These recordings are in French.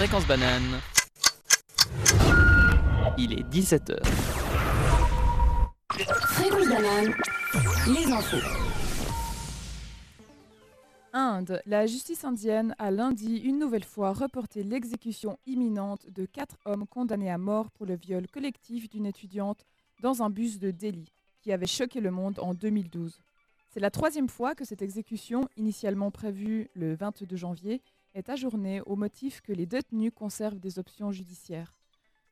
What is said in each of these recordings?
Fréquence banane. Il est 17h. Fréquence banane, les infos. Inde, la justice indienne a lundi une nouvelle fois reporté l'exécution imminente de quatre hommes condamnés à mort pour le viol collectif d'une étudiante dans un bus de Delhi, qui avait choqué le monde en 2012. C'est la troisième fois que cette exécution, initialement prévue le 22 janvier, est ajournée au motif que les détenus conservent des options judiciaires.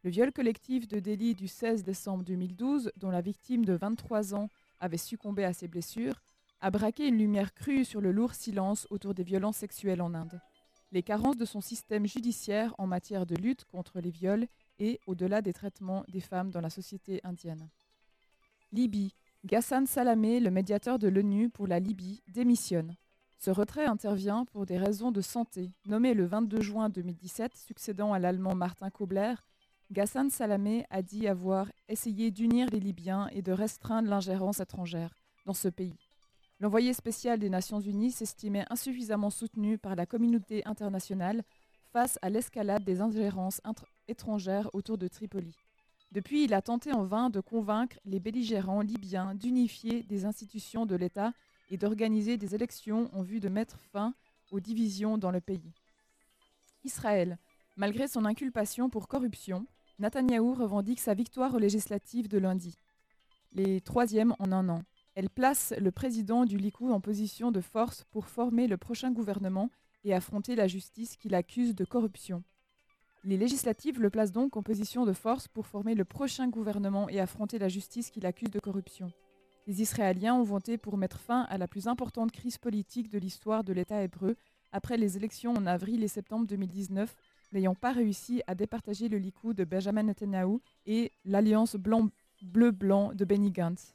Le viol collectif de Delhi du 16 décembre 2012, dont la victime de 23 ans avait succombé à ses blessures, a braqué une lumière crue sur le lourd silence autour des violences sexuelles en Inde. Les carences de son système judiciaire en matière de lutte contre les viols et au-delà des traitements des femmes dans la société indienne. Libye. Ghassan Salamé, le médiateur de l'ONU pour la Libye, démissionne. Ce retrait intervient pour des raisons de santé. Nommé le 22 juin 2017, succédant à l'allemand Martin Kobler, Ghassan Salamé a dit avoir essayé d'unir les Libyens et de restreindre l'ingérence étrangère dans ce pays. L'envoyé spécial des Nations Unies s'estimait insuffisamment soutenu par la communauté internationale face à l'escalade des ingérences étrangères autour de Tripoli. Depuis, il a tenté en vain de convaincre les belligérants libyens d'unifier des institutions de l'État et d'organiser des élections en vue de mettre fin aux divisions dans le pays. Israël. Malgré son inculpation pour corruption, Netanyahou revendique sa victoire aux législatives de lundi, les troisièmes en un an. Elle place le président du Likoud en position de force pour former le prochain gouvernement et affronter la justice qui l'accuse de corruption. Les législatives le placent donc en position de force pour former le prochain gouvernement et affronter la justice qui l'accuse de corruption. Les Israéliens ont voté pour mettre fin à la plus importante crise politique de l'histoire de l'État hébreu après les élections en avril et septembre 2019, n'ayant pas réussi à départager le Likoud de Benjamin Netanyahu et l'alliance bleu-blanc de Benny Gantz.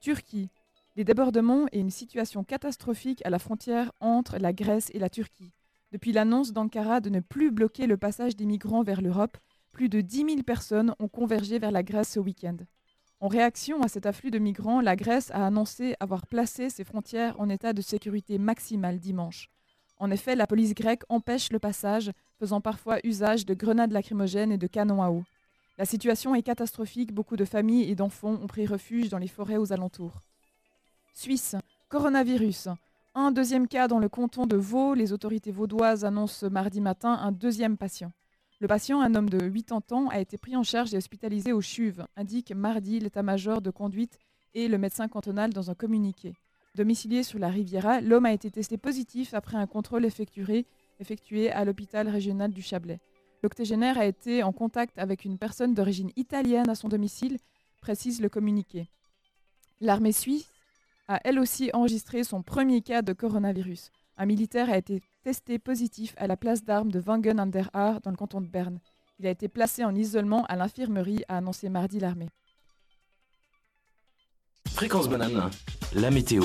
Turquie. Les débordements et une situation catastrophique à la frontière entre la Grèce et la Turquie. Depuis l'annonce d'Ankara de ne plus bloquer le passage des migrants vers l'Europe, plus de 10 000 personnes ont convergé vers la Grèce ce week-end. En réaction à cet afflux de migrants, la Grèce a annoncé avoir placé ses frontières en état de sécurité maximale dimanche. En effet, la police grecque empêche le passage, faisant parfois usage de grenades lacrymogènes et de canons à eau. La situation est catastrophique, beaucoup de familles et d'enfants ont pris refuge dans les forêts aux alentours. Suisse, coronavirus. Un deuxième cas dans le canton de Vaud. Les autorités vaudoises annoncent mardi matin un deuxième patient. Le patient, un homme de 80 ans, a été pris en charge et hospitalisé au CHUV, indique mardi l'état-major de conduite et le médecin cantonal dans un communiqué. Domicilié sur la Riviera, l'homme a été testé positif après un contrôle effectué, effectué à l'hôpital régional du Chablais. L'octogénaire a été en contact avec une personne d'origine italienne à son domicile, précise le communiqué. L'armée suisse a elle aussi enregistré son premier cas de coronavirus. Un militaire a été testé positif à la place d'armes de Wangen an der Aar dans le canton de Berne. Il a été placé en isolement à l'infirmerie, a annoncé mardi l'armée. Fréquence banane, la météo.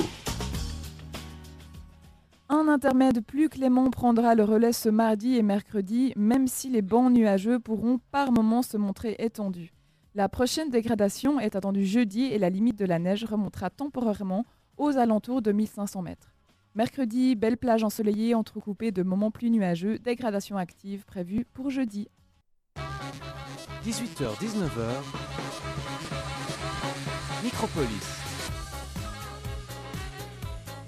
Un intermède plus clément prendra le relais ce mardi et mercredi, même si les bancs nuageux pourront par moments se montrer étendus. La prochaine dégradation est attendue jeudi et la limite de la neige remontera temporairement aux alentours de 1500 mètres. Mercredi, belle plage ensoleillée entrecoupée de moments plus nuageux, dégradation active prévue pour jeudi. 18h-19h, Micropolis.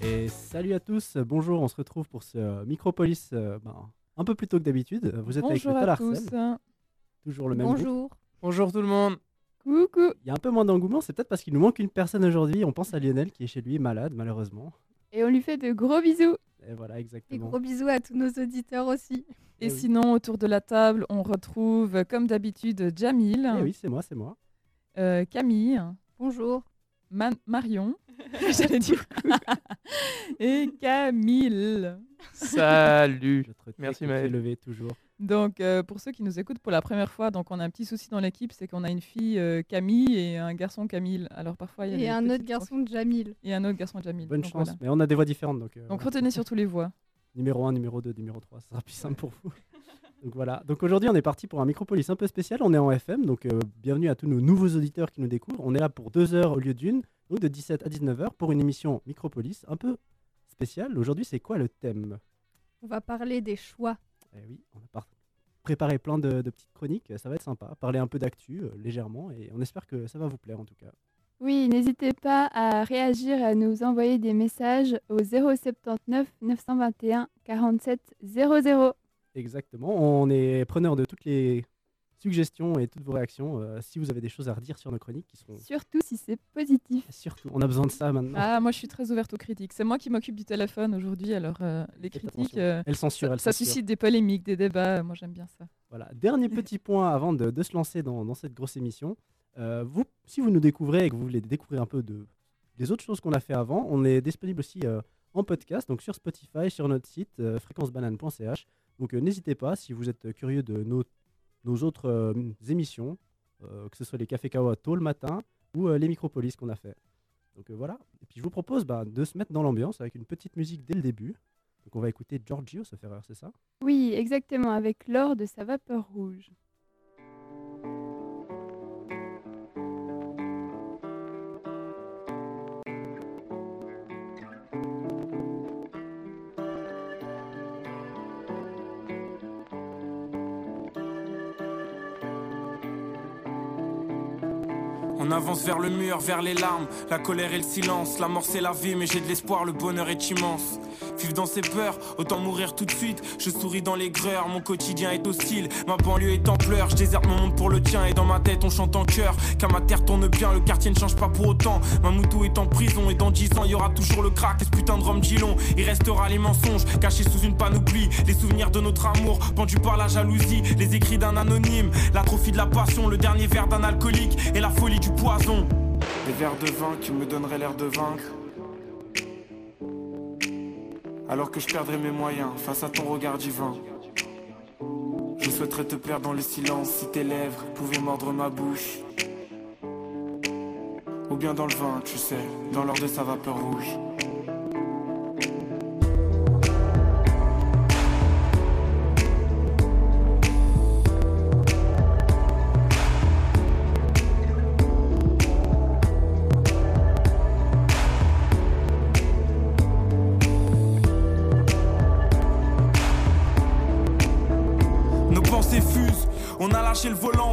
Et salut à tous, bonjour, on se retrouve pour ce Micropolis euh, ben, un peu plus tôt que d'habitude. Vous êtes Bonjour avec le tous. toujours le même groupe. Bonjour. Bonjour tout le monde. Coucou. Il y a un peu moins d'engouement, c'est peut-être parce qu'il nous manque une personne aujourd'hui. On pense à Lionel qui est chez lui malade, malheureusement. Et on lui fait de gros bisous. Et voilà, Et exactement. gros bisous à tous nos auditeurs aussi. Et oui. sinon, autour de la table, on retrouve, comme d'habitude, Jamil, Eh oui, c'est moi, c'est moi. euh, Camille, Bonjour. Man- Marion, j'allais dire, et Camille. Salut. Merci, avec le pied Maël. levé toujours. Donc, euh, pour ceux qui nous écoutent pour la première fois, donc on a un petit souci dans l'équipe, c'est qu'on a une fille euh, Camille et un garçon Camille. Alors parfois, il y a Et un autre garçon Jamil. Et un autre garçon Jamil. Bonne Donc, chance. voilà. Mais on a des voix différentes, donc, euh, Donc retenez surtout les voix. numéro 1, numéro 2, numéro 3, ça sera plus simple pour vous. Donc voilà. Donc aujourd'hui, on est parti pour un Micropolis un peu spécial. On est en FM, donc euh, bienvenue à tous nos nouveaux auditeurs qui nous découvrent. On est là pour deux heures au lieu d'une, donc de 17 à 19h pour une émission Micropolis un peu spéciale. Aujourd'hui, c'est quoi le thème? On va parler des choix. Eh oui, on a par- préparé plein de, de petites chroniques. Ça va être sympa. Parler un peu d'actu euh, légèrement et on espère que ça va vous plaire en tout cas. Oui, n'hésitez pas à réagir et à nous envoyer des messages au 079 921 47 00. Exactement. On est preneur de toutes les suggestions et toutes vos réactions. euh, si vous avez des choses à redire sur nos chroniques qui seront Surtout si c'est positif. surtout. On a besoin de ça maintenant. Ah, moi je suis très ouverte aux critiques. C'est moi qui m'occupe du téléphone aujourd'hui, alors euh, les Faites critiques, attention. euh, Elle censure. ça, elle ça censure. suscite des polémiques, des débats. Moi j'aime bien ça. Voilà. Dernier petit point avant de, de se lancer dans, dans cette grosse émission. Euh, vous, si vous nous découvrez et que vous voulez découvrir un peu de, des autres choses qu'on a fait avant, on est disponible aussi euh, en podcast, donc sur Spotify, sur notre site euh, fréquencebanane.ch. Donc euh, n'hésitez pas, si vous êtes curieux de nos, nos autres euh, émissions, euh, que ce soit les Cafés Kawa tôt le matin ou euh, les Micropolis qu'on a fait. Donc euh, voilà. Et puis je vous propose bah, de se mettre dans l'ambiance avec une petite musique dès le début. Donc on va écouter Giorgio, fait erreur, c'est ça? Oui, exactement, avec l'or de sa vapeur rouge. On avance vers le mur, vers les larmes, la colère et le silence. La mort c'est la vie, mais j'ai de l'espoir, le bonheur est immense. Vivre dans ses peurs, autant mourir tout de suite. Je souris dans les greurs, mon quotidien est hostile. Ma banlieue est en pleurs, je déserte mon monde pour le tien. Et dans ma tête, on chante en chœur. Car ma terre tourne bien, le quartier ne change pas pour autant. Mamoutou est en prison, et dans 10 ans, il y aura toujours le crack. Et ce putain de Gilon, il restera les mensonges, cachés sous une panoplie. Les souvenirs de notre amour, pendus par la jalousie. Les écrits d'un anonyme, l'atrophie de la passion, le dernier verre d'un alcoolique et la folie du poison. Des verres de vin qui me donneraient l'air de vaincre. Alors que je perdrais mes moyens face à ton regard divin. Je souhaiterais te perdre dans le silence si tes lèvres pouvaient mordre ma bouche. Ou bien dans le vin, tu sais, dans l'or de sa vapeur rouge.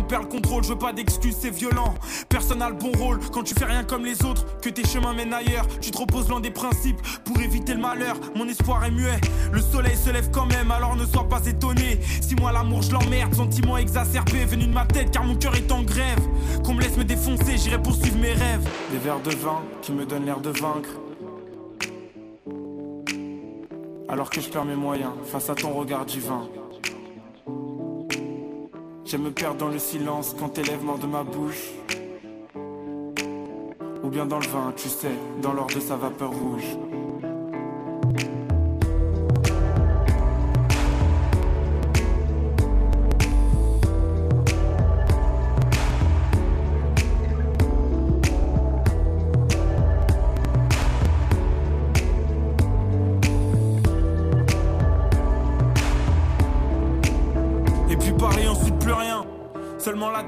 Le volant, on perd le contrôle, je veux pas d'excuses, c'est violent. Personne n'a le bon rôle quand tu fais rien comme les autres, que tes chemins mènent ailleurs. Tu te reposes loin des principes pour éviter le malheur. Mon espoir est muet, le soleil se lève quand même, alors ne sois pas étonné. Si moi l'amour je l'emmerde, sentiment exacerbé, venu de ma tête car mon cœur est en grève. Qu'on me laisse me défoncer, j'irai poursuivre mes rêves. Des verres de vin qui me donnent l'air de vaincre. Alors que je perds mes moyens face à ton regard divin. J'aime me perdre dans le silence quand tes lèvres mordent ma bouche. Ou bien dans le vin, tu sais, dans l'or de sa vapeur rouge.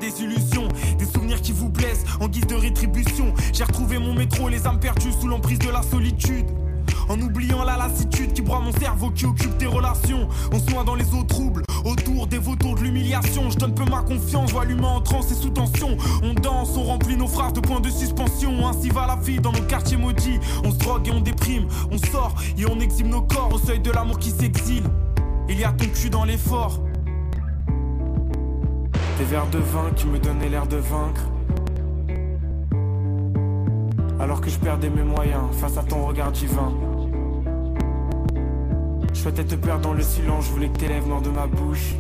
La désillusion, des souvenirs qui vous blessent en guise de rétribution. J'ai retrouvé mon métro, les âmes perdues sous l'emprise de la solitude. En oubliant la lassitude qui broie mon cerveau, qui occupe tes relations. On se dans les eaux troubles, autour des vautours de l'humiliation. Je donne peu ma confiance, vois l'humain en transe et sous tension. On danse, on remplit nos phrases de points de suspension. Ainsi va la vie dans nos quartiers maudits. On se drogue et on déprime, on sort et on exhibe nos corps au seuil de l'amour qui s'exile. Il y a ton cul dans l'effort. Des verres de vin qui me donnaient l'air de vaincre. Alors que je perdais mes moyens face à ton regard divin. Je souhaitais te perdre dans le silence, je voulais que tes lèvres de ma bouche.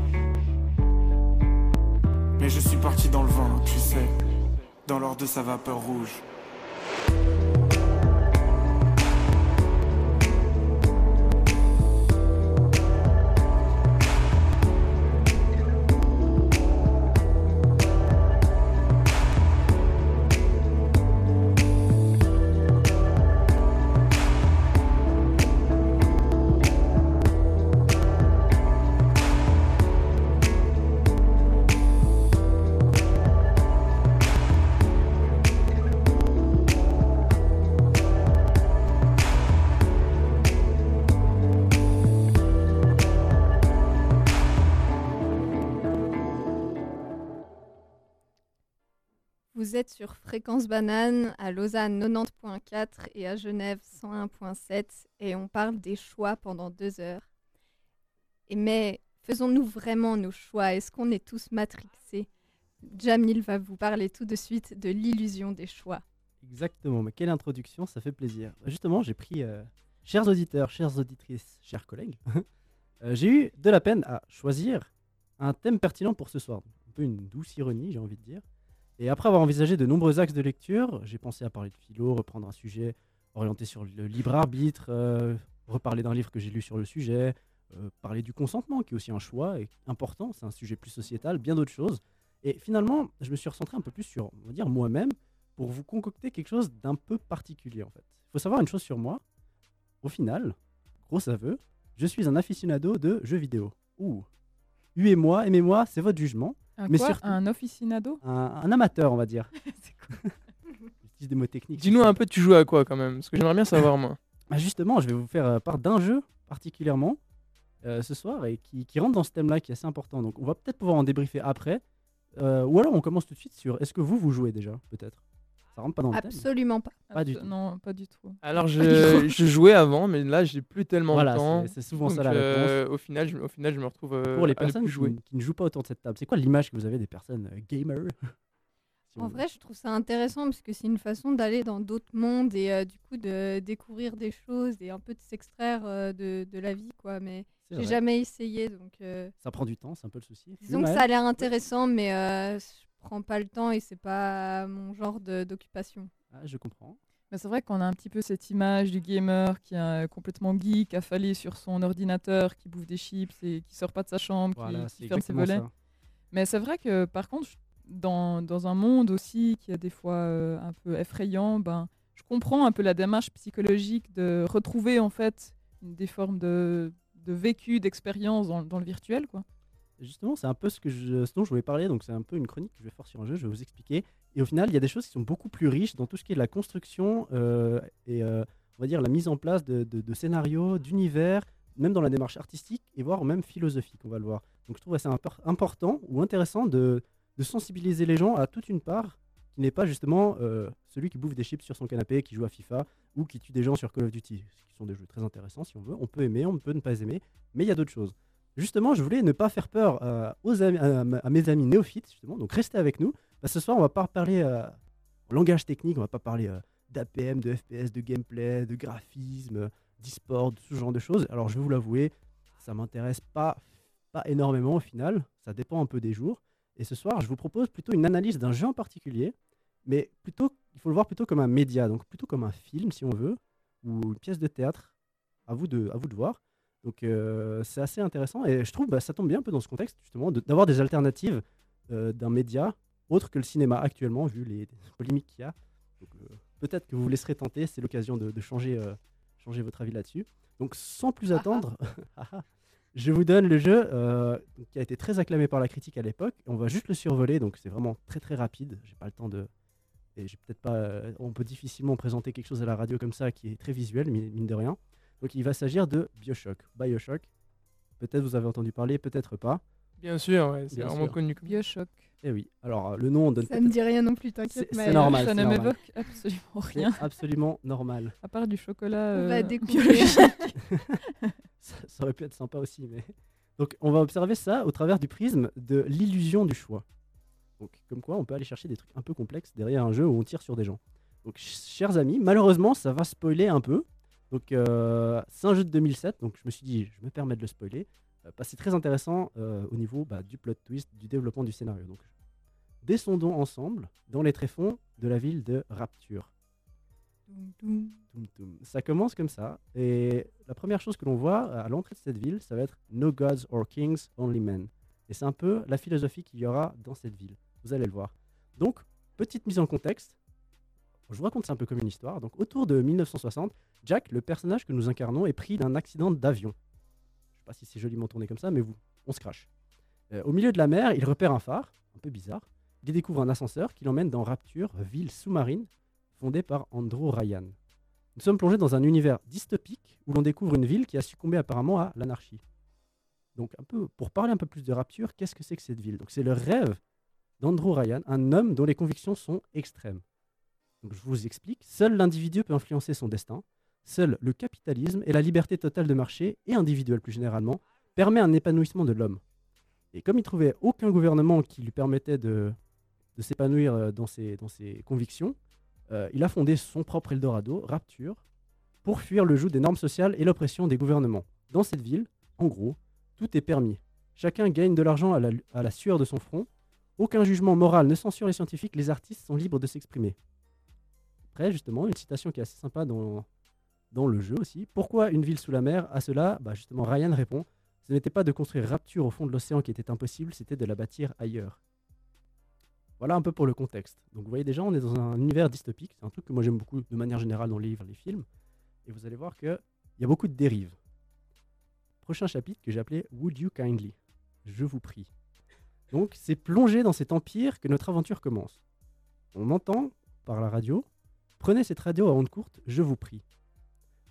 Mais je suis parti dans le vin, tu sais, dans l'or de sa vapeur rouge. Sur Fréquence Banane à Lausanne 90.4 et à Genève 101.7 et on parle des choix pendant deux heures. Mais faisons-nous vraiment nos choix? Est-ce qu'on est tous matrixés? Jamil va vous parler tout de suite de l'illusion des choix. Exactement, mais quelle introduction, ça fait plaisir. Justement, j'ai pris, euh, chers auditeurs, chères auditrices, chers collègues, euh, j'ai eu de la peine à choisir un thème pertinent pour ce soir. Un peu une douce ironie, j'ai envie de dire. Et après avoir envisagé de nombreux axes de lecture, j'ai pensé à parler de philo, reprendre un sujet orienté sur le libre arbitre, euh, reparler d'un livre que j'ai lu sur le sujet, euh, parler du consentement, qui est aussi un choix et important, c'est un sujet plus sociétal, bien d'autres choses. Et finalement, je me suis recentré un peu plus sur, on va dire, moi-même, pour vous concocter quelque chose d'un peu particulier, en fait. Il faut savoir une chose sur moi. Au final, gros aveu, je suis un aficionado de jeux vidéo. Ouh. Huez-moi, aimez-moi, c'est votre jugement. Un Mais quoi surtout- Un officinado Un, un amateur, on va dire. C'est cool. Des mots techniques. Dis-nous un peu, tu joues à quoi quand même? Parce que j'aimerais bien savoir, moi. Bah, justement, je vais vous faire euh, part d'un jeu particulièrement euh, ce soir et qui, qui rentre dans ce thème-là qui est assez important. Donc, on va peut-être pouvoir en débriefer après. Euh, ou alors, on commence tout de suite sur est-ce que vous, vous jouez déjà Peut-être? Ça rentre pas dans le thème. Absolument pas. Pas du tout. Non, pas du tout. Alors, je, je jouais avant, mais là, j'ai plus tellement Voilà, de temps. c'est- c'est souvent ça Donc, la réponse. euh, au, final, je, au final, je me retrouve euh, Pour les à ne personnes plus qui, jouer. qui ne jouent pas autour de cette table, c'est quoi l'image que vous avez des personnes euh, gamers Si on En veut. vrai, je trouve ça intéressant parce que c'est une façon d'aller dans d'autres mondes et euh, du coup de découvrir des choses et un peu de s'extraire euh, de, de la vie, quoi. Mais C'est j'ai vrai. jamais essayé, donc euh, Ça prend du temps, c'est un peu le souci. disons que ouais. ça a l'air intéressant, mais euh, je prends pas le temps et c'est pas mon genre de- d'occupation. Ah, je comprends. Mais c'est vrai qu'on a un petit peu cette image du gamer qui est euh, complètement geek, affalé sur son ordinateur, qui bouffe des chips et qui sort pas de sa chambre, qui- Voilà, qui, c'est ferme ses volets. ça. Mais c'est vrai que par contre, dans, dans un monde aussi qui est des fois euh, un peu effrayant, ben, je comprends un peu la démarche psychologique de retrouver en fait des formes de, de vécu, d'expérience dans, dans le virtuel. Quoi. Justement, c'est un peu ce, que je, ce dont je voulais parler. Donc, c'est un peu une chronique que je vais faire sur un jeu. Je vais vous expliquer. Et au final, il y a des choses qui sont beaucoup plus riches dans tout ce qui est la construction euh, et euh, on va dire la mise en place de, scénarios, d'univers, même dans la démarche artistique et voire même philosophique. On va le voir. Donc, je trouve assez impor- important ou intéressant de, sensibiliser les gens à toute une part qui n'est pas justement euh, celui qui bouffe des chips sur son canapé, qui joue à FIFA ou qui tue des gens sur Call of Duty, qui sont des jeux très intéressants si on veut. On peut aimer, on peut ne pas aimer, mais il y a d'autres choses. Justement, je voulais ne pas faire peur euh, aux amis- à, mes amis néophytes, justement, donc restez avec nous. Bah, ce soir, on va pas parler euh, langage technique, on va pas parler euh, d'APM, de FPS, de gameplay, de graphisme, d'e-sport, de ce genre de choses. Alors, je vais vous l'avouer, ça m'intéresse pas, pas énormément au final, ça dépend un peu des jours. Et ce soir, je vous propose plutôt une analyse d'un jeu en particulier, mais plutôt, il faut le voir plutôt comme un média, donc plutôt comme un film si on veut, ou une pièce de théâtre. À vous de, à vous de voir. Donc euh, c'est assez intéressant et je trouve bah, ça tombe bien un peu dans ce contexte justement de- d'avoir des alternatives euh, d'un média autre que le cinéma actuellement vu les, polémiques qu'il y a. Euh, peut-être que vous vous laisserez tenter, c'est l'occasion de, de changer, changer votre avis là-dessus. Donc sans plus attendre, je vous donne le jeu qui a été très acclamé par la critique à l'époque. On va juste le survoler, donc c'est vraiment très très rapide. J'ai pas le temps de et j'ai peut-être pas. on peut difficilement présenter quelque chose à la radio comme ça qui est très visuel, mi- mine de rien. Donc il va s'agir de Bioshock. Bioshock. Peut-être vous avez entendu parler, peut-être pas. Bien sûr, ouais, c'est Bien vraiment sûr. connu. comme- Bioshock. Eh oui. Alors euh, le nom donne Ça peut-être. me dit rien non plus, C'est t'inquiète. c'est Maëlle. normal. ça c'est ne normal. m'évoque absolument C'est rien, absolument normal. à part du chocolat On va euh, découvrir. biologique. ça, ça aurait pu être sympa aussi, mais. Donc on va observer ça au travers du prisme de l'illusion du choix. Donc comme quoi on peut aller chercher des trucs un peu complexes derrière un jeu où on tire sur des gens. Donc ch- chers amis, malheureusement ça va spoiler un peu. Donc euh, c'est un jeu de 2007, donc je me suis dit je me permets de le spoiler. Euh, parce que c'est très intéressant euh, au niveau bah, du plot twist, du développement du scénario. Donc descendons ensemble dans les tréfonds de la ville de Rapture. Ça commence comme ça. Et la première chose que l'on voit à l'entrée de cette ville, ça va être No gods or kings, only men. Et c'est un peu la philosophie qu'il y aura dans cette ville. Vous allez le voir. Donc, petite mise en contexte. Je vous raconte ça un peu comme une histoire. Donc, autour de 1960, Jack, le personnage que nous incarnons, est pris d'un accident d'avion. Je sais pas si c'est joliment tourné comme ça, mais vous, on se crache. Euh, au milieu de la mer, il repère un phare, un peu bizarre. Il découvre un ascenseur qui l'emmène dans Rapture, ville sous-marine, fondée par Andrew Ryan. Nous sommes plongés dans un univers dystopique où l'on découvre une ville qui a succombé apparemment à l'anarchie. Donc, un peu, pour parler un peu plus de Rapture, qu'est-ce que c'est que cette ville? Donc, c'est le rêve d'Andrew Ryan, un homme dont les convictions sont extrêmes. Je vous explique. Seul l'individu peut influencer son destin. Seul le capitalisme et la liberté totale de marché, et individuelle plus généralement, permet un épanouissement de l'homme. Et comme il trouvait aucun gouvernement qui lui permettait de, s'épanouir euh, dans ses, convictions, euh, il a fondé son propre Eldorado, Rapture, pour fuir le joug des normes sociales et l'oppression des gouvernements. Dans cette ville, en gros, tout est permis. Chacun gagne de l'argent à la, à la sueur de son front. Aucun jugement moral ne censure les scientifiques, les artistes sont libres de s'exprimer. Justement, une citation qui est assez sympa dans, dans le jeu aussi. Pourquoi une ville sous la mer? À cela, bah, justement, Ryan répond Ce n'était pas de construire Rapture au fond de l'océan qui était impossible, c'était de la bâtir ailleurs. Voilà un peu pour le contexte. Donc vous voyez déjà, on est dans un univers dystopique. C'est un truc que moi j'aime beaucoup de manière générale dans les livres, les films. Et vous allez voir qu'il y a beaucoup de dérives. Prochain chapitre que j'ai appelé Would You Kindly? Je vous prie. Donc c'est plongé dans cet empire que notre aventure commence. On entend par la radio Prenez cette radio à onde courte, je vous prie.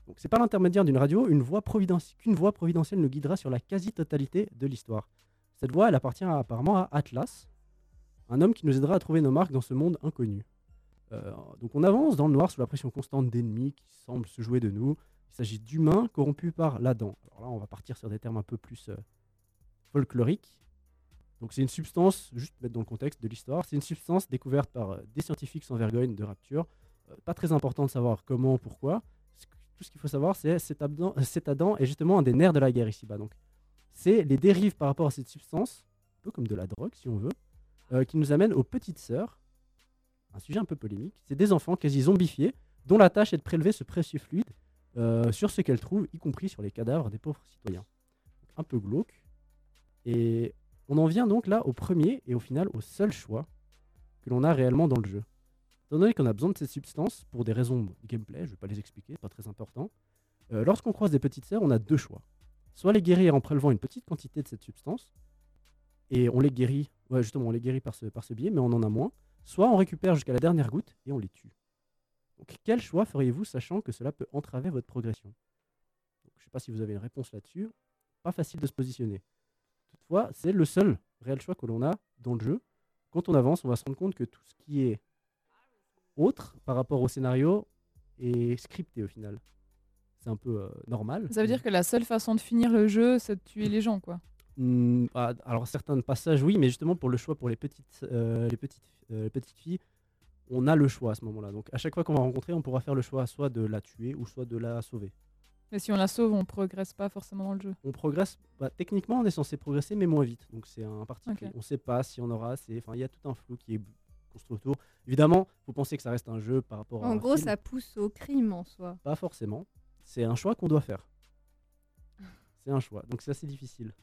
Donc c'est par l'intermédiaire d'une radio qu'une voix providentielle nous guidera sur la quasi-totalité de l'histoire. Cette voix, elle appartient apparemment à Atlas, un homme qui nous aidera à trouver nos marques dans ce monde inconnu. Euh, donc on avance dans le noir sous la pression constante d'ennemis qui semblent se jouer de nous. Il s'agit d'humains corrompus par l'Adam. Alors là, on va partir sur des termes un peu plus euh, folkloriques. Donc c'est une substance, juste mettre dans le contexte de l'histoire, c'est une substance découverte par euh, des scientifiques sans vergogne de Rapture. Pas très important de savoir comment, pourquoi. Tout ce qu'il faut savoir, c'est cet cet Adam est justement un des nerfs de la guerre ici-bas. Donc c'est les dérives par rapport à cette substance, un peu comme de la drogue si on veut, euh, qui nous amène aux petites sœurs. Un sujet un peu polémique. C'est des enfants quasi zombifiés, dont la tâche est de prélever ce précieux fluide euh, sur ce qu'elles trouvent, y compris sur les cadavres des pauvres citoyens. Un peu glauque. Et on en vient donc là au premier et au final au seul choix que l'on a réellement dans le jeu. Étant donné qu'on a besoin de cette substance pour des raisons de gameplay, je ne vais pas les expliquer, pas très important. euh, Lorsqu'on croise des petites sœurs, on a deux choix. Soit les guérir en prélevant une petite quantité de cette substance, et on les guérit, ouais, justement, on les guérit par ce, biais, mais on en a moins. Soit on récupère jusqu'à la dernière goutte et on les tue. Donc quel choix feriez-vous sachant que cela peut entraver votre progression? Je ne sais pas si vous avez une réponse là-dessus. Pas facile de se positionner. Toutefois, c'est le seul réel choix que l'on a dans le jeu. Quand on avance, on va se rendre compte que tout ce qui est autre par rapport au scénario est scripté au final. C'est un peu euh, normal. Ça veut dire que la seule façon de finir le jeu, c'est de tuer les gens, quoi. Hmm, ah, alors certains passages, oui, mais justement pour le choix pour les petites, euh, les petites, euh, les petites filles, on a le choix à ce moment-là. Donc à chaque fois qu'on va rencontrer, on pourra faire le choix soit de la tuer ou soit de la sauver. Mais si on la sauve, on progresse pas forcément dans le jeu. On progresse, bah, techniquement on est censé progresser, mais moins vite. Donc c'est un parti. On ne sait pas si on aura, enfin il y a tout un flou qui est construit autour. Évidemment, faut penser que ça reste un jeu par rapport à En gros, film. ça pousse au crime en soi. Pas forcément. C'est un choix qu'on doit faire. C'est un choix. Donc c'est assez difficile.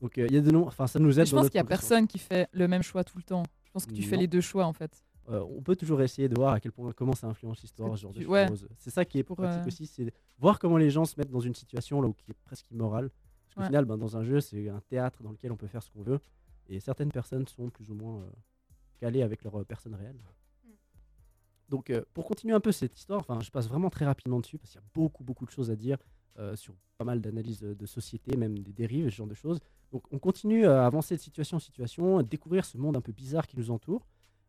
Donc euh, il y a des noms. Enfin, ça nous Mais aide. je pense qu'il y a personne qui fait le même choix tout le temps. Je pense que tu fais Non. les deux choix, en fait. Euh, on peut toujours essayer de voir à quel point comment ça influence l'histoire, ce genre de ouais. choses. C'est ça qui est Pour, pratique euh, aussi, c'est voir comment les gens se mettent dans une situation là où qui est presque immorale. Parce qu'au Ouais. final, ben, dans un jeu, c'est un théâtre dans lequel on peut faire ce qu'on veut. Et certaines personnes sont plus ou moins euh, calées avec leur euh, personne réelle. Donc, euh, pour continuer un peu cette histoire, enfin, je passe vraiment très rapidement dessus parce qu'il y a beaucoup, beaucoup de choses à dire euh, sur pas mal d'analyses de, de société, même des dérives, ce genre de choses. Donc, on continue à avancer de situation en situation, à découvrir ce monde un peu bizarre qui nous entoure.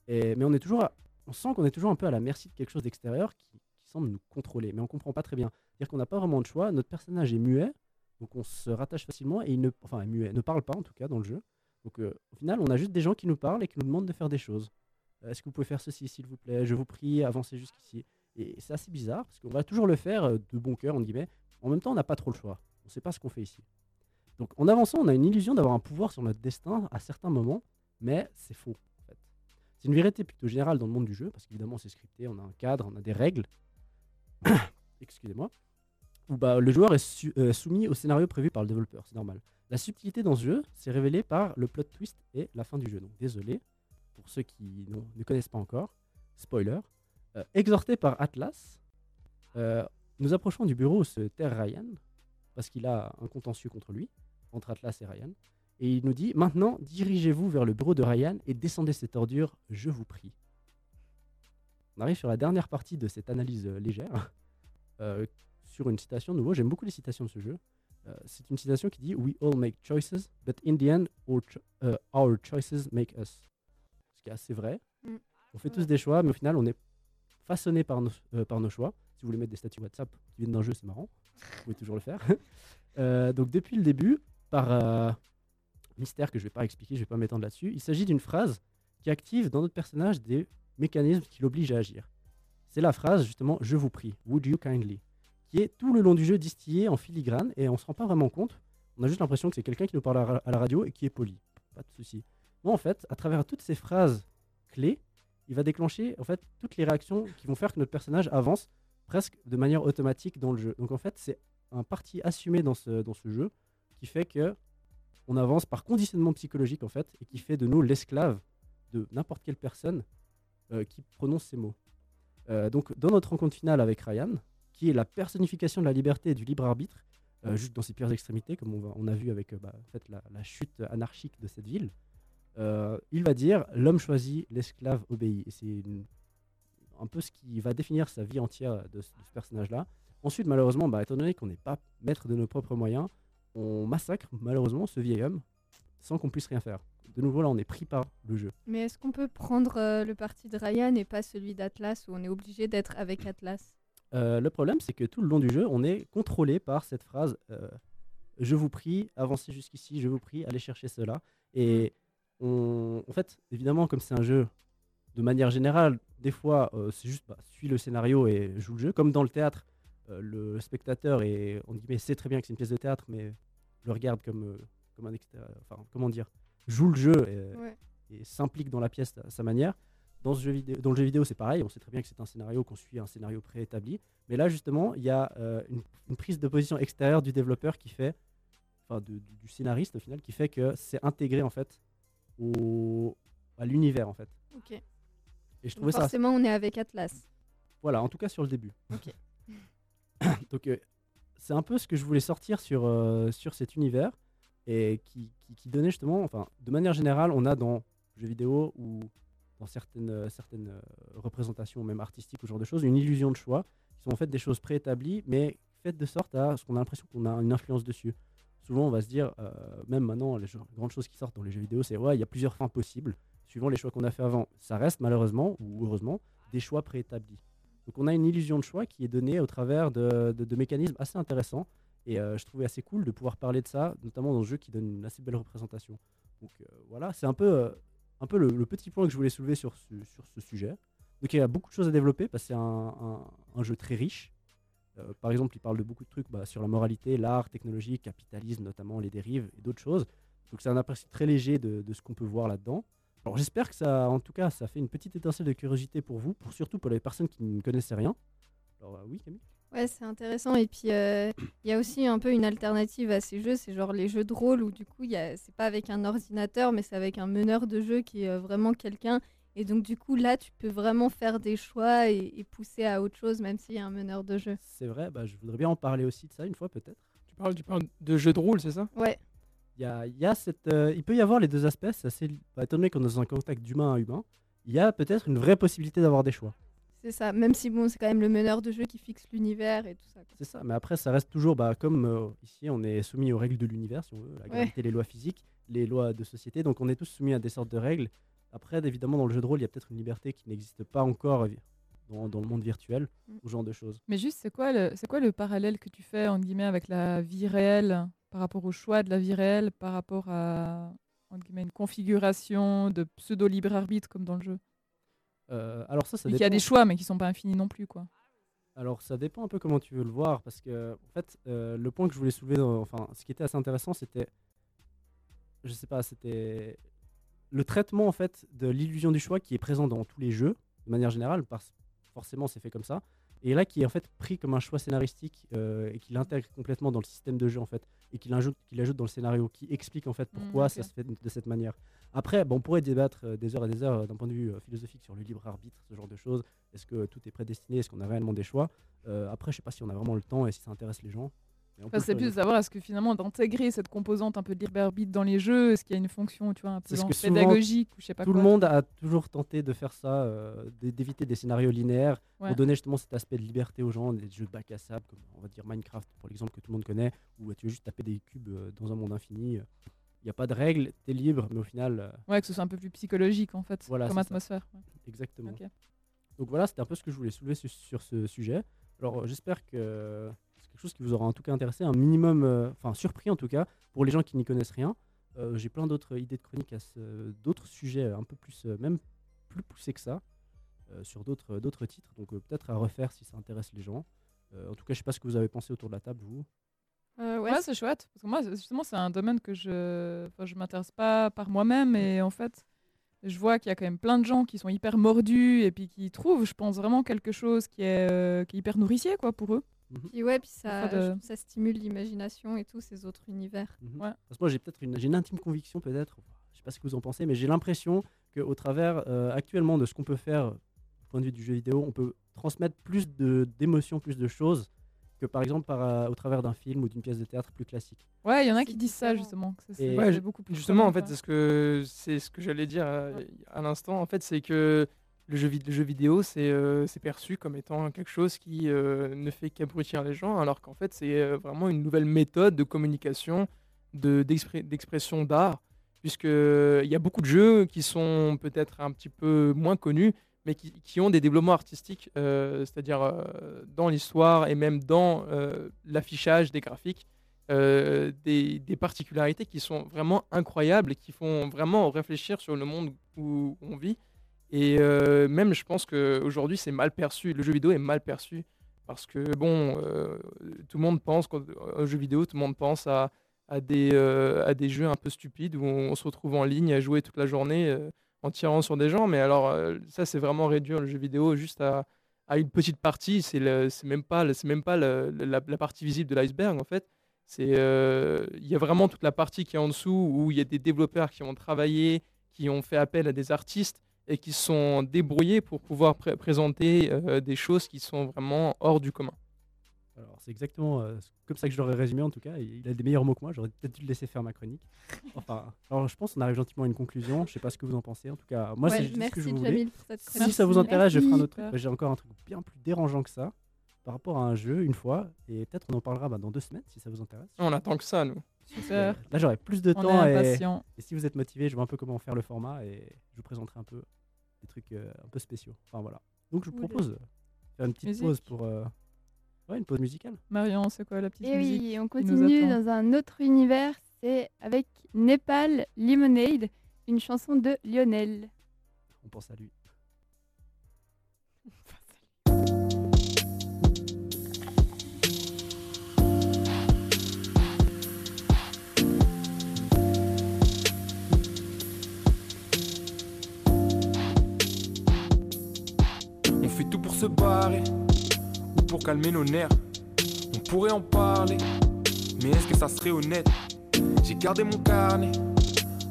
Et, mais on est toujours, à- on sent qu'on est toujours un peu à la merci de quelque chose d'extérieur qui, qui semble nous contrôler, mais on comprend pas très bien. C'est-à-dire qu'on n'a pas vraiment de choix. Notre personnage est muet, donc on se rattache facilement et il ne, enfin, est muet, ne parle pas en tout cas dans le jeu. Donc, euh, au final, on a juste des gens qui nous parlent et qui nous demandent de faire des choses. Euh, Est-ce que vous pouvez faire ceci, s'il vous plaît? Je vous prie, avancez jusqu'ici. Et c'est assez bizarre parce qu'on va toujours le faire euh, de bon cœur, entre guillemets. En même temps, on n'a pas trop le choix. On ne sait pas ce qu'on fait ici. Donc, en avançant, on a une illusion d'avoir un pouvoir sur notre destin à certains moments, mais c'est faux. En fait. C'est une vérité plutôt générale dans le monde du jeu, parce qu'évidemment, c'est scripté, on a un cadre, on a des règles. Excusez-moi. Où bah, le joueur est euh, soumis au scénario prévu par le développeur, c'est normal. La subtilité dans ce jeu, c'est révélé par le plot twist et la fin du jeu. Donc, désolé pour ceux qui ne connaissent pas encore. Spoiler. Euh, exhorté par Atlas, euh, nous approchons du bureau où se terre Ryan, parce qu'il a un contentieux contre lui, entre Atlas et Ryan. Et il nous dit Maintenant, dirigez-vous vers le bureau de Ryan et descendez cette ordure, je vous prie. On arrive sur la dernière partie de cette analyse légère, sur une citation de nouveau. J'aime beaucoup les citations de ce jeu. Euh, C'est une citation qui dit We all make choices, but in the end, our, cho- euh, our choices make us. ce qui est assez vrai. Mm. On fait Ouais. tous des choix, mais au final, on est façonné par nos, euh, par nos choix. Si vous voulez mettre des statuts WhatsApp qui viennent d'un jeu, c'est marrant. Vous pouvez toujours le faire. Euh, donc, depuis le début, par mystère que je ne vais pas expliquer, je ne vais pas m'étendre là-dessus, il s'agit d'une phrase qui active dans notre personnage des mécanismes qui l'obligent à agir. C'est la phrase, justement, je vous prie, would you kindly, qui est tout le long du jeu distillée en filigrane et on se rend pas vraiment compte. On a juste l'impression que c'est quelqu'un qui nous parle à la radio et qui est poli. Pas de souci. Non, en fait, à travers toutes ces phrases clés, il va déclencher en fait toutes les réactions qui vont faire que notre personnage avance presque de manière automatique dans le jeu. Donc en fait, c'est un parti assumé dans ce, dans ce jeu qui fait que on avance par conditionnement psychologique en fait et qui fait de nous l'esclave de n'importe quelle personne euh, qui prononce ces mots. Euh, donc dans notre rencontre finale avec Ryan, qui est la personnification de la liberté et du libre arbitre, euh, juste dans ses pires extrémités, comme on, a vu avec euh, bah, la, chute anarchique de cette ville, euh, il va dire l'homme choisit, l'esclave obéit. C'est un peu ce qui va définir sa vie entière de ce personnage-là. Ensuite, malheureusement, bah, étant donné qu'on n'est pas maître de nos propres moyens, on massacre malheureusement ce vieil homme sans qu'on puisse rien faire. De nouveau, là, on est pris par le jeu. Mais est-ce qu'on peut prendre euh, le parti de Ryan et pas celui d'Atlas où on est obligé d'être avec Atlas? Euh, le problème, c'est que tout le long du jeu, on est contrôlé par cette phrase euh, Je vous prie, avancez jusqu'ici, je vous prie, allez chercher cela. Et on, en fait, évidemment, comme c'est un jeu de manière générale, des fois, euh, c'est juste bah, suis le scénario et joue le jeu. Comme dans le théâtre, le spectateur est, on dit, sait très bien que c'est une pièce de théâtre, mais le regarde comme, comme un extérieur. Enfin, comment dire Joue le jeu et, Ouais. et s'implique dans la pièce à sa manière. Dans, ce jeu vidéo, dans le jeu vidéo, c'est pareil. On sait très bien que c'est un scénario, qu'on suit un scénario préétabli. Mais là, justement, il y a euh, une, une prise de position extérieure du développeur qui fait, enfin, de- du, du scénariste au final, qui fait que c'est intégré en fait au, à l'univers en fait. Ok. Et je Donc trouvais ça, forcément, on est avec Atlas. voilà, en tout cas sur le début. Ok. Donc euh, c'est un peu ce que je voulais sortir sur, euh, sur cet univers et qui, qui, qui donnait justement, enfin, de manière générale, on a dans le jeu vidéo ou dans certaines, euh, certaines euh, représentations, même artistiques ou ce genre de choses, une illusion de choix qui sont en fait des choses préétablies, mais faites de sorte à ce qu'on a l'impression qu'on a une influence dessus. Souvent, on va se dire, euh, même maintenant, les grandes choses qui sortent dans les jeux vidéo, c'est ouais, il y a plusieurs fins possibles, suivant les choix qu'on a fait avant. Ça reste malheureusement, ou heureusement, des choix préétablis. Donc on a une illusion de choix qui est donnée au travers de, de- mécanismes assez intéressants. Et je trouvais assez cool de pouvoir parler de ça, notamment dans ce jeu qui donne une assez belle représentation. Donc voilà, c'est un peu, un peu le, petit point que je voulais soulever sur ce, sur ce sujet. Donc il y a beaucoup de choses à développer parce que c'est un, un- un jeu très riche. Euh, par exemple, il parle de beaucoup de trucs bah, sur la moralité, l'art, technologie, capitalisme, notamment les dérives et d'autres choses. Donc c'est un aperçu très léger de, de ce qu'on peut voir là-dedans. Alors j'espère que ça, en tout cas, ça fait une petite étincelle de curiosité pour vous, pour surtout pour les personnes qui ne connaissaient rien. Alors euh, oui, Camille? Ouais, c'est intéressant. Et puis, euh, il y a aussi un peu une alternative à ces jeux. C'est genre les jeux de rôle où, du coup, il y a- c'est pas avec un ordinateur, mais c'est avec un meneur de jeu qui est euh, vraiment quelqu'un. Et donc, du coup, là, tu peux vraiment faire des choix et, et pousser à autre chose, même s'il y a un meneur de jeu. C'est vrai, bah, je voudrais bien en parler aussi de ça une fois peut-être. Tu parles, tu parles de jeu de rôle, c'est ça? Ouais, Il, y a, il y a cette, euh, il peut y avoir les deux aspects, c'est assez, bah, étant donné qu'on est dans un contact d'humain à humain, il y a peut-être une vraie possibilité d'avoir des choix. C'est ça. Même si, bon, c'est quand même le meneur de jeu qui fixe l'univers et tout ça. C'est ça, mais après, ça reste toujours, bah, comme euh, ici, on est soumis aux règles de l'univers, si on veut, la gravité, les lois physiques, les lois de société, donc on est tous soumis à des sortes de règles. Après, évidemment, dans le jeu de rôle, il y a peut-être une liberté qui n'existe pas encore euh, dans, dans le monde virtuel, Mm. ou ce genre de choses. Mais juste, c'est quoi, le, c'est quoi le parallèle que tu fais, entre guillemets, avec la vie réelle, par rapport au choix de la vie réelle, par rapport à entre guillemets, une configuration de pseudo-libre arbitre comme dans le jeu? Euh, alors ça, qu'il y a des choix, mais qui sont pas infinis non plus, quoi. Alors ça dépend un peu comment tu veux le voir, parce que en fait, euh, le point que je voulais soulever, enfin, ce qui était assez intéressant, c'était, je sais pas, c'était le traitement en fait de l'illusion du choix qui est présent dans tous les jeux, de manière générale, parce forcément c'est fait comme ça, et là qui est en fait pris comme un choix scénaristique euh, et qui l'intègre complètement dans le système de jeu en fait, et qui l'ajoute, qui l'ajoute dans le scénario, qui explique en fait pourquoi ok. ça se fait de cette manière. Après, bon, on pourrait débattre euh, des heures et des heures euh, d'un point de vue euh, philosophique sur le libre arbitre, ce genre de choses. Est-ce que tout est prédestiné? Est-ce qu'on a réellement des choix? Euh, Après, je sais pas si on a vraiment le temps et si ça intéresse les gens. Enfin, c'est plus de savoir est-ce que finalement d'intégrer cette composante un peu de libre arbitre dans les jeux, est-ce qu'il y a une fonction, tu vois, un peu pédagogique ou je sais pas Tout quoi? le monde a toujours tenté de faire ça, euh, d'éviter des scénarios linéaires Ouais. pour donner justement cet aspect de liberté aux gens, des jeux de bac à sable, comme on va dire Minecraft pour l'exemple que tout le monde connaît, où tu veux juste taper des cubes dans un monde infini. Euh. il n'y a pas de règles, tu es libre, mais au final, euh, Ouais, que ce soit un peu plus psychologique en fait, Voilà, comme atmosphère. ouais. exactement. Donc voilà, c'était un peu ce que je voulais soulever su- sur ce sujet. Alors euh, j'espère que c'est quelque chose qui vous aura en tout cas intéressé, un minimum, euh, enfin surpris en tout cas, pour les gens qui n'y connaissent rien. Euh, J'ai plein d'autres idées de chroniques à d'autres sujets un peu plus, euh, même plus poussés que ça, euh, sur d'autres titres. Donc euh, peut-être à refaire si ça intéresse les gens. Euh, en tout cas, je sais pas ce que vous avez pensé autour de la table, vous. Euh, ouais, Ouais, c'est chouette. Parce que moi, c'est- justement, c'est un domaine que je enfin, je m'intéresse pas par moi-même. Et en fait, je vois qu'il y a quand même plein de gens qui sont hyper mordus et puis qui trouvent, je pense, vraiment quelque chose qui est, euh, qui est hyper nourricier quoi, pour eux. puis ouais, puis ça, de- ça stimule l'imagination et tous ces autres univers. Mhm. Ouais. Parce que moi, j'ai peut-être une, j'ai une intime conviction, peut-être, je sais pas ce que vous en pensez, mais j'ai l'impression qu'au travers euh, actuellement de ce qu'on peut faire du point de vue du jeu vidéo, on peut transmettre plus de, d'émotions, plus de choses que par exemple par, euh, au travers d'un film ou d'une pièce de théâtre plus classique. Ouais, il y en a qui disent ça justement. que Ouais, beaucoup plus Justement, en fait, c'est ce que c'est ce que j'allais dire à, à l'instant. En fait, c'est que le jeu, vid- le jeu vidéo, c'est euh, c'est perçu comme étant quelque chose qui euh, ne fait qu'abrutir les gens, alors qu'en fait, c'est euh, vraiment une nouvelle méthode de communication, de d'expression d'art, puisque il y a beaucoup de jeux qui sont peut-être un petit peu moins connus, mais qui, ont des développements artistiques, euh, c'est-à-dire euh, dans l'histoire et même dans euh, l'affichage des graphiques des, particularités qui sont vraiment incroyables et qui font vraiment réfléchir sur le monde où on vit. Et même, je pense qu'aujourd'hui, c'est mal perçu. Le jeu vidéo est mal perçu parce que, bon, tout le monde pense au jeu vidéo, tout le monde pense à, des, jeux un peu stupides où on, se retrouve en ligne à jouer toute la journée en tirant sur des gens. Mais alors, euh, ça, c'est vraiment réduire le jeu vidéo juste à, une petite partie. C'est même pas, c'est même pas la, partie visible de l'iceberg, en fait. Euh, il y a vraiment toute la partie qui est en dessous où il y a des développeurs qui ont travaillé, qui ont fait appel à des artistes et qui sont débrouillés pour pouvoir pré- présenter euh, des choses qui sont vraiment hors du commun. Alors c'est exactement euh, comme ça que je l'aurais résumé en tout cas. Il a des meilleurs mots que moi, j'aurais peut-être dû le laisser faire ma chronique. Enfin, alors je pense qu'on arrive gentiment à une conclusion. Je sais pas ce que vous en pensez. En tout cas, moi Ouais, c'est juste ce merci que je voulais. Jamil pour cette Si ça vous intéresse, je ferai un autre truc. Bah, J'ai encore un truc bien plus dérangeant que ça par rapport à un jeu une fois. Et peut-être on en parlera bah, dans deux semaines si ça vous intéresse. On attend que ça, nous. Super. Euh, Là j'aurai plus de On est temps et, si vous êtes motivé, je vois un peu comment faire le format et je vous présenterai un peu des trucs euh, un peu spéciaux. Enfin voilà. Donc je vous propose de faire une petite Musique. pause pour euh, ouais, une pause musicale. Marion, c'est quoi la petite Et musique oui, on continue dans un autre univers, c'est avec Népal Lemonade, une chanson de Lionel. On pense à lui. On fait tout pour se barrer pour calmer nos nerfs. On pourrait en parler, mais est-ce que ça serait honnête? J'ai gardé mon carnet,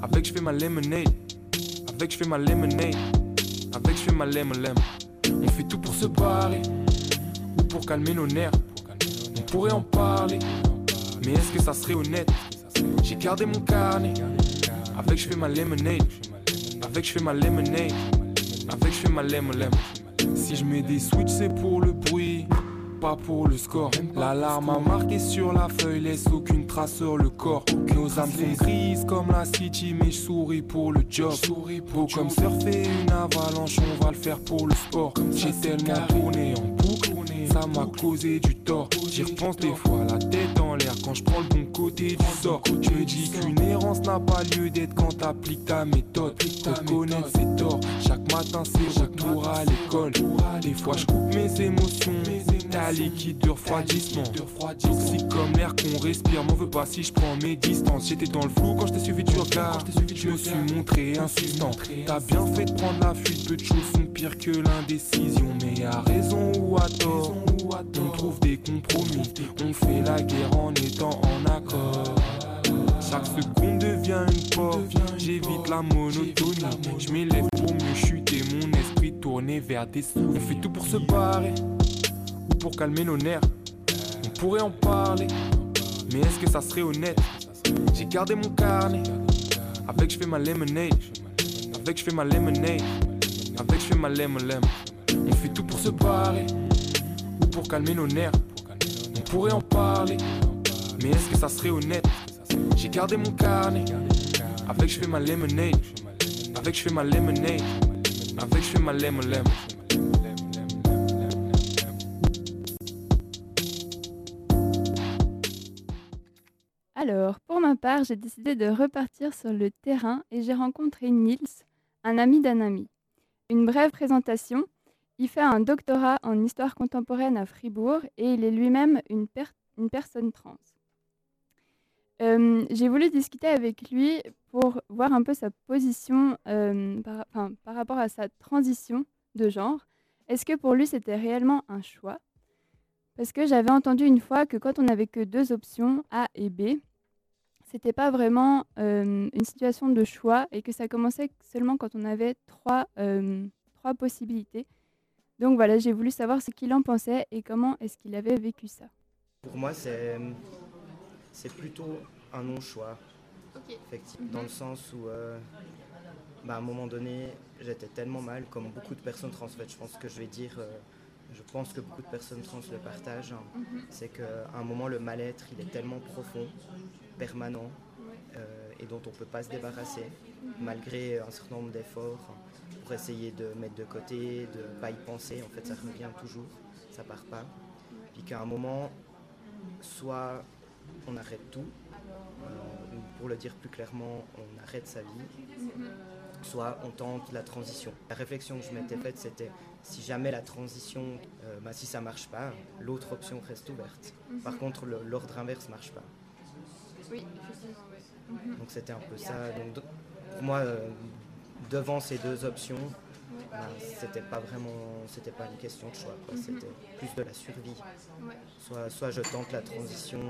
avec je fais ma lemonade, avec je fais ma lemonade, avec je fais ma lemon. On fait tout pour se barrer ou pour calmer nos nerfs. On pourrait en parler, mais est-ce que ça serait honnête? J'ai gardé mon carnet, avec je fais ma lemonade, avec je fais ma lemonade, avec je fais ma lemon. Si je mets des switches, c'est pour le pas pour le score. L'alarme a marqué sur la feuille, laisse aucune trace sur le corps. Nos âmes sont grises comme la city, mais je souris pour le job. Beau comme surfer une avalanche, on va le faire pour le sport. J'ai tellement tourné en boucle, ça m'a causé du tort. J'y repense des fois, la tête en l'air quand je prends le bon côté du sort. Je me dis qu'une errance n'a pas lieu d'être quand t'appliques ta méthode. Reconnaître ses torts, chaque matin c'est retour à l'école. Des fois je coupe mes émotions, t'as liquide de refroidissement. Toxique comme l'air qu'on respire, m'en veux pas si je prends mes distances. J'étais dans le flou quand je t'ai suivi du regard. Je me suis montré insistant. T'as bien fait de prendre la fuite, peu de choses sont pires que l'indécision. Mais à raison ou à tort, on trouve des compromis. On fait la guerre en étant en accord. Chaque seconde devient une porte, j'évite la monotonie. Je m'élève pour mieux chuter, mon esprit tourné vers des sous. On fait tout pour se barrer, pour calmer nos nerfs. On pourrait en parler, mais est-ce que ça serait honnête? J'ai gardé mon carnet, avec je fais ma lemonade, avec je fais ma lemonade, avec je fais ma lemon. On fait tout pour se barrer, ou pour calmer nos nerfs. On pourrait en parler, mais est-ce que ça serait honnête? J'ai gardé mon carnet. Avec je fais ma lemonade. Avec je fais ma lemonade. Avec je fais ma lemon Alors, pour ma part, j'ai décidé de repartir sur le terrain et j'ai rencontré Niels, un ami d'un ami. Une brève présentation. Il fait un doctorat en histoire contemporaine à Fribourg et il est lui-même une, per- une personne trans. Euh, j'ai voulu discuter avec lui pour voir un peu sa position euh, par rapport à sa transition de genre. Est-ce que pour lui c'était réellement un choix? Parce que j'avais entendu une fois que quand on n'avait que deux options, A et B, c'était pas vraiment euh, une situation de choix et que ça commençait seulement quand on avait trois, euh, trois possibilités. Donc voilà, j'ai voulu savoir ce qu'il en pensait et comment est-ce qu'il avait vécu ça. Pour moi, c'est c'est plutôt un non-choix, effectivement, dans le sens où, euh, bah, à un moment donné, j'étais tellement mal, comme beaucoup de personnes trans. En fait, je pense que je vais dire, euh, je pense que beaucoup de personnes trans le partagent. hein. C'est qu'à un moment, le mal-être, il est tellement profond, permanent, euh, et dont on ne peut pas se débarrasser, malgré un certain nombre d'efforts pour essayer de mettre de côté, de ne pas y penser. En fait, ça revient toujours, ça part pas. Puis qu'à un moment, soit on arrête tout, euh, ou pour le dire plus clairement, on arrête sa vie, soit on tente la transition. La réflexion que je m'étais faite, c'était si jamais la transition, euh, bah, si ça marche pas, l'autre option reste ouverte. Par contre, l'ordre inverse marche pas. Oui, effectivement, Donc c'était un peu ça. Donc, pour moi, euh, devant ces deux options, bah, c'était pas vraiment, c'était pas une question de choix. quoi. C'était plus de la survie. Soit, soit je tente la transition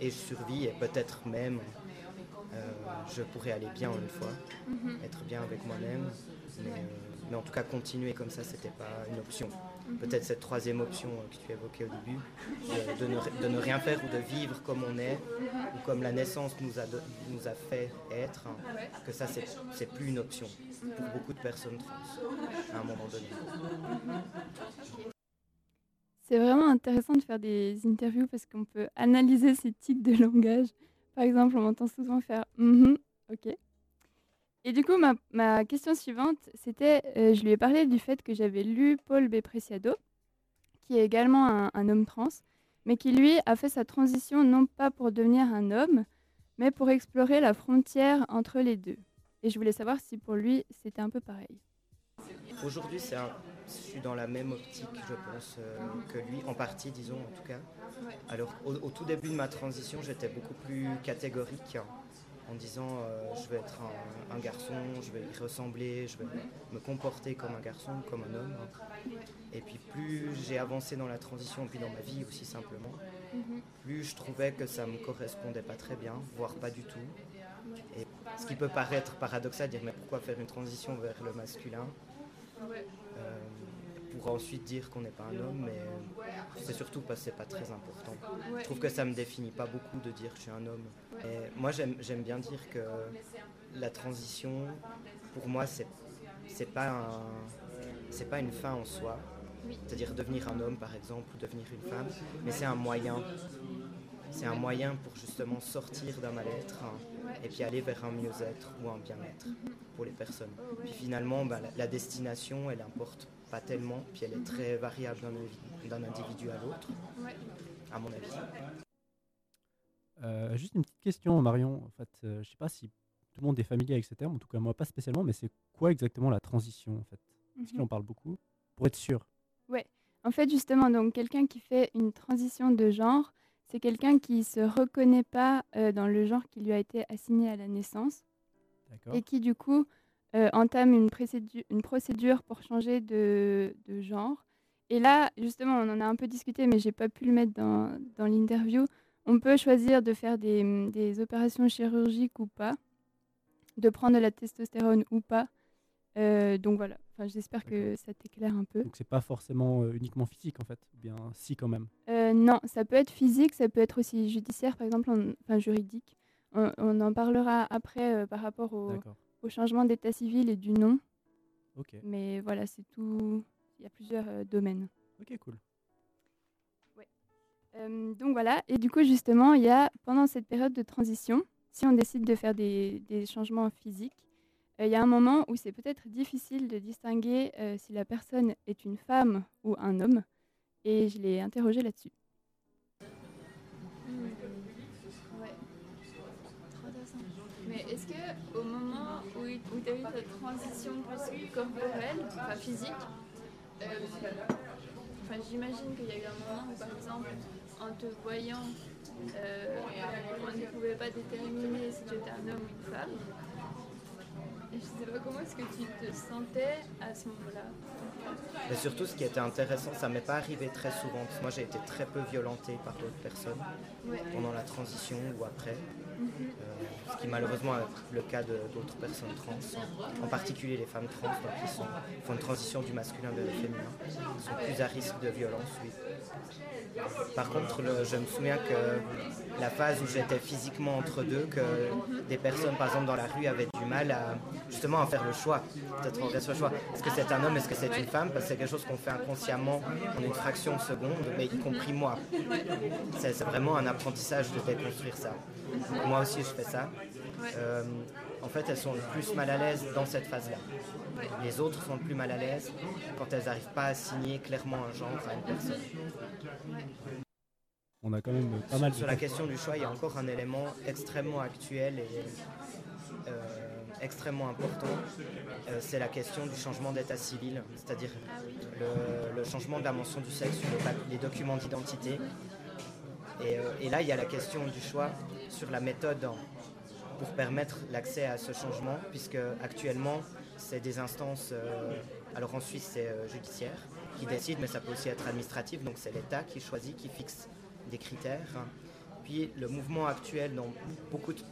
et je survis et peut-être même euh, je pourrais aller bien une fois, être bien avec moi-même. Mais, euh, mais en tout cas, continuer comme ça, c'était pas une option. Peut-être cette troisième option euh, que tu évoquais au début, de, de ne, de ne rien faire ou de vivre comme on est, ou comme la naissance nous a, do- nous a fait être, hein, que ça, c'est c'est plus une option pour beaucoup de personnes trans à un moment donné. C'est vraiment intéressant de faire des interviews parce qu'on peut analyser ces tics de langage. Par exemple, on m'entend souvent faire Mhm, ok. Et du coup, ma, ma question suivante, c'était euh, je lui ai parlé du fait que j'avais lu Paul B. Preciado, qui est également un, un homme trans, mais qui lui a fait sa transition non pas pour devenir un homme, mais pour explorer la frontière entre les deux. Et je voulais savoir si pour lui c'était un peu pareil. Aujourd'hui, c'est un- je suis dans la même optique, je pense, euh, que lui, en partie, disons, en tout cas. Alors, au, au tout début de ma transition, j'étais beaucoup plus catégorique hein, en disant euh, je vais être un, garçon, je vais y ressembler, je vais me comporter comme un garçon, comme un homme. Et puis, plus j'ai avancé dans la transition, puis dans ma vie aussi simplement, plus je trouvais que ça me correspondait pas très bien, voire pas du tout. Et ce qui peut paraître paradoxal, dire mais pourquoi faire une transition vers le masculin? Euh, pour ensuite dire qu'on n'est pas un homme, mais c'est surtout parce que c'est pas très important. Je trouve que ça me définit pas beaucoup de dire que je suis un homme. Et moi, j'aime bien dire que la transition, pour moi, c'est c'est pas un, c'est pas une fin en soi. C'est-à-dire devenir un homme, par exemple, ou devenir une femme, mais c'est un moyen. C'est un moyen pour justement sortir d'un mal-être hein, et puis aller vers un mieux-être ou un bien-être pour les personnes. Puis finalement, bah, la destination, elle importe pas tellement, puis elle est très variable d'un individu à l'autre, à mon avis. Euh, juste une petite question, Marion. En fait, euh, je sais pas si tout le monde est familier avec ce terme, en tout cas moi pas spécialement, mais c'est quoi exactement la transition en fait? Est-ce qu'il Mhm. en parle beaucoup Pour être sûr. En fait, justement, donc quelqu'un qui fait une transition de genre, c'est quelqu'un qui se reconnaît pas euh, dans le genre qui lui a été assigné à la naissance et qui du coup euh, entame une, procédu- une procédure pour changer de, de genre. Et là, justement, on en a un peu discuté, mais j'ai pas pu le mettre dans, dans l'interview. On peut choisir de faire des, des opérations chirurgiques ou pas, de prendre de la testostérone ou pas. Euh, donc voilà, enfin, j'espère que ça t'éclaire un peu. Donc c'est pas forcément euh, uniquement physique en fait, ou bien si quand même. Euh, non, ça peut être physique, ça peut être aussi judiciaire, par exemple, en- enfin juridique. On, on en parlera après par rapport au, D'accord. Au changement d'état civil et du nom. Ok. Mais voilà, c'est tout. Il y a plusieurs euh, domaines. Ok, cool. Euh, donc voilà, et du coup justement, il y a pendant cette période de transition, si on décide de faire des, des changements physiques, euh, il y a un moment où c'est peut-être difficile de distinguer si la personne est une femme ou un homme, et je l'ai interrogé là-dessus. Où, où tu as eu ta transition corporelle, enfin physique, euh, enfin, j'imagine qu'il y a eu un moment où par exemple en te voyant, euh, on ne pouvait pas déterminer si tu étais un homme ou une femme. Et je sais pas comment est-ce que tu te sentais à ce moment-là. Mais surtout, ce qui était intéressant, ça m'est pas arrivé très souvent. Parce que moi, j'ai été très peu violentée par d'autres personnes Ouais. pendant la transition ou après. Mhm. Euh, ce qui malheureusement est le cas d'autres personnes trans, en particulier les femmes trans, qui font une transition du masculin vers le féminin, Ils sont plus à risque de violence. Par contre, je me souviens que la phase où j'étais physiquement entre deux, que des personnes, par exemple, dans la rue avaient du mal à justement à faire le choix. Peut-être le choix. Est-ce que c'est un homme, est-ce que c'est une femme? Parce que c'est quelque chose qu'on fait inconsciemment en une fraction de seconde, mais y compris moi. C'est vraiment un apprentissage de déconstruire ça. Moi aussi, je fais ça. Euh, en fait, elles sont le plus mal à l'aise dans cette phase-là. Les autres sont le plus mal à l'aise quand elles n'arrivent pas à assigner clairement un genre à une personne. On a quand même pas mal Sur la question du choix, il y a encore un élément extrêmement actuel et euh, extrêmement important. Euh, c'est la question du changement d'état civil, c'est-à-dire le, le changement de la mention du sexe sur les, documents d'identité. Et, euh, et là, il y a la question du choix sur la méthode pour permettre l'accès à ce changement, puisque actuellement, c'est des instances, euh, alors en Suisse, c'est euh, judiciaire, qui décide, mais ça peut aussi être administratif, donc c'est l'État qui choisit, qui fixe des critères. Puis le mouvement actuel dans beaucoup de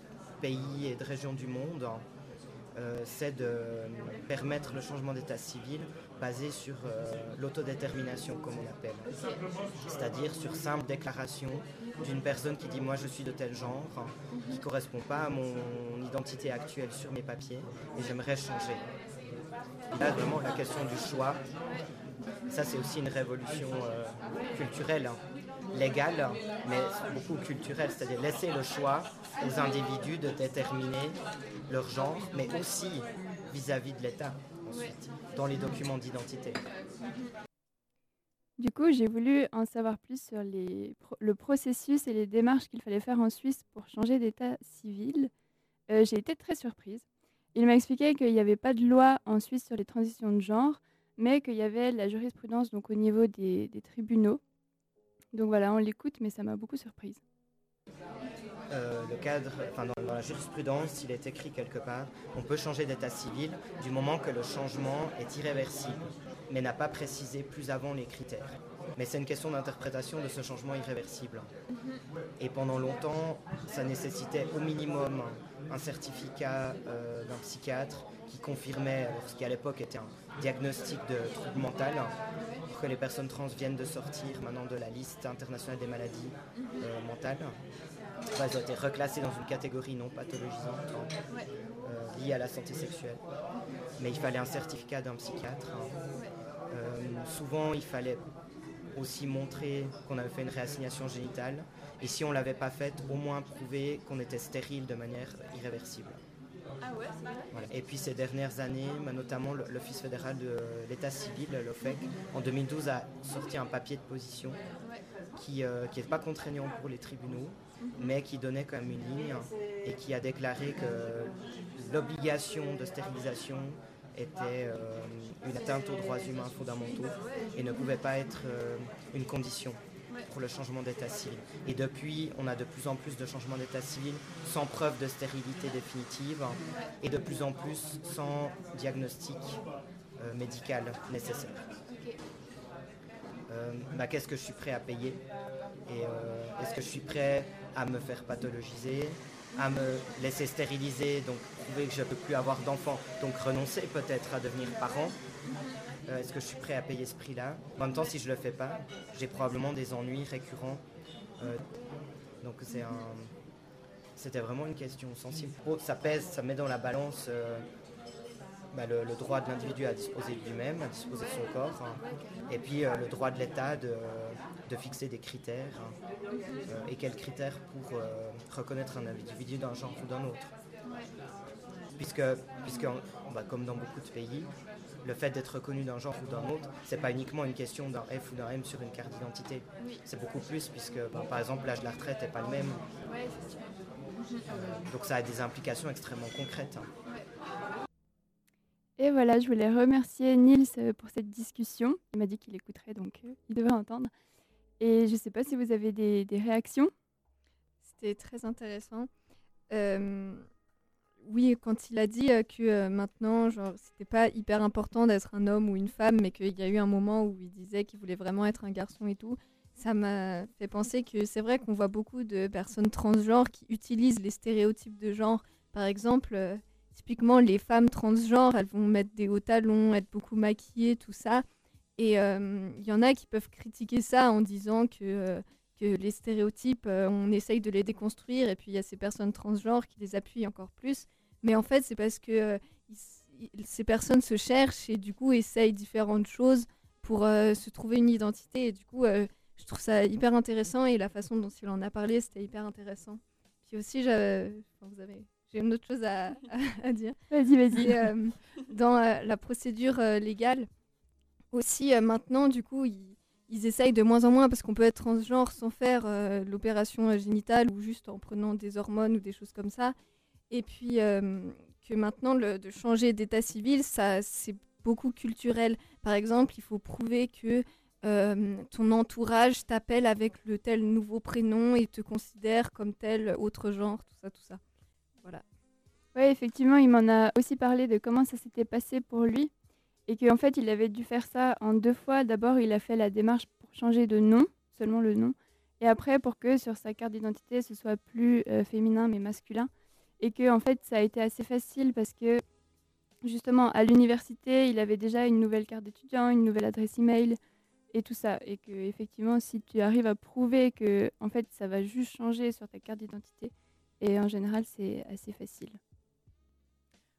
pays et de régions du monde, euh, c'est de permettre le changement d'état civil basé sur euh, l'autodétermination, comme on l'appelle. C'est-à-dire sur simple déclaration d'une personne qui dit moi je suis de tel genre, qui ne correspond pas à mon identité actuelle sur mes papiers et j'aimerais changer. Là vraiment la question du choix, ça c'est aussi une révolution euh, culturelle, hein. légale, mais beaucoup culturelle, c'est-à-dire laisser le choix aux individus de déterminer leur genre, mais aussi vis-à-vis de l'État, dans les documents d'identité. Du coup, j'ai voulu en savoir plus sur le processus et les démarches qu'il fallait faire en Suisse pour changer d'état civil. Euh, j'ai été très surprise. Il m'a expliqué qu'il n'y avait pas de loi en Suisse sur les transitions de genre, mais qu'il y avait la jurisprudence donc au niveau des tribunaux. Donc voilà, on l'écoute, mais ça m'a beaucoup surprise. Euh, le cadre, enfin dans, dans la jurisprudence, il est écrit quelque part, on peut changer d'état civil du moment que le changement est irréversible, mais n'a pas précisé plus avant les critères. Mais c'est une question d'interprétation de ce changement irréversible. Et pendant longtemps, ça nécessitait au minimum un certificat euh, d'un psychiatre qui confirmait ce qui à l'époque était un diagnostic de trouble mental pour que les personnes trans viennent de sortir maintenant de la liste internationale des maladies euh, mentales. Enfin, elles ont été reclassées dans une catégorie non pathologisante euh, liée à la santé sexuelle. Mais il fallait un certificat d'un psychiatre. hein. Euh, souvent, il fallait aussi montrer qu'on avait fait une réassignation génitale. Et si on ne l'avait pas faite, au moins prouver qu'on était stérile de manière irréversible. Ah ouais, Voilà. Et puis ces dernières années, bah, notamment l'Office fédéral de l'État civil, l'OFEC, en 2012 a sorti un papier de position qui n'est pas contraignant pour les tribunaux, mais qui donnait quand même une ligne et qui a déclaré que l'obligation de stérilisation était euh, une atteinte aux droits humains fondamentaux et ne pouvait pas être euh, une condition pour le changement d'état civil. Et depuis, on a de plus en plus de changements d'état civil sans preuve de stérilité définitive et de plus en plus sans diagnostic euh, médical nécessaire. Bah, Qu'est-ce que je suis prêt à payer? Et est-ce que je suis prêt à me faire pathologiser à me laisser stériliser, donc prouver que je ne peux plus avoir d'enfants, donc renoncer peut-être à devenir parent euh, Est-ce que je suis prêt à payer ce prix-là? En même temps, si je ne le fais pas, j'ai probablement des ennuis récurrents. Euh, donc. C'était vraiment une question sensible. Oh, ça pèse, ça met dans la balance euh, bah, le, droit de l'individu à disposer de lui-même, à disposer de son corps, hein. et puis le droit de l'État de, de fixer des critères euh, et quels critères pour euh, reconnaître un individu d'un genre ou d'un autre. Puisque, puisque bah, comme dans beaucoup de pays, le fait d'être reconnu d'un genre ou d'un autre, c'est pas uniquement une question d'un F ou d'un M sur une carte d'identité. C'est beaucoup plus puisque, bah, par exemple, l'âge de la retraite n'est pas le même. Donc ça a des implications extrêmement concrètes. hein. Et voilà, je voulais remercier Nils euh, pour cette discussion. Il m'a dit qu'il écouterait, donc euh, il devrait entendre. Et je ne sais pas si vous avez des, réactions. C'était très intéressant. Oui, quand il a dit euh, que euh, maintenant, genre, c'était pas hyper important d'être un homme ou une femme, mais qu'il y a eu un moment où il disait qu'il voulait vraiment être un garçon et tout, ça m'a fait penser que c'est vrai qu'on voit beaucoup de personnes transgenres qui utilisent les stéréotypes de genre. Par exemple, euh, typiquement, les femmes transgenres, elles vont mettre des hauts talons, être beaucoup maquillées, tout ça. Et euh, il y en a qui peuvent critiquer ça en disant que, euh, que les stéréotypes, euh, on essaye de les déconstruire, et puis il y a ces personnes transgenres qui les appuient encore plus. Mais en fait, c'est parce que euh, ces personnes se cherchent et du coup essayent différentes choses pour euh, se trouver une identité. Et du coup, euh, je trouve ça hyper intéressant et la façon dont il en a parlé, c'était hyper intéressant. Puis aussi, j'avais- enfin, vous avez, j'ai une autre chose à, à- à dire. Vas-y, vas-y. Euh, dans euh, la procédure euh, légale, aussi euh, maintenant, du coup, ils, essayent de moins en moins parce qu'on peut être transgenre sans faire euh, l'opération euh, génitale ou juste en prenant des hormones ou des choses comme ça. Et puis que maintenant, de changer d'état civil, ça, c'est beaucoup culturel. Par exemple, il faut prouver que ton entourage t'appelle avec le tel nouveau prénom et te considère comme tel autre genre, tout ça, tout ça. Voilà. Oui, effectivement, il m'en a aussi parlé de comment ça s'était passé pour lui. Et qu'en fait, il avait dû faire ça en deux fois. D'abord, il a fait la démarche pour changer de nom, seulement le nom. Et après, pour que sur sa carte d'identité, ce soit plus euh, féminin mais masculin. Et que, en fait, ça a été assez facile parce que, justement, à l'université, il avait déjà une nouvelle carte d'étudiant, une nouvelle adresse email et tout ça. Et que, effectivement, si tu arrives à prouver que, en fait, ça va juste changer sur ta carte d'identité, et en général, c'est assez facile.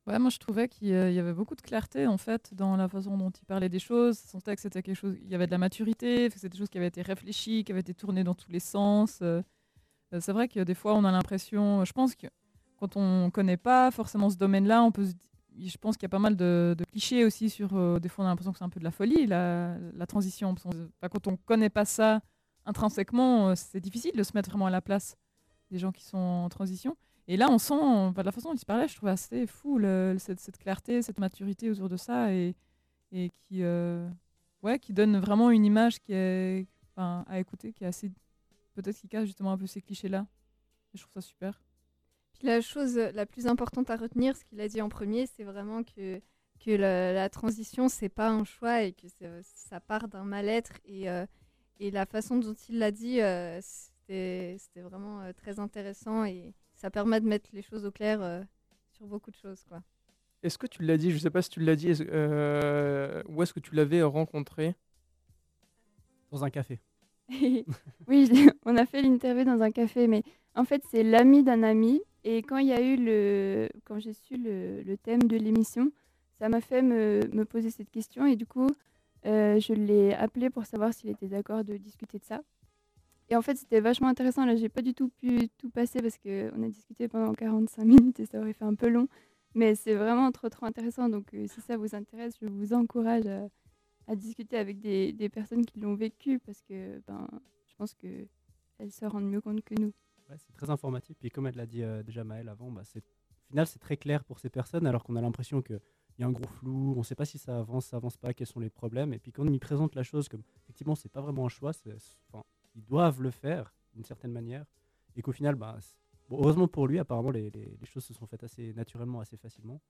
Ouais, moi je trouvais qu'il y avait beaucoup de clarté en fait dans la façon dont il parlait des choses. Son texte c'était quelque chose, il y avait de la maturité, c'était des choses qui avaient été réfléchies, qui avaient été tournées dans tous les sens. Euh, euh, c'est vrai que des fois on a l'impression, je pense que quand on connaît pas forcément ce domaine-là, on peut se je pense qu'il y a pas mal de, clichés aussi sur. euh, des fois on a l'impression que c'est un peu de la folie la, la transition. Bah, quand on connaît pas ça intrinsèquement, c'est difficile de se mettre vraiment à la place des gens qui sont en transition. Et là, on sent, enfin, de la façon dont il parlait, je trouve assez fou cette, clarté, cette maturité autour de ça et, qui, euh, ouais, qui donne vraiment une image qui est, à écouter, qui est assez, peut-être qui casse justement un peu ces clichés-là. Je trouve ça super. La chose la plus importante à retenir, ce qu'il a dit en premier, c'est vraiment que, que la, la transition, c'est pas un choix et que ça part d'un mal-être. Et, euh, et la façon dont il l'a dit, euh, c'était vraiment très intéressant et ça permet de mettre les choses au clair euh, sur beaucoup de choses. Quoi. Est-ce que tu l'as dit Je sais pas si tu l'as dit. est-ce- euh, où est-ce que tu l'avais rencontré? Dans un café. oui, on a fait l'interview dans un café, mais en fait, c'est l'ami d'un ami. Et quand il y a eu le, quand j'ai su le, le thème de l'émission, ça m'a fait me, me poser cette question. Et du coup, euh, je l'ai appelé pour savoir s'il était d'accord de discuter de ça. Et en fait, c'était vachement intéressant. Là, j'ai pas du tout pu tout passer parce qu'on a discuté pendant 45 minutes et ça aurait fait un peu long. Mais c'est vraiment trop, trop intéressant. Donc, euh, si ça vous intéresse, je vous encourage à, discuter avec des, personnes qui l'ont vécu parce que ben, je pense qu'elles se rendent mieux compte que nous. C'est très informatif. Puis comme elle l'a dit euh, déjà Maëlle avant, bah, c'est, au final c'est très clair pour ces personnes alors qu'on a l'impression qu'il y a un gros flou, on ne sait pas si ça avance, ça avance pas, quels sont les problèmes. Et puis quand on y présente la chose comme effectivement c'est pas vraiment un choix, ils doivent le faire d'une certaine manière. Et qu'au final, bah, bon, heureusement pour lui, apparemment les, les- les choses se sont faites assez naturellement, assez facilement.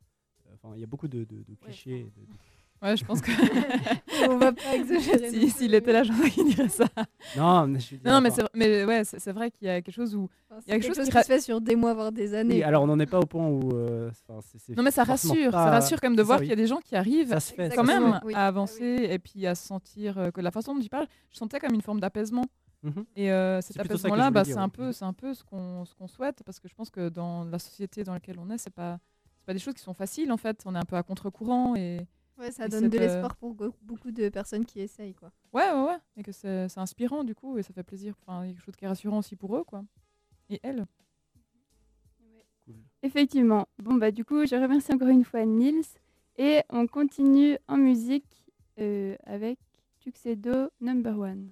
Euh, Enfin, il y a beaucoup de, de- de clichés. et de- de- Ouais, je pense que. On va pas exagérer Si- S'il était là, j'aurais qu'il dirait ça. Non, mais je non, mais c'est mais ouais, c'est vrai qu'il y a quelque chose où. Enfin, il y a quelque chose qui, qui ra- se fait sur des mois, voire des années. Oui, alors on n'en est pas au point où. euh, Non, mais ça rassure. pas- Ça rassure quand même de voir qu'il y a des gens qui arrivent fait, quand même. Oui. à avancer et puis à se sentir euh, que la façon dont il parle, je sentais comme une forme d'apaisement. Mhm. Et euh, cet apaisement-là, bah, c'est un ouais. peu, c'est un peu ce qu'on, ce qu'on souhaite parce que je pense que dans la société dans laquelle on est, c'est pas, c'est pas des choses qui sont faciles en fait. On est un peu à contre-courant et, Ouais, ça Et donne de euh, l'espoir pour beaucoup de personnes qui essayent, quoi. Ouais, ouais, ouais. Et que c'est c'est inspirant, du coup, et ça fait plaisir. Enfin, il y a quelque chose qui est rassurant aussi pour eux, quoi. Et elle. Effectivement. Bon, bah, du coup, je remercie encore une fois Nils. Et on continue en musique euh, avec Tuxedo Number One.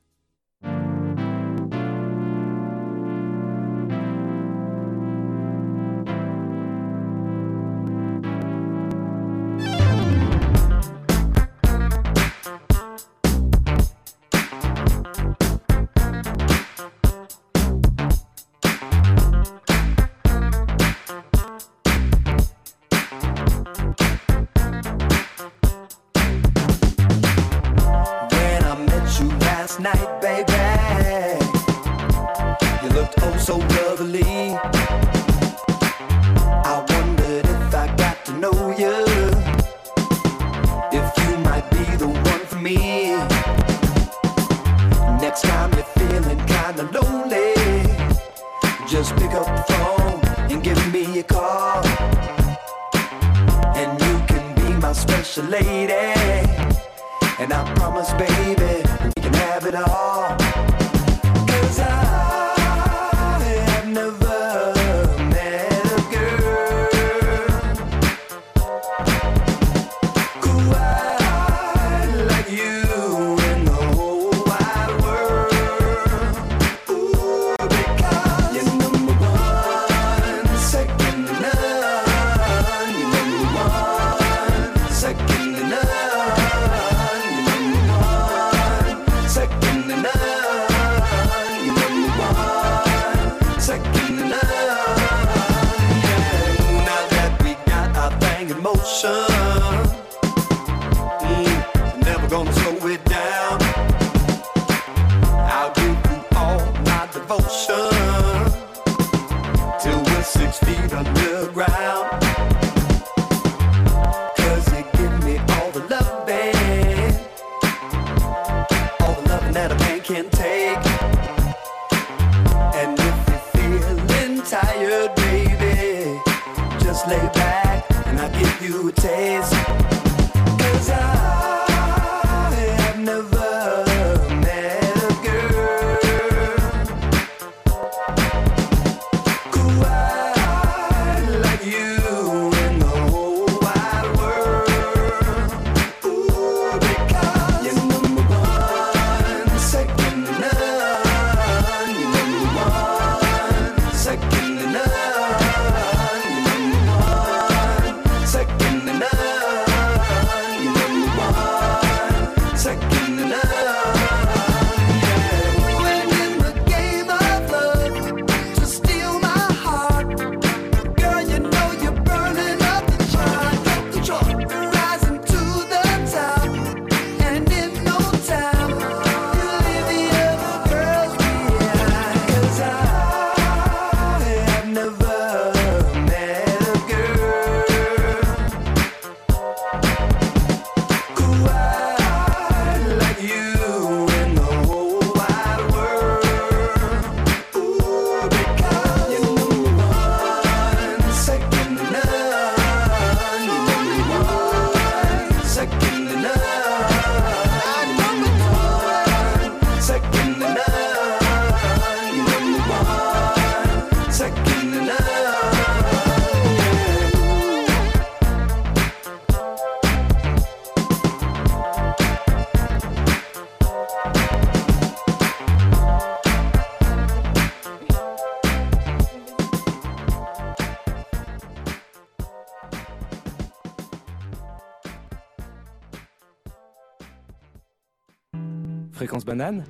Banane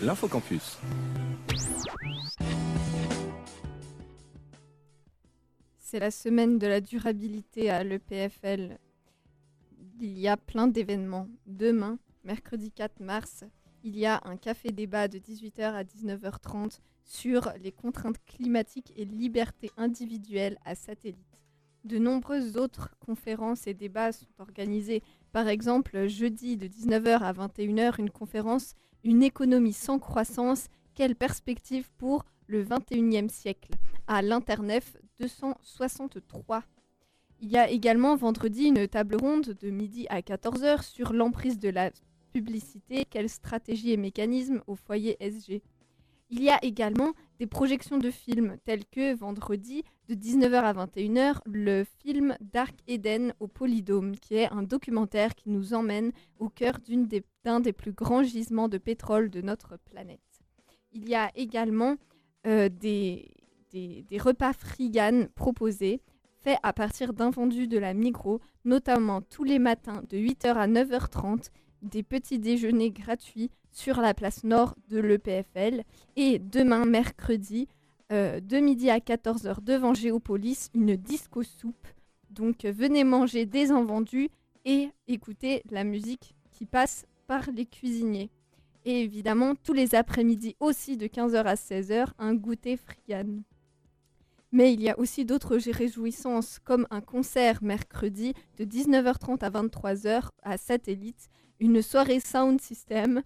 L'infocampus. C'est la semaine de la durabilité à l'EPFL. Il y a plein d'événements. Demain, mercredi 4 mars, il y a un café débat de 18h à 19h30 sur les contraintes climatiques et libertés individuelles à satellite. De nombreuses autres conférences et débats sont organisés. Par exemple, jeudi de 19h à 21h, une conférence Une économie sans croissance, quelle perspective pour le 21e siècle? À l'Internef 263. Il y a également vendredi une table ronde de midi à 14h sur l'emprise de la publicité, quelles stratégies et mécanismes au foyer SG. Il y a également des projections de films tels que vendredi de 19h à 21h le film Dark Eden au Polydôme qui est un documentaire qui nous emmène au cœur d'un des, plus grands gisements de pétrole de notre planète. Il y a également euh, des, repas frigan proposés faits à partir d'invendus de la Migros, notamment tous les matins de 8h à 9h30 des petits déjeuners gratuits sur la place nord de l'EPFL et demain mercredi euh, de midi à 14h devant Géopolis une disco soupe. Donc euh, venez manger des invendus et écouter la musique qui passe par les cuisiniers. Et évidemment tous les après-midi aussi de 15h à 16h un goûter frian. Mais il y a aussi d'autres réjouissances comme un concert mercredi de 19h30 à 23h à Satellite, une soirée sound system,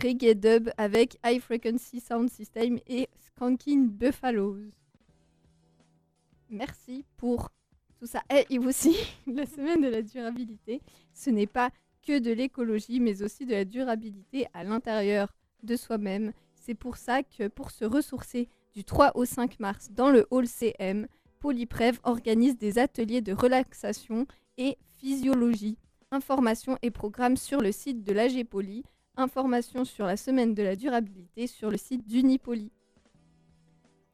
reggae dub avec High Frequency Sound System et Skanking Buffaloes. Merci pour tout ça. Et aussi, la semaine de la durabilité, ce n'est pas que de l'écologie, mais aussi de la durabilité à l'intérieur de soi-même. C'est pour ça que pour se ressourcer du 3 au 5 mars dans le hall CM, Polyprev organise des ateliers de relaxation et physiologie. Informations et programmes sur le site de l'AG Poly. Informations sur la semaine de la durabilité sur le site d'Unipoly.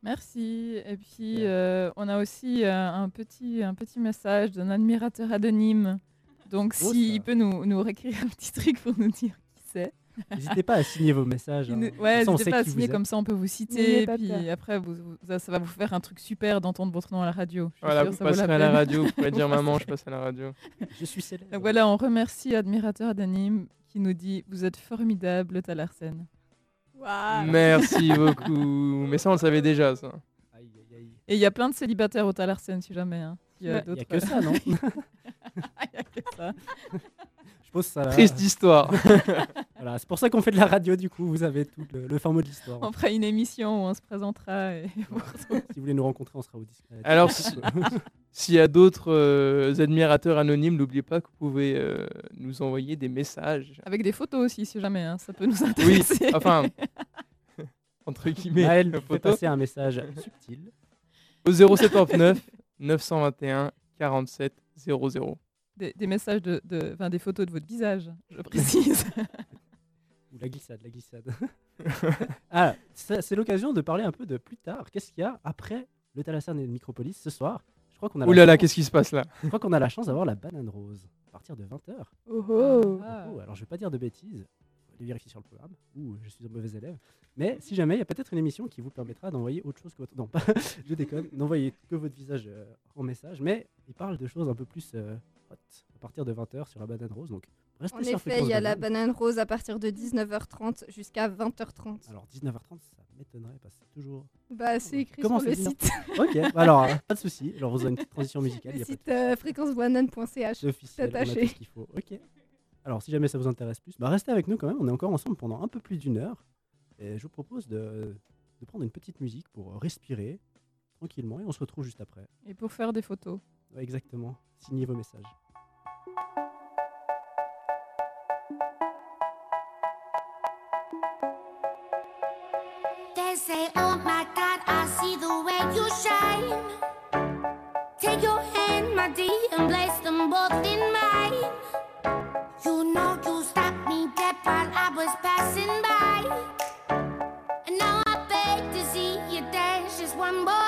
Merci. Et puis, euh, on a aussi euh, un, petit, un petit message d'un admirateur anonyme. Donc, Beau, s'il peut nous, nous réécrire un petit truc pour nous dire qui c'est. N'hésitez pas à signer vos messages. Hein. Ouais, n'hésitez sait pas à signer comme ça, on peut vous citer. Puis peur. après, vous, vous- ça, ça va vous faire un truc super d'entendre votre nom à la radio. Je Voilà, sûre, vous passerez à la radio, vous pourrez dire maman, je passe à la radio. Je suis célèbre. Donc voilà, on remercie Admirateur Anonyme qui nous dit Vous êtes formidable, Talarsen. Merci beaucoup. Mais ça, on le savait déjà, ça. Aïe, aïe, aïe. Et il y a plein de célibataires au Talarsen, si jamais. hein. Il y a, Ouais, que ça, non Il y a que ça. Ça. Triste histoire. Voilà, c'est pour ça qu'on fait de la radio, du coup. Vous avez tout le, le fin mot de l'histoire. On fera une émission où on se présentera. Et... si vous voulez nous rencontrer, on sera au disque. Alors, si- s'il y a d'autres euh, admirateurs anonymes, n'oubliez pas que vous pouvez euh, nous envoyer des messages. Avec des photos aussi, si jamais, hein, ça peut nous Oui, intéresser. enfin, entre guillemets, Maël fait photo. passer un message subtil. Au 079 921 47 00. Des, des messages de, de, enfin, des photos de votre visage, je précise. Ou la glissade, la glissade. ah, c'est l'occasion de parler un peu de plus tard. Qu'est-ce qu'il y a après le Talassane et le Micropolis ce soir? Je crois qu'on a. la Ouh là là, chance- qu'est-ce qui se passe là? Je crois qu'on a la chance d'avoir la banane rose à partir de 20h. Oh oh Ah. Oh, alors je vais pas dire de bêtises, aller vérifier sur le programme, ou je suis un mauvais élève. Mais si jamais, il y a peut-être une émission qui vous permettra d'envoyer autre chose que votre... Non, pas, je déconne, n'envoyez que votre visage euh, en message, mais il parle de choses un peu plus euh, hot à partir de 20h sur la banane rose, donc restez En sur effet, il y a la Banane. rose à partir de 19h30 jusqu'à 20h30. Alors 19h30, ça m'étonnerait parce que c'est toujours... Bah, c'est écrit Comment sur le site. Ok, bah alors euh, pas de souci. Alors vous avez une petite transition musicale, il Le y a site euh, fréquencebanane.ch. C'est officiel, on a tout Attaché. ce qu'il faut. Ok. Alors, si jamais ça vous intéresse plus, bah restez avec nous quand même. On est encore ensemble pendant un peu plus d'une heure. Et je vous propose de, de prendre une petite musique pour respirer tranquillement et on se retrouve juste après. Et pour faire des photos. Ouais, exactement. Signez vos messages. They say, Oh my God, I see the way you shine. Take your hand, my dear, and place them both in mine. Was passing by. And now I beg to see you dance just one more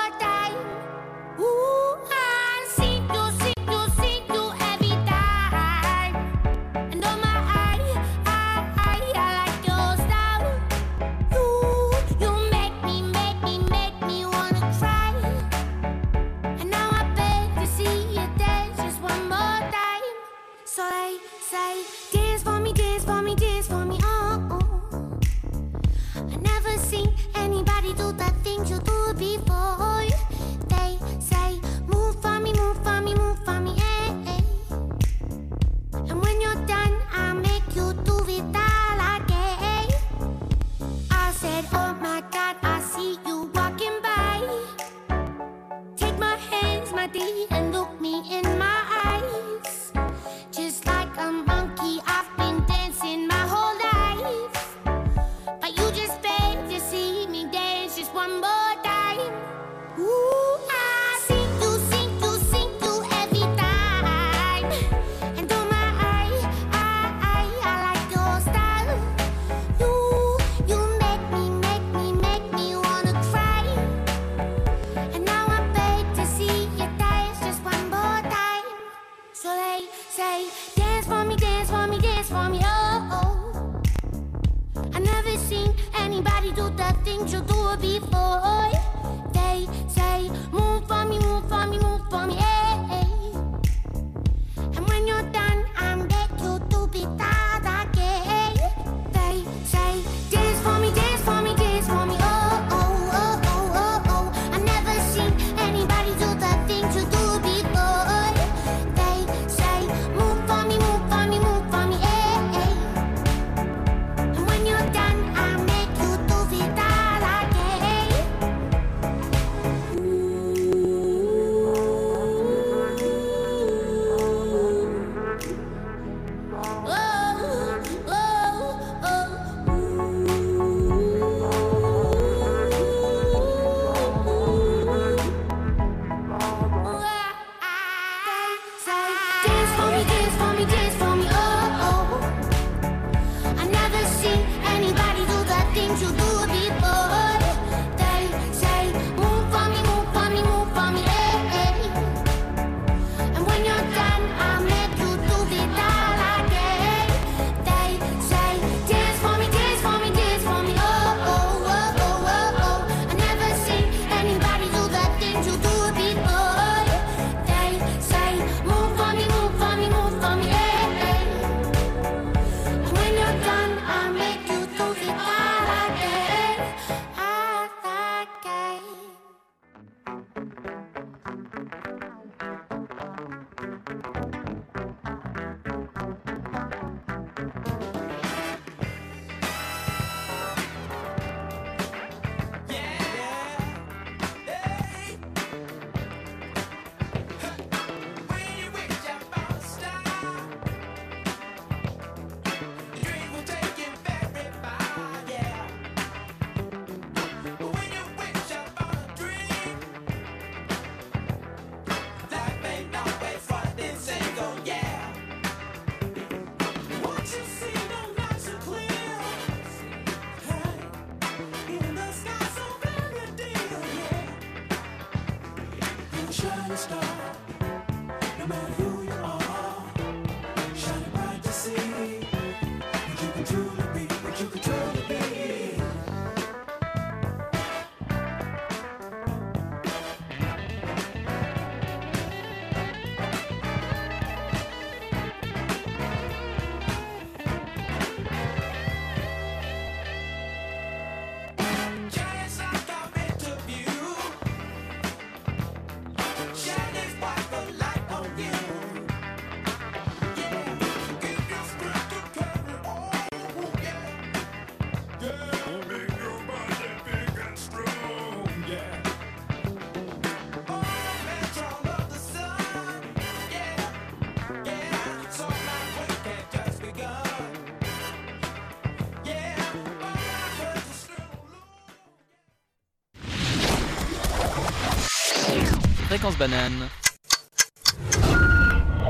Fréquence banane.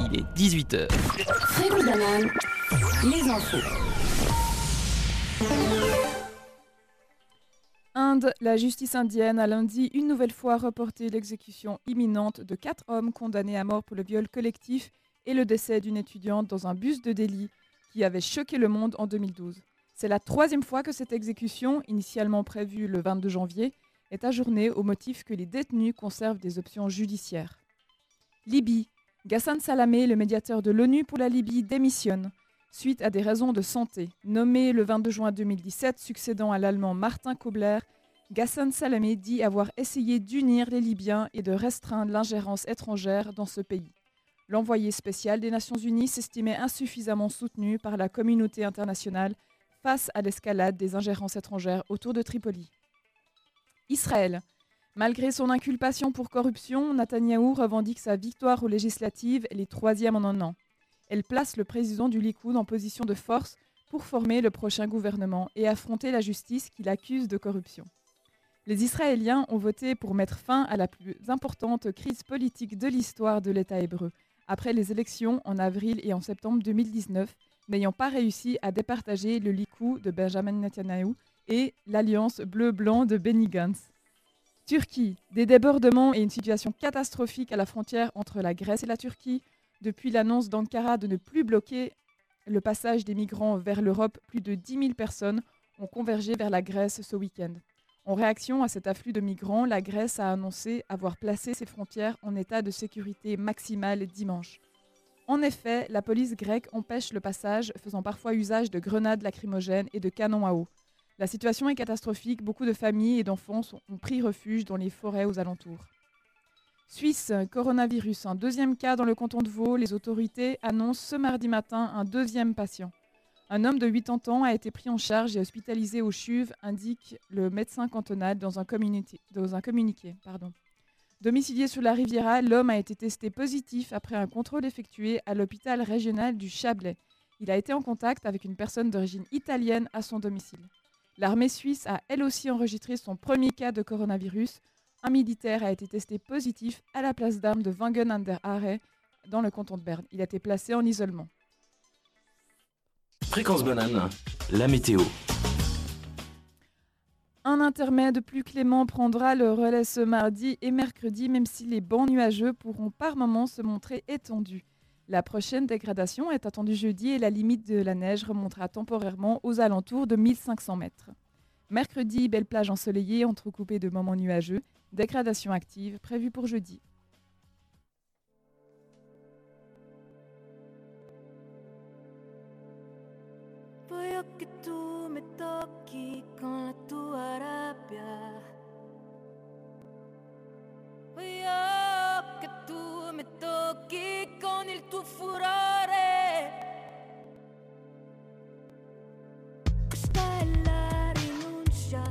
Il est 18h. Fréquence banane, les infos. Inde, la justice indienne a lundi une nouvelle fois reporté l'exécution imminente de quatre hommes condamnés à mort pour le viol collectif et le décès d'une étudiante dans un bus de Delhi qui avait choqué le monde en 2012. C'est la troisième fois que cette exécution, initialement prévue le 22 janvier, est ajournée au motif que les détenus conservent des options judiciaires. Libye. Ghassan Salamé, le médiateur de l'ONU pour la Libye, démissionne suite à des raisons de santé. Nommé le 22 juin 2017, succédant à l'allemand Martin Kobler, Ghassan Salamé dit avoir essayé d'unir les Libyens et de restreindre l'ingérence étrangère dans ce pays. L'envoyé spécial des Nations Unies s'estimait insuffisamment soutenu par la communauté internationale face à l'escalade des ingérences étrangères autour de Tripoli. Israël. Malgré son inculpation pour corruption, Netanyahou revendique sa victoire aux législatives, les troisièmes en un an. Elle place le président du Likoud en position de force pour former le prochain gouvernement et affronter la justice qui l'accuse de corruption. Les Israéliens ont voté pour mettre fin à la plus importante crise politique de l'histoire de l'État hébreu, après les élections en avril et en septembre 2019, n'ayant pas réussi à départager le Likoud de Benjamin Netanyahu et l'alliance bleu-blanc de Benny Gantz. Turquie, des débordements et une situation catastrophique à la frontière entre la Grèce et la Turquie. Depuis l'annonce d'Ankara de ne plus bloquer le passage des migrants vers l'Europe, plus de 10 000 personnes ont convergé vers la Grèce ce week-end. En réaction à cet afflux de migrants, la Grèce a annoncé avoir placé ses frontières en état de sécurité maximale dimanche. En effet, la police grecque empêche le passage, faisant parfois usage de grenades lacrymogènes et de canons à eau. La situation est catastrophique, beaucoup de familles et d'enfants ont pris refuge dans les forêts aux alentours. Suisse, coronavirus, un deuxième cas dans le canton de Vaud. Les autorités annoncent ce mardi matin un deuxième patient. Un homme de 80 ans a été pris en charge et hospitalisé au CHUV, indique le médecin cantonal dans un, communiqué. Domicilié sur la Riviera, l'homme a été testé positif après un contrôle effectué à l'hôpital régional du Chablais. Il a été en contact avec une personne d'origine italienne à son domicile. L'armée suisse a elle aussi enregistré son premier cas de coronavirus. Un militaire a été testé positif à la place d'armes de Wangen an der Aare dans le canton de Berne. Il a été placé en isolement. Fréquence banane, la météo. Un intermède plus clément prendra le relais ce mardi et mercredi, même si les bancs nuageux pourront par moments se montrer étendus. La prochaine dégradation est attendue jeudi et la limite de la neige remontera temporairement aux alentours de 1500 mètres. Mercredi, belle plage ensoleillée entrecoupée de moments nuageux. Dégradation active prévue pour jeudi. Mi tocchi con il tuo furore. Questa è la rinuncia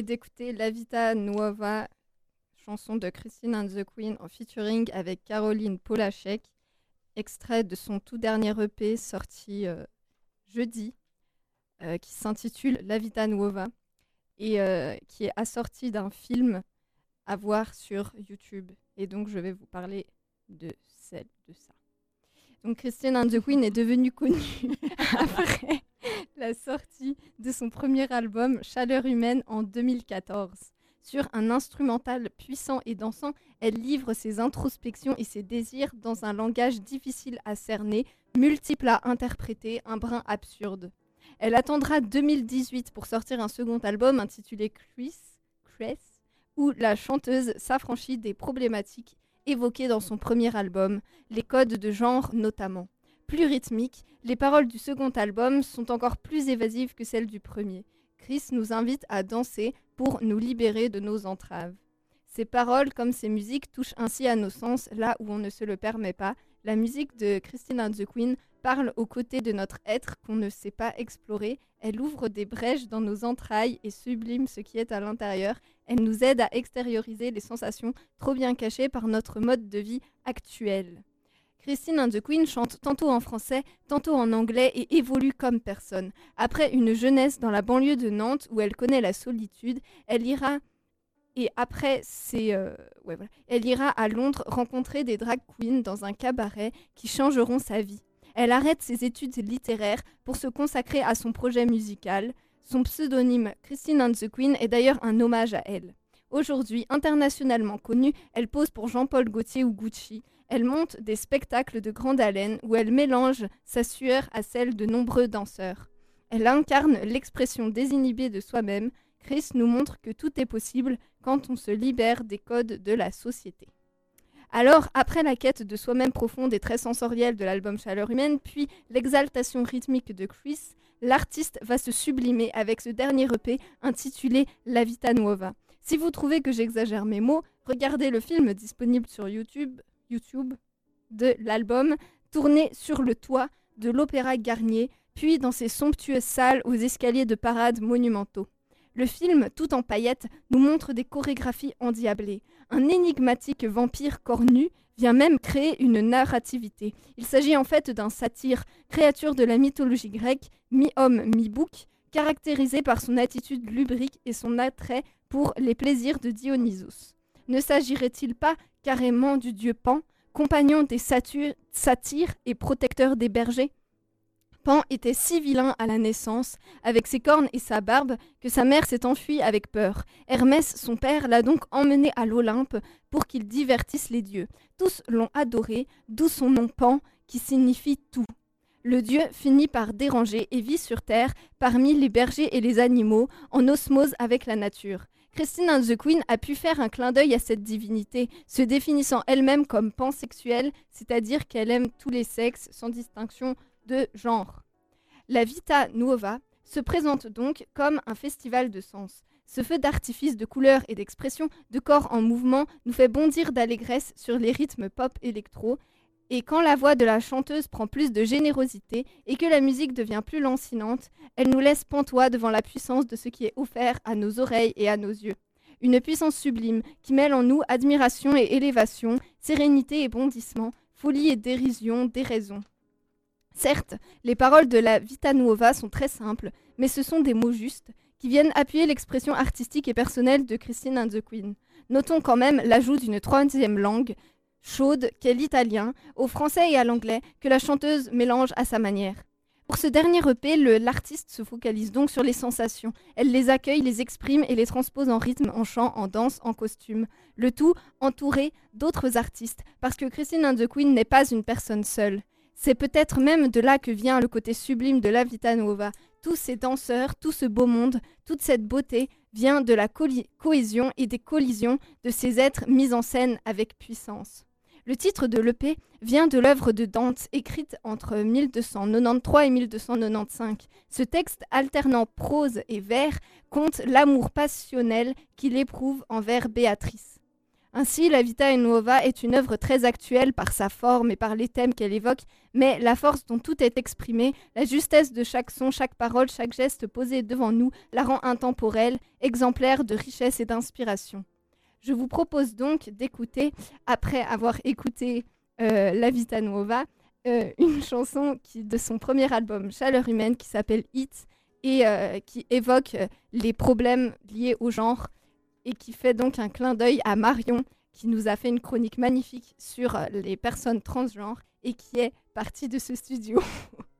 d'écouter La Vita Nuova, chanson de Christine and the Queen en featuring avec Caroline Polachek, extrait de son tout dernier EP sorti euh, jeudi, euh, qui s'intitule La Vita Nuova et euh, qui est assorti d'un film à voir sur YouTube. Et donc, je vais vous parler de celle de ça. Donc, Christine and the Queen est devenue connue après sortie de son premier album Chaleur humaine en 2014. Sur un instrumental puissant et dansant, elle livre ses introspections et ses désirs dans un langage difficile à cerner, multiple à interpréter, un brin absurde. Elle attendra 2018 pour sortir un second album intitulé Chris, Chris où la chanteuse s'affranchit des problématiques évoquées dans son premier album, les codes de genre notamment. Plus rythmiques, les paroles du second album sont encore plus évasives que celles du premier. Chris nous invite à danser pour nous libérer de nos entraves. Ces paroles, comme ces musiques, touchent ainsi à nos sens là où on ne se le permet pas. La musique de Christine and the Queen parle aux côtés de notre être qu'on ne sait pas explorer. Elle ouvre des brèches dans nos entrailles et sublime ce qui est à l'intérieur. Elle nous aide à extérioriser les sensations trop bien cachées par notre mode de vie actuel. Christine and the Queen chante tantôt en français, tantôt en anglais et évolue comme personne. Après une jeunesse dans la banlieue de Nantes où elle connaît la solitude, elle ira et après euh, elle ira à Londres rencontrer des drag queens dans un cabaret qui changeront sa vie. Elle arrête ses études littéraires pour se consacrer à son projet musical. Son pseudonyme Christine and the Queen est d'ailleurs un hommage à elle. Aujourd'hui, internationalement connue, elle pose pour Jean-Paul Gaultier ou Gucci. Elle monte des spectacles de grande haleine où elle mélange sa sueur à celle de nombreux danseurs. Elle incarne l'expression désinhibée de soi-même. Chris nous montre que tout est possible quand on se libère des codes de la société. Alors, après la quête de soi-même profonde et très sensorielle de l'album Chaleur humaine, puis l'exaltation rythmique de Chris, l'artiste va se sublimer avec ce dernier EP intitulé La Vita Nuova. Si vous trouvez que j'exagère mes mots, regardez le film disponible sur YouTube, YouTube de l'album, tourné sur le toit de l'Opéra Garnier, puis dans ses somptueuses salles aux escaliers de parade monumentaux. Le film, tout en paillettes, nous montre des chorégraphies endiablées. Un énigmatique vampire corps nu vient même créer une narrativité. Il s'agit en fait d'un satyre, créature de la mythologie grecque, mi-homme, mi-bouc, caractérisé par son attitude lubrique et son attrait pour les plaisirs de Dionysos. Ne s'agirait-il pas carrément du dieu Pan, compagnon des satyres, et protecteur des bergers Pan était si vilain à la naissance, avec ses cornes et sa barbe, que sa mère s'est enfuie avec peur. Hermès, son père, l'a donc emmené à l'Olympe pour qu'il divertisse les dieux. Tous l'ont adoré, d'où son nom Pan, qui signifie tout. Le dieu finit par déranger et vit sur terre, parmi les bergers et les animaux, en osmose avec la nature. Christine and the Queen a pu faire un clin d'œil à cette divinité, se définissant elle-même comme pansexuelle, c'est-à-dire qu'elle aime tous les sexes sans distinction de genre. La Vita Nuova se présente donc comme un festival de sens. Ce feu d'artifice de couleurs et d'expression, de corps en mouvement, nous fait bondir d'allégresse sur les rythmes pop électro. Et quand la voix de la chanteuse prend plus de générosité et que la musique devient plus lancinante, elle nous laisse pantois devant la puissance de ce qui est offert à nos oreilles et à nos yeux. Une puissance sublime qui mêle en nous admiration et élévation, sérénité et bondissement, folie et dérision, déraison. Certes, les paroles de la Vita Nuova sont très simples, mais ce sont des mots justes qui viennent appuyer l'expression artistique et personnelle de Christine and the Queen. Notons quand même l'ajout d'une troisième langue, chaude, qu'est l'italien, au français et à l'anglais, que la chanteuse mélange à sa manière. Pour ce dernier EP, l'artiste se focalise donc sur les sensations. Elle les accueille, les exprime et les transpose en rythme, en chant, en danse, en costume. Le tout entouré d'autres artistes, parce que Christine and Queen n'est pas une personne seule. C'est peut-être même de là que vient le côté sublime de la Vita Nuova. Tous ces danseurs, tout ce beau monde, toute cette beauté vient de la cohésion et des collisions de ces êtres mis en scène avec puissance. Le titre de l'EP vient de l'œuvre de Dante, écrite entre 1293 et 1295. Ce texte, alternant prose et vers, conte l'amour passionnel qu'il éprouve envers Béatrice. Ainsi, La Vita Nuova est une œuvre très actuelle par sa forme et par les thèmes qu'elle évoque, mais la force dont tout est exprimé, la justesse de chaque son, chaque parole, chaque geste posé devant nous la rend intemporelle, exemplaire de richesse et d'inspiration. Je vous propose donc d'écouter, après avoir écouté euh, La Vita Nuova, euh, une chanson de son premier album Chaleur humaine qui s'appelle Hit et euh, qui évoque les problèmes liés au genre et qui fait donc un clin d'œil à Marion qui nous a fait une chronique magnifique sur les personnes transgenres et qui est partie de ce studio.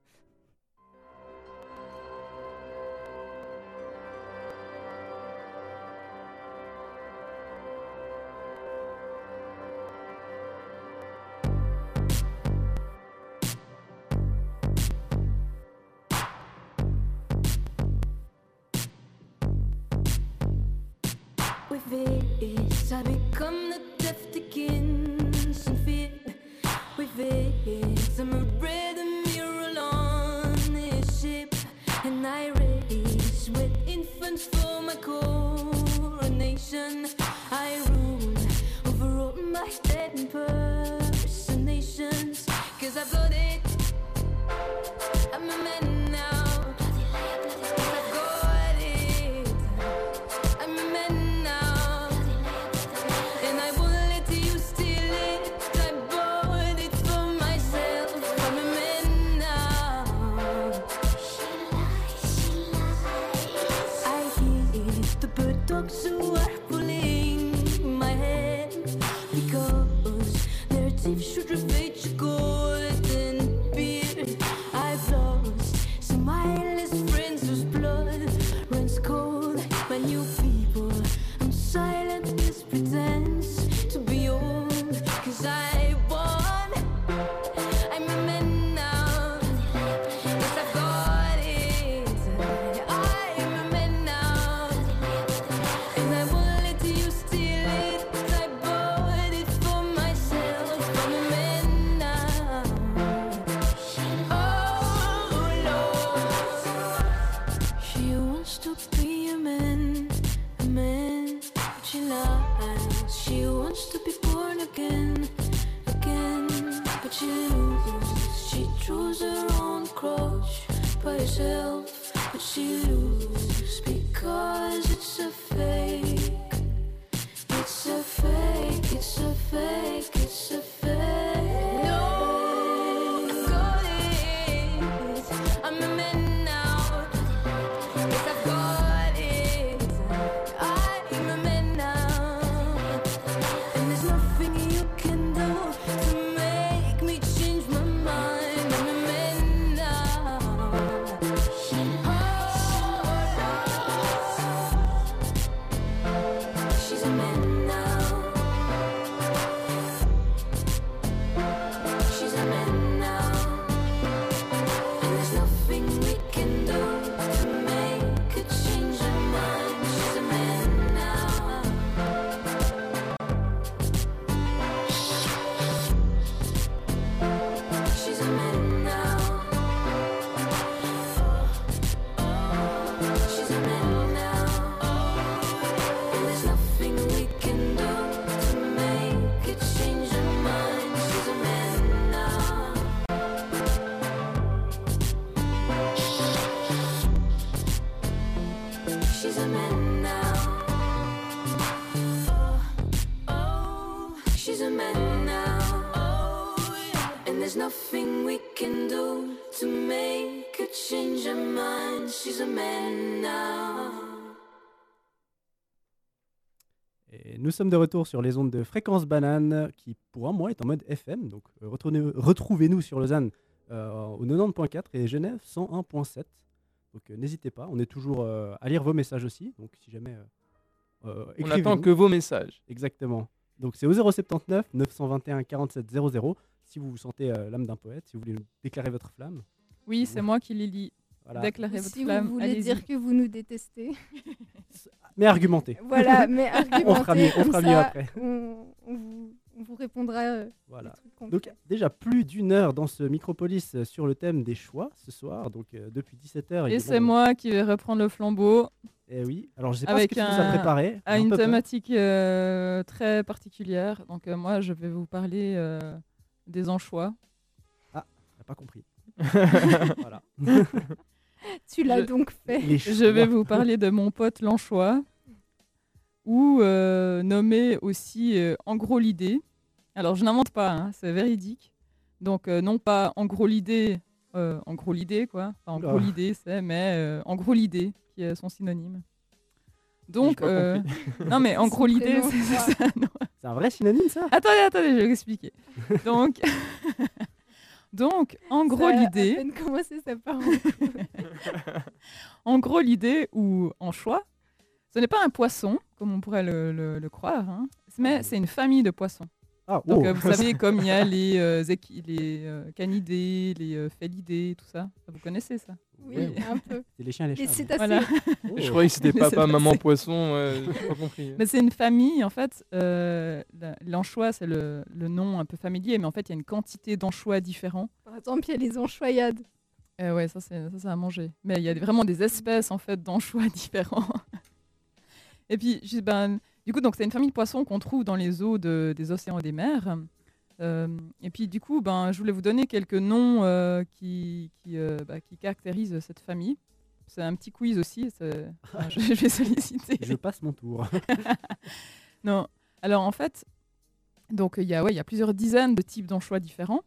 sommes de retour sur les ondes de fréquence banane qui, pour un mois, est en mode FM. Donc, euh, retrouvez-nous sur Lausanne euh, au 90.4 et Genève 101.7. Donc, euh, n'hésitez pas. On est toujours euh, à lire vos messages aussi. Donc, si jamais. euh, euh, On attend que vos messages. Exactement. Donc, c'est au 079 921 47 00. Si vous vous sentez euh, l'âme d'un poète, si vous voulez nous déclarer votre flamme. Oui, c'est moi qui les lis. Voilà. Votre si flamme. vous voulez dire que vous nous détestez. Mais argumentez. Voilà, mais argumentez. On fera mieux, on fera mieux ça, après. On, on vous, on vous répondra. euh, Voilà. Donc déjà plus d'une heure dans ce Micropolis euh, sur le thème des choix ce soir. Donc euh, depuis 17h. Et c'est moi qui vais reprendre le flambeau. Eh oui. Alors je sais pas avec ce que tu nous as un- préparé. à un une thématique euh, très particulière. Donc euh, moi, je vais vous parler euh, des anchois. Ah, t'as pas compris. voilà. Tu l'as donc fait. Je vais vous parler de mon pote l'anchois, ou euh, nommé aussi euh, en gros l'idée. Alors je n'invente pas, hein, c'est véridique. Donc euh, non pas en gros l'idée, euh, en gros l'idée quoi. Enfin, en Oula. gros l'idée c'est, mais euh, en gros l'idée qui est son synonyme. Donc euh, non mais en gros l'idée c'est ça. C'est un vrai synonyme ça? Attendez attendez je vais vous expliquer. Donc donc en gros Ça a à l'idée. peine commencé, ça part en En gros, l'idée, ou anchois, ce n'est pas un poisson, comme on pourrait le, le- le croire, hein, mais c'est une famille de poissons. Ah, Donc, oh. euh, vous savez, comme il y a les, euh, les euh, canidés, les euh, félidés, tout ça. Vous connaissez ça? Oui, Ouais. un peu. C'est les chiens les Les chats. cétacés. Voilà. Oh. Je croyais que c'était papa, maman, poisson. euh, j'ai pas compris. Mais c'est une famille, en fait. euh, la- L'anchois, c'est le, le nom un peu familier, mais en fait, il y a une quantité d'anchois différents. Par exemple, il y a les anchoyades. Euh, ouais, ça c'est ça, c'est à manger. Mais il y a vraiment des espèces en fait d'anchois différents. et puis, juste, ben, du coup, donc c'est une famille de poissons qu'on trouve dans les eaux de- des océans et des mers. Euh, et puis, du coup, ben, je voulais vous donner quelques noms euh, qui, qui, euh, bah, qui caractérisent cette famille. C'est un petit quiz aussi. enfin, je, je vais solliciter. Je passe mon tour. Non. Alors en fait, donc il y a ouais, y a plusieurs dizaines de types d'anchois différents.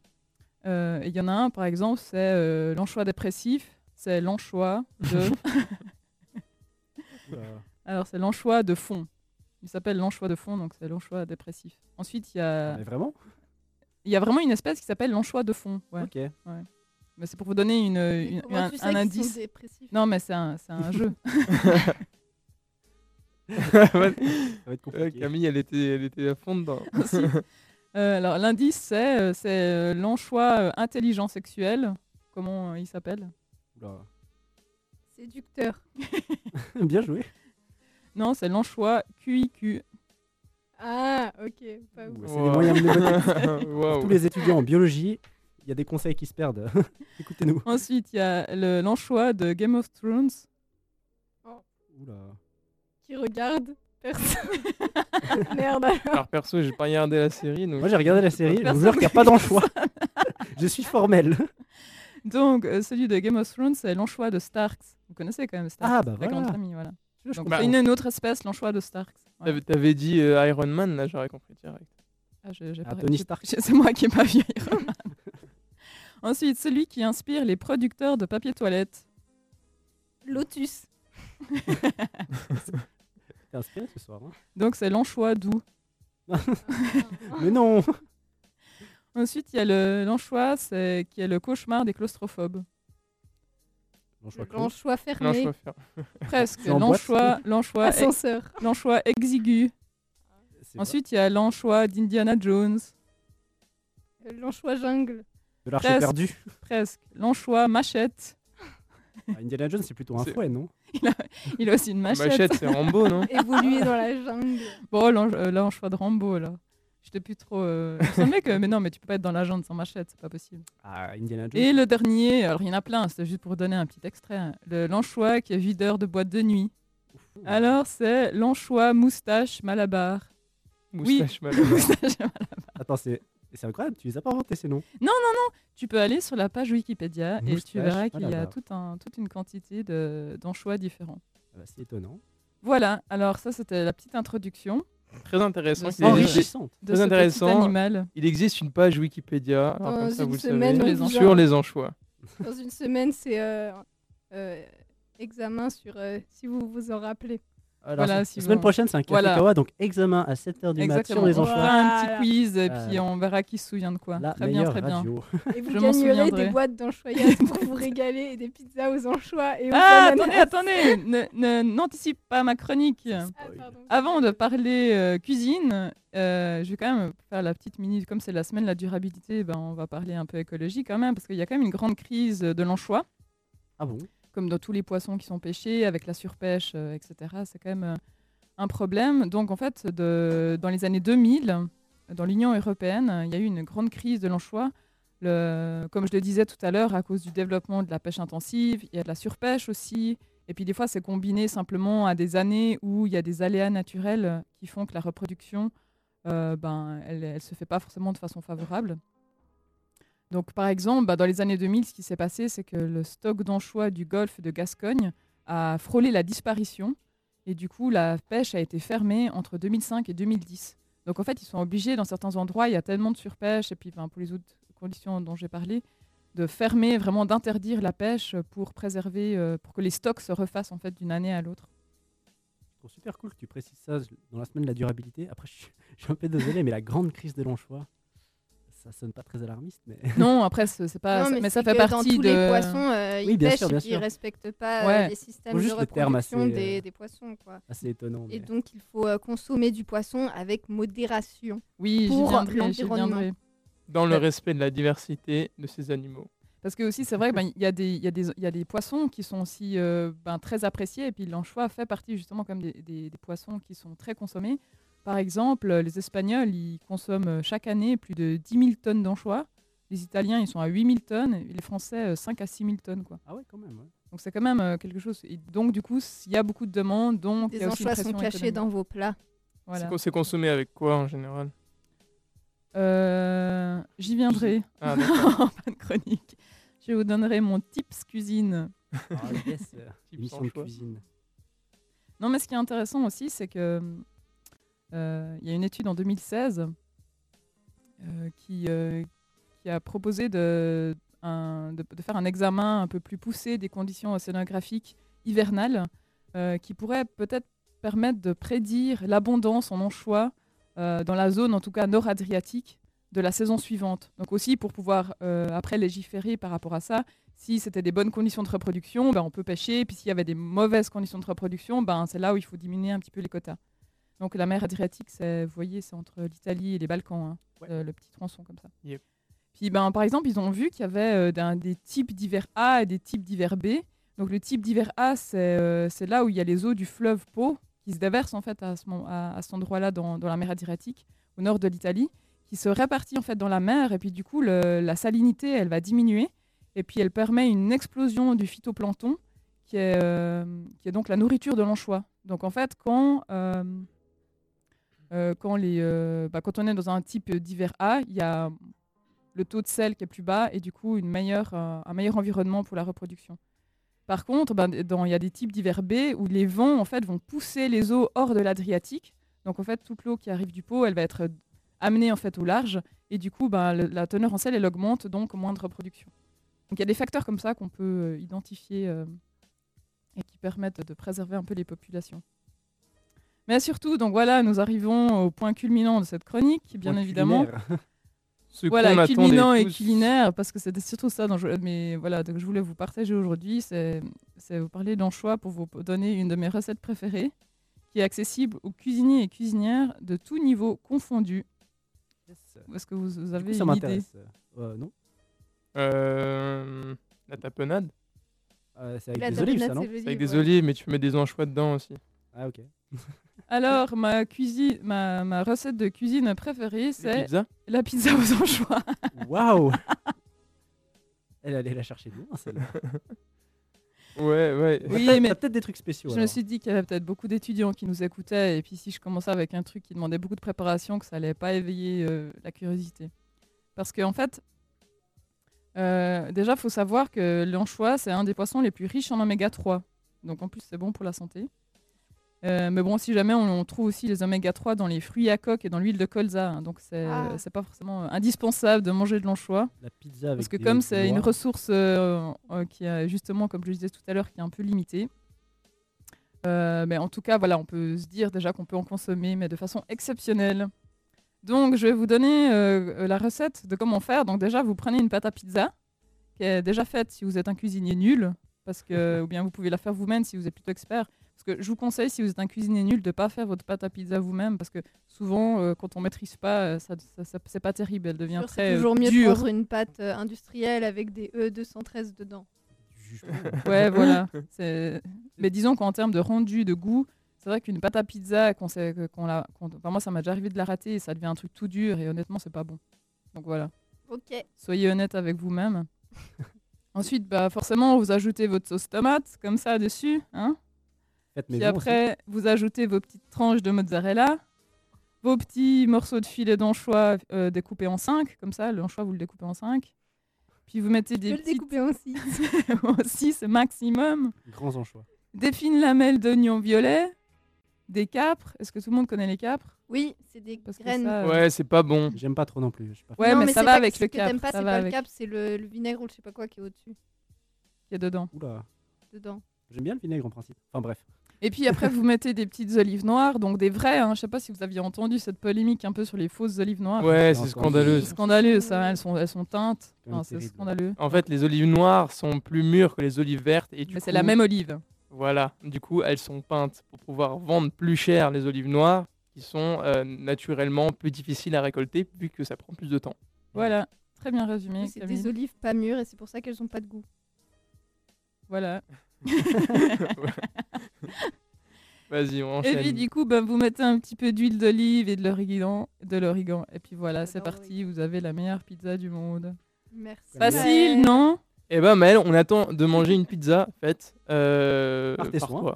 Euh, il y en a un par exemple, c'est l'anchois dépressif, c'est l'anchois de. Alors c'est l'anchois de fond. Il s'appelle l'anchois de fond donc c'est l'anchois dépressif. Ensuite, il y a Mais vraiment? Il y a vraiment une espèce qui s'appelle l'anchois de fond, ouais. Ok. Ouais. Mais c'est pour vous donner une, un, tu sais un qu'ils sont indice. dépressifs Non, mais c'est un, c'est un jeu. Ça va être Euh, compliqué. Camille, elle était, elle était à fond dedans. Euh, alors l'indice c'est euh, c'est euh, l'anchois intelligent sexuel. Comment il s'appelle? Oula. Séducteur. Bien joué. Non, c'est l'anchois QIQ. Ah, ok. Pas ouf. C'est des moyens mnémotechniques. Pour Waouh. tous les étudiants en biologie, il y a des conseils qui se perdent. Écoutez-nous. Ensuite, il y a le- l'anchois de Game of Thrones. Oula. Qui regarde personne. Merde alors. Perso, j'ai pas regardé la série. Donc... Moi j'ai regardé la série, je vous jure qu'il n'y a pas d'anchois. je suis formel. Donc, euh, celui de Game of Thrones, c'est l'anchois de Starks. Vous connaissez quand même Starks Ah, bah la grande voilà. famille, voilà. Je Donc, comprends. une, une autre espèce, l'anchois de Starks. Voilà. T'avais- dit euh, Iron Man, là, j'aurais compris direct. Ah, je- Ah, pas- Tony Stark. C'est moi qui ai pas vu Iron Man. Ensuite, celui qui inspire les producteurs de papier toilette. Lotus. T'es inspiré ce soir. hein Donc, c'est l'anchois doux. Mais non Ensuite, il y a le- l'anchois, qui est le cauchemar des claustrophobes. L'anchois fermé. Presque. L'anchois, l'anchois, Ascenseur. l'anchois exigu. Ensuite, il y a l'anchois d'Indiana Jones. L'anchois jungle. de l'arche presque. perdue. Presque. L'anchois machette. Ah, Indiana Jones, c'est plutôt un fouet, non? Il a aussi une machette. Machette, c'est Rambo, non? Évoluer dans la jungle. Bon, l'ange- euh, l'anchois de Rambo, là. J'étais plus trop. Euh... il me semblait que. Mais non, mais tu peux pas être dans la jungle sans machette, c'est pas possible. Ah, Indiana Jones. Et le dernier, alors il y en a plein, c'était juste pour donner un petit extrait. hein. Le- L'anchois qui est videur de boîte de nuit. Alors, c'est l'anchois moustache malabar. Oui. Moustache malade. Moustache malabar. Attends, c'est c'est incroyable, tu les as pas inventés ces noms. Tu peux aller sur la page Wikipédia et tu verras qu'il y a malabar. tout un, toute une quantité de- d'anchois différents. Ah bah, c'est étonnant. Voilà, alors ça c'était la petite introduction Très intéressant. De Enrichissante. de Très ce intéressant. petit animal. Il existe une page Wikipédia, alors Dans comme ça vous le semaine, savez, on vous sur les anchois. Dans une semaine, c'est euh, euh, examen sur euh, si vous vous en rappelez. Alors, Voilà, la si semaine vous- prochaine, c'est un café Voilà. kawa, donc examen à 7h du mat Exactement. sur les on anchois. fera un petit quiz et Euh, puis on verra qui se souvient de quoi. La très bien, très bien. Et vous Je gagnerez des boîtes d'anchoyades pour vous régaler et des pizzas aux anchois et aux Ah, attendez, attendez, n'anticipe pas ma chronique. Ah. Avant de parler euh, cuisine, euh, je vais quand même faire la petite minute. Comme c'est la semaine de la durabilité, ben, on va parler un peu écologie quand même, parce qu'il y a quand même une grande crise de l'anchois, Ah bon? Comme dans tous les poissons qui sont pêchés, avec la surpêche, euh, etc. C'est quand même euh, un problème. Donc en fait, dans les années 2000, dans l'Union européenne, il y a eu une grande crise de l'anchois. Comme je le disais tout à l'heure, à cause du développement de la pêche intensive, il y a de la surpêche aussi. Et puis des fois, c'est combiné simplement à des années où il y a des aléas naturels qui font que la reproduction, euh, ben, elle ne se fait pas forcément de façon favorable. Donc par exemple, bah, dans les années 2000, ce qui s'est passé, c'est que le stock d'anchois du golfe de Gascogne a frôlé la disparition. Et du coup, la pêche a été fermée entre 2005 et 2010. Donc en fait, ils sont obligés, dans certains endroits, il y a tellement de surpêche, et puis pour les autres conditions dont j'ai parlé, de fermer, vraiment d'interdire la pêche pour préserver, euh, pour que les stocks se refassent en fait d'une année à l'autre. Super cool que tu précises ça dans la semaine de la durabilité. Après, je suis, je suis un peu désolé, mais la grande crise de l'anchois, ça sonne pas très alarmiste. Mais... Non, après, c'est pas, Non, mais, mais ça fait que dans partie tous de. les poissons, euh, Oui, ils bien pêchent sûr, bien et puis ils respectent pas euh, Ouais. les systèmes de reproduction assez, des, euh, des poissons. Quoi. Assez étonnant. Et mais- donc, il faut euh, consommer du poisson avec modération. Oui, j'y pour l'environnement. Dans le Ouais. respect de la diversité de ces animaux. Parce que aussi, c'est vrai qu'il y, a des- il y, a des- il y a des poissons qui sont aussi euh, ben, très appréciés, et puis l'anchois fait partie justement comme des, des- des poissons qui sont très consommés. Par exemple, euh, les Espagnols, ils consomment euh, chaque année plus de 10 000 tonnes d'anchois. Les Italiens, ils sont à 8 000 tonnes, et les Français, euh, 5 à 6 000 tonnes. Quoi. Ah ouais, quand même. ouais. Donc c'est quand même euh, quelque chose. Et donc, du coup, il y a beaucoup de demandes, donc une anchois sont cachés dans vos plats. Voilà. C'est co- C'est consommé avec quoi en général? Euh, J'y viendrai Ah, en fin de chronique. Je vous donnerai mon tips cuisine. Ah, yes, euh, de cuisine. Non, mais ce qui est intéressant aussi, c'est que euh, il y a une étude en 2016 euh, qui, euh, qui a proposé de, faire un examen un peu plus poussé des conditions océanographiques hivernales euh, qui pourrait peut-être permettre de prédire l'abondance en anchois euh, dans la zone, en tout cas nord-adriatique, de la saison suivante. Donc aussi pour pouvoir euh, après légiférer par rapport à ça, si c'était des bonnes conditions de reproduction, ben, on peut pêcher. Puis s'il y avait des mauvaises conditions de reproduction, ben, c'est là où il faut diminuer un petit peu les quotas. Donc la mer Adriatique, vous voyez, c'est entre l'Italie et les Balkans, hein, euh, le petit tronçon comme ça. Yep. Puis ben, par exemple, ils ont vu qu'il y avait euh, des types d'hiver A et des types d'hiver B. Donc le type d'hiver A, c'est, euh, c'est là où il y a les eaux du fleuve Pô qui se déversent en fait à, ce, moment- à, à cet endroit-là dans, dans la mer Adriatique, au nord de l'Italie, qui se répartit en fait dans la mer et puis du coup le- la salinité elle va diminuer et puis elle permet une explosion du phytoplancton qui est, qui est donc la nourriture de l'anchois. Donc en fait quand quand, les, euh, bah, quand on est dans un type d'hiver A, il y a le taux de sel qui est plus bas et du coup une meilleure, euh, un meilleur environnement pour la reproduction. Par contre, ben, il y a des types d'hiver B où les vents en fait, vont pousser les eaux hors de l'Adriatique. Donc en fait, toute l'eau qui arrive du pot, elle va être amenée en fait au large et du coup, ben, la teneur en sel elle augmente, donc moins de reproduction. Donc il y a des facteurs comme ça qu'on peut euh, identifier euh, et qui permettent de préserver un peu les populations. Mais surtout, donc voilà, nous arrivons au point culminant de cette chronique, bien Point évidemment. Ce Voilà, culminant et tous. culinaire, parce que c'était surtout ça dont je, mais voilà, donc je voulais vous partager aujourd'hui, c'est c'est vous parler d'anchois pour vous donner une de mes recettes préférées, qui est accessible aux cuisiniers et cuisinières de tout niveau confondu. Est-ce que vous, avez coup, ça une idée m'intéresse. Euh, non Euh, la tapenade Euh, C'est avec La des olives, ça, non c'est avec des ouais. olives, mais tu mets des anchois dedans aussi. Ah, ok. Alors, ma, cuisine, ma, ma recette de cuisine préférée, c'est la pizza aux anchois. Waouh Elle allait la chercher loin, celle-là. Ouais, ouais. Oui, mais peut-être des trucs spéciaux. Je me suis dit qu'il y avait peut-être beaucoup d'étudiants qui nous écoutaient, et puis si je commençais avec un truc qui demandait beaucoup de préparation, que ça allait pas éveiller euh, la curiosité. Parce qu'en fait, euh, déjà, il faut savoir que l'anchois, c'est un des poissons les plus riches en oméga 3. Donc en plus, c'est bon pour la santé. Euh, mais bon, si jamais on, on trouve aussi les oméga 3 dans les fruits à coque et dans l'huile de colza, hein, donc c'est Ah. pas forcément euh, indispensable de manger de l'anchois. La pizza avec Parce que des comme c'est une ressource euh, euh, qui est justement, comme je le disais tout à l'heure, qui est un peu limitée, euh, mais en tout cas, voilà, on peut se dire déjà qu'on peut en consommer, mais de façon exceptionnelle. Donc, je vais vous donner euh, la recette de comment faire. Donc, déjà, vous prenez une pâte à pizza qui est déjà faite si vous êtes un cuisinier nul, parce que, ou bien vous pouvez la faire vous-même si vous êtes plutôt expert. Parce que je vous conseille, si vous êtes un cuisinier nul, de ne pas faire votre pâte à pizza vous-même, parce que souvent, euh, quand on maîtrise pas, euh, ça, ça- ça- c'est pas terrible. Elle devient Sûr, très C'est toujours mieux de dure. prendre une pâte euh, industrielle avec des E213 dedans. Ouais, voilà. C'est- Mais disons qu'en termes de rendu, de goût, C'est vrai qu'une pâte à pizza, qu'on qu'on la, qu'on- enfin, moi ça m'a déjà arrivé de la rater et ça devient un truc tout dur et honnêtement c'est pas bon. Donc voilà. Ok. Soyez honnête avec vous-même. Ensuite, bah, forcément, vous ajoutez votre sauce tomate comme ça dessus. Hein Faites Puis maison après, vous ajoutez vos petites tranches de mozzarella, vos petits morceaux de filet d'anchois euh, découpés en 5, comme ça, l'anchois vous le découpez en 5. Puis vous mettez des le petites... découper en 6. en 6 maximum. Grands anchois. Des fines lamelles d'oignons violets, des capres. Est-ce que tout le monde connaît les capres? Oui, c'est des Parce que graines. ça, euh, Ouais, c'est pas bon. J'aime pas trop non plus. je pas Ouais, non, mais, mais ça va avec ce le que cap. t'aimes pas, ça c'est va pas avec le cap, c'est le, le vinaigre ou je sais pas quoi qui est au-dessus. qui est dedans. Oula. Dedans. J'aime bien le vinaigre en principe. Enfin bref. Et puis après, vous mettez des petites olives noires, donc des vraies. Hein. Je sais pas si vous aviez entendu cette polémique un peu sur les fausses olives noires. Ouais, c'est scandaleux. C'est scandaleux, ça. Elles sont, elles sont teintes. Enfin, c'est scandaleux. En fait, les olives noires sont plus mûres que les olives vertes. Et du Mais c'est la même olive. Voilà, du coup, elles sont peintes pour pouvoir vendre plus cher les olives noires, qui sont euh, naturellement plus difficiles à récolter, vu que ça prend plus de temps. Voilà, très bien résumé. C'est des olives pas mûres et c'est pour ça qu'elles ont pas de goût. Voilà. Vas-y, on Et enchaîne. puis du coup, ben, vous mettez un petit peu d'huile d'olive et de l'origan, de l'origan. Et puis voilà, c'est parti. Vous avez la meilleure pizza du monde. Merci. Facile, non? Eh ben, Maëlle, on attend de manger une pizza faite euh, Par tes par soins. toi.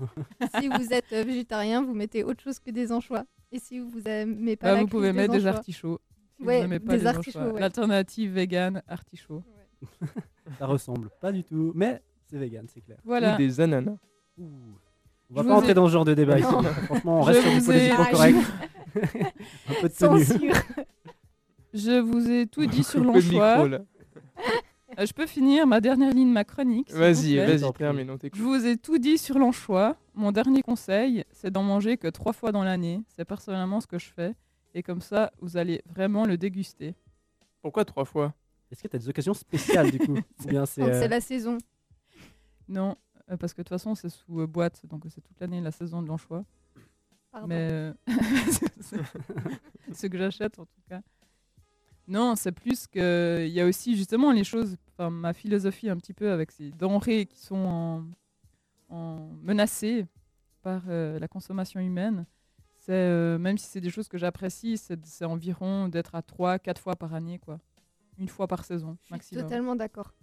si vous êtes euh, végétarien, vous mettez autre chose que des anchois. Et si vous aimez pas Bah, la Vous pouvez mettre des artichauts. Si Ouais, vous n'aimez pas des les artichauts, ouais. L'alternative vegan, artichaut. Ça ressemble pas du tout. Mais c'est vegan, c'est clair. Voilà. Ou des ananas. Ouh. On va Je pas entrer ai- dans ce genre de débat Non. ici. Franchement, on reste sur du ai- politiquement Ah, correct. Un peu de tenue. Censure. Je vous ai tout dit sur Coupe le l'anchois. micro, là. Euh, Je peux finir ma dernière ligne de ma chronique Vas-y, vas-y, termine, Je vous ai tout dit sur l'anchois. Mon dernier conseil, c'est d'en manger que trois fois dans l'année. C'est personnellement ce que je fais. Et comme ça, vous allez vraiment le déguster. Pourquoi trois fois? Est-ce que tu as des occasions spéciales du coup? Ou bien c'est. Euh, c'est la saison. Non, parce que de toute façon, c'est sous euh, boîte, donc c'est toute l'année la saison de l'anchois. Pardon. Mais euh, ce que j'achète en tout cas. Non, c'est plus que il y a aussi justement les choses. Enfin, ma philosophie un petit peu avec ces denrées qui sont en, en- menacées par euh, la consommation humaine. C'est euh, même si c'est des choses que j'apprécie, c'est environ d'être à 3-4 fois par année, quoi. Une fois par saison Je suis maximum. totalement d'accord.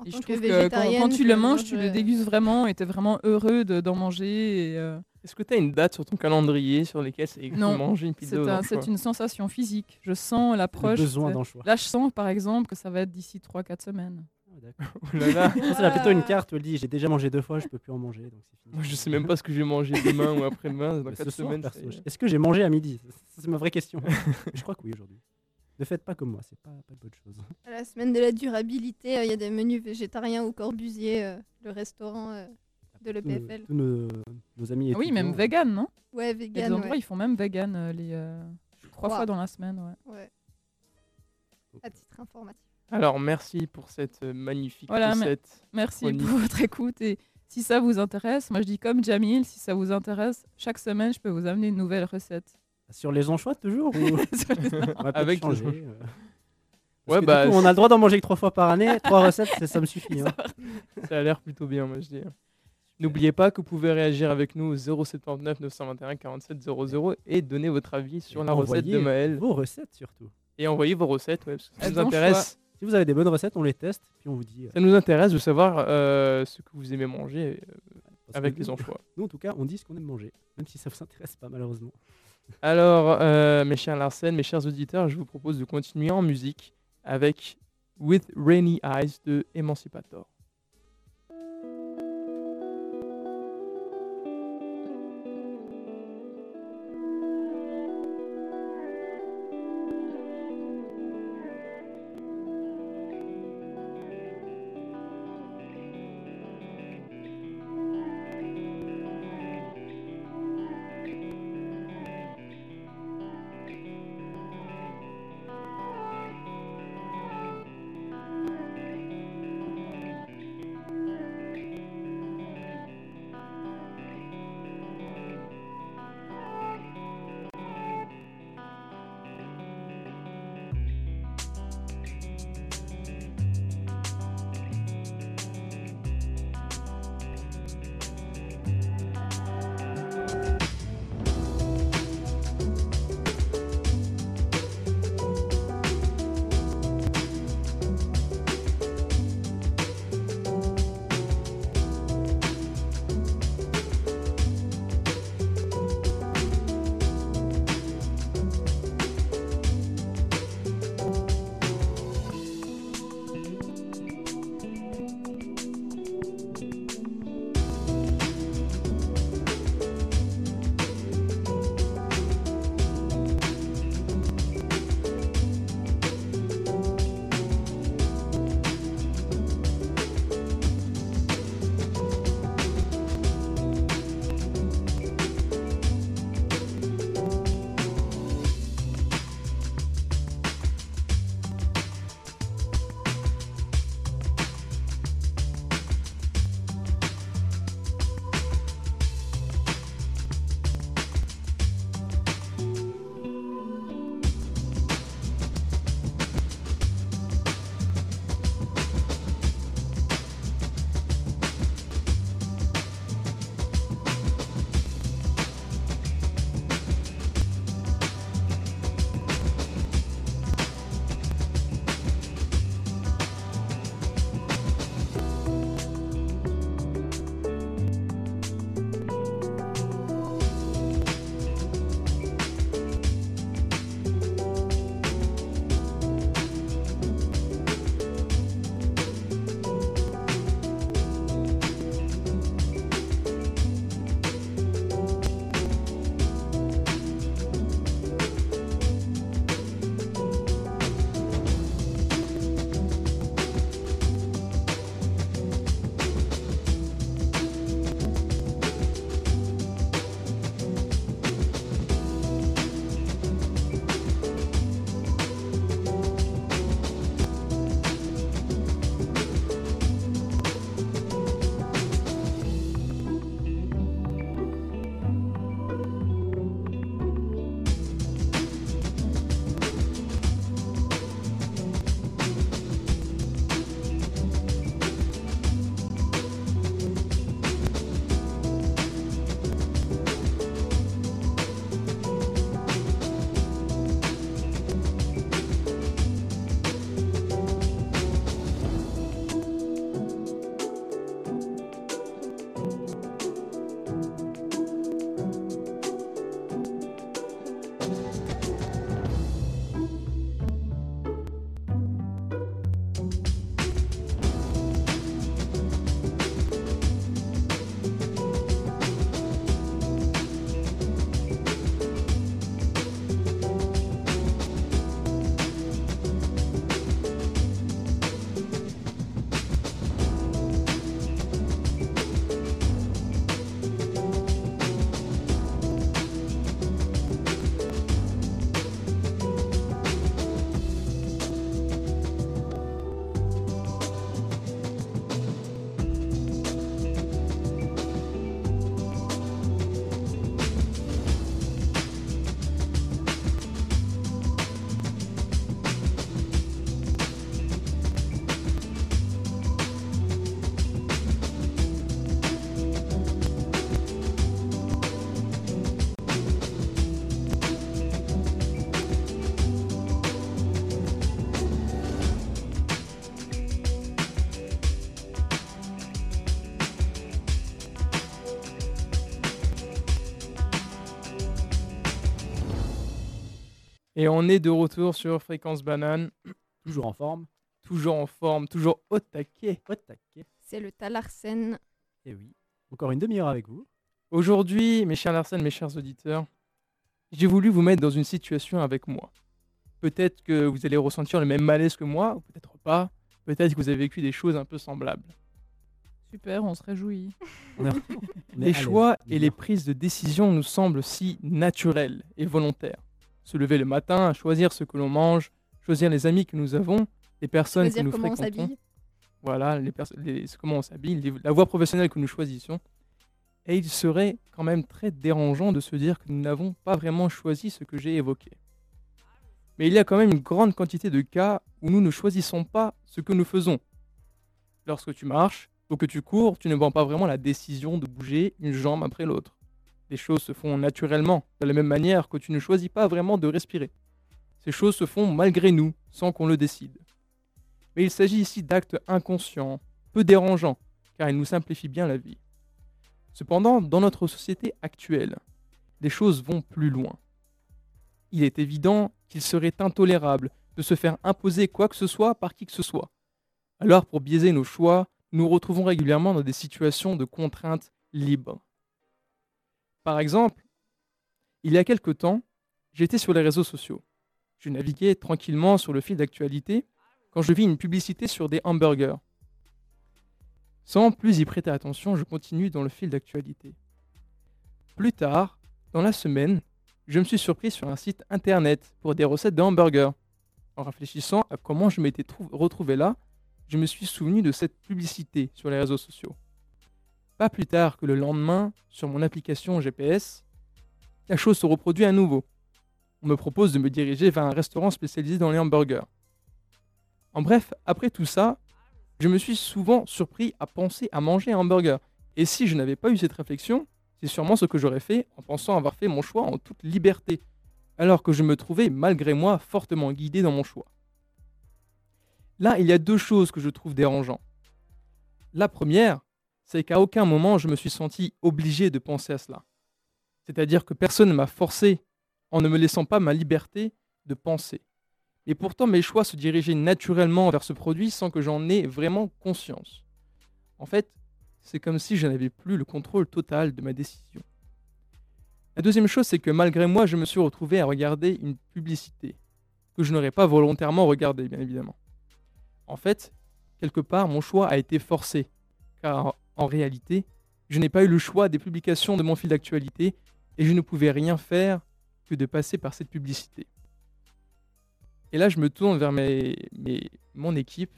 En Et je tant trouve que quand, tu le manges, tu le euh, dégustes vraiment et tu es vraiment heureux de- d'en manger. Euh, Est-ce que tu as une date sur ton calendrier sur lesquelles c'est manger une pizza c'est un- une sensation physique. Je sens l'approche. besoin. Là, je sens par exemple que ça va être d'ici 3-4 semaines. Oh là c'est là plutôt une carte où elle dit j'ai déjà mangé deux fois, je peux plus en manger. Donc c'est fini. Moi, je sais même pas ce que je vais manger demain ou après-demain. Dans Bah, 4 ce soir, semaines. Est-ce que j'ai mangé à midi? C'est ma vraie question. je crois que oui aujourd'hui. Ne faites pas comme moi, c'est pas, pas une bonne chose. À la semaine de la durabilité, euh, il y a des menus végétariens au Corbusier, euh, le restaurant euh, de l'EPFL. Tous nos, nos amis Ah oui, même vegan, non? Ouais, vegan. des endroits, ouais. ils font même vegan euh, les, euh, trois fois dans la semaine. Ouais. Ouais. À titre informatif. Alors, merci pour cette euh, magnifique Voilà, recette. merci chronique. pour votre écoute. Et si ça vous intéresse, moi je dis comme Jamil, si ça vous intéresse, chaque semaine, je peux vous amener une nouvelle recette. Sur les anchois toujours ou... On va peut-être Avec les changer. anchois. euh. Ouais, Parce que bah, du coup, on a le droit d'en manger que trois fois par année. Trois recettes, ça, ça me suffit. hein. Ça a l'air plutôt bien, moi je dis. N'oubliez pas que vous pouvez réagir avec nous au 079 921 47 00 et donner votre avis sur la recette de Maël. Vos recettes surtout. Et envoyez vos recettes, ouais, parce que ça nous intéresse. Si vous avez des bonnes recettes, on les teste, puis on vous dit. euh, Ça nous intéresse de savoir euh, ce que vous aimez manger euh, parce avec les anchois. Nous, en tout cas, on dit ce qu'on aime manger, même si ça vous intéresse pas, malheureusement. Alors, euh, mes chers Larsen, mes chers auditeurs, je vous propose de continuer en musique avec With Rainy Eyes de Emancipator. Et on est de retour sur Fréquence Banane. Toujours en forme. Toujours en forme, toujours au taquet. Au taquet. C'est le Talarsen. Et oui. Encore une demi-heure avec vous. Aujourd'hui, mes chers Larsen, mes chers auditeurs, j'ai voulu vous mettre dans une situation avec moi. Peut-être que vous allez ressentir le même malaise que moi, ou peut-être pas. Peut-être que vous avez vécu des choses un peu semblables. Super, on se réjouit. Les choix et les prises de décision nous semblent si naturels et volontaires. Se lever le matin, choisir ce que l'on mange, choisir les amis que nous avons, les personnes Choisir que nous comment on fréquentons. Voilà, les les- comment on s'habille, la voie professionnelle que nous choisissons. Et il serait quand même très dérangeant de se dire que nous n'avons pas vraiment choisi ce que j'ai évoqué. Mais il y a quand même une grande quantité de cas où nous ne choisissons pas ce que nous faisons. Lorsque tu marches ou que tu cours, tu ne prends pas vraiment la décision de bouger une jambe après l'autre. Les choses se font naturellement, de la même manière que tu ne choisis pas vraiment de respirer. Ces choses se font malgré nous, sans qu'on le décide. Mais il s'agit ici d'actes inconscients, peu dérangeants, car ils nous simplifient bien la vie. Cependant, dans notre société actuelle, les choses vont plus loin. Il est évident qu'il serait intolérable de se faire imposer quoi que ce soit par qui que ce soit. Alors, pour biaiser nos choix, nous nous retrouvons régulièrement dans des situations de contraintes libres. Par exemple, il y a quelque temps, j'étais sur les réseaux sociaux. Je naviguais tranquillement sur le fil d'actualité quand je vis une publicité sur des hamburgers. Sans plus y prêter attention, je continue dans le fil d'actualité. Plus tard, dans la semaine, je me suis surpris sur un site internet pour des recettes de hamburgers. En réfléchissant à comment je m'étais trou- retrouvé là, je me suis souvenu de cette publicité sur les réseaux sociaux. Pas plus tard que le lendemain, sur mon application GPS, la chose se reproduit à nouveau. On me propose de me diriger vers un restaurant spécialisé dans les hamburgers. En bref, après tout ça, je me suis souvent surpris à penser à manger un hamburger. Et si je n'avais pas eu cette réflexion, c'est sûrement ce que j'aurais fait en pensant avoir fait mon choix en toute liberté, alors que je me trouvais malgré moi fortement guidé dans mon choix. Là, il y a deux choses que je trouve dérangeantes. La première, c'est qu'à aucun moment je me suis senti obligé de penser à cela. C'est-à-dire que personne ne m'a forcé, en ne me laissant pas ma liberté, de penser. Et pourtant, mes choix se dirigeaient naturellement vers ce produit sans que j'en aie vraiment conscience. En fait, c'est comme si je n'avais plus le contrôle total de ma décision. La deuxième chose, c'est que malgré moi, je me suis retrouvé à regarder une publicité que je n'aurais pas volontairement regardée, bien évidemment. En fait, quelque part, mon choix a été forcé, car en réalité, je n'ai pas eu le choix des publications de mon fil d'actualité et je ne pouvais rien faire que de passer par cette publicité. Et là, je me tourne vers mon équipe.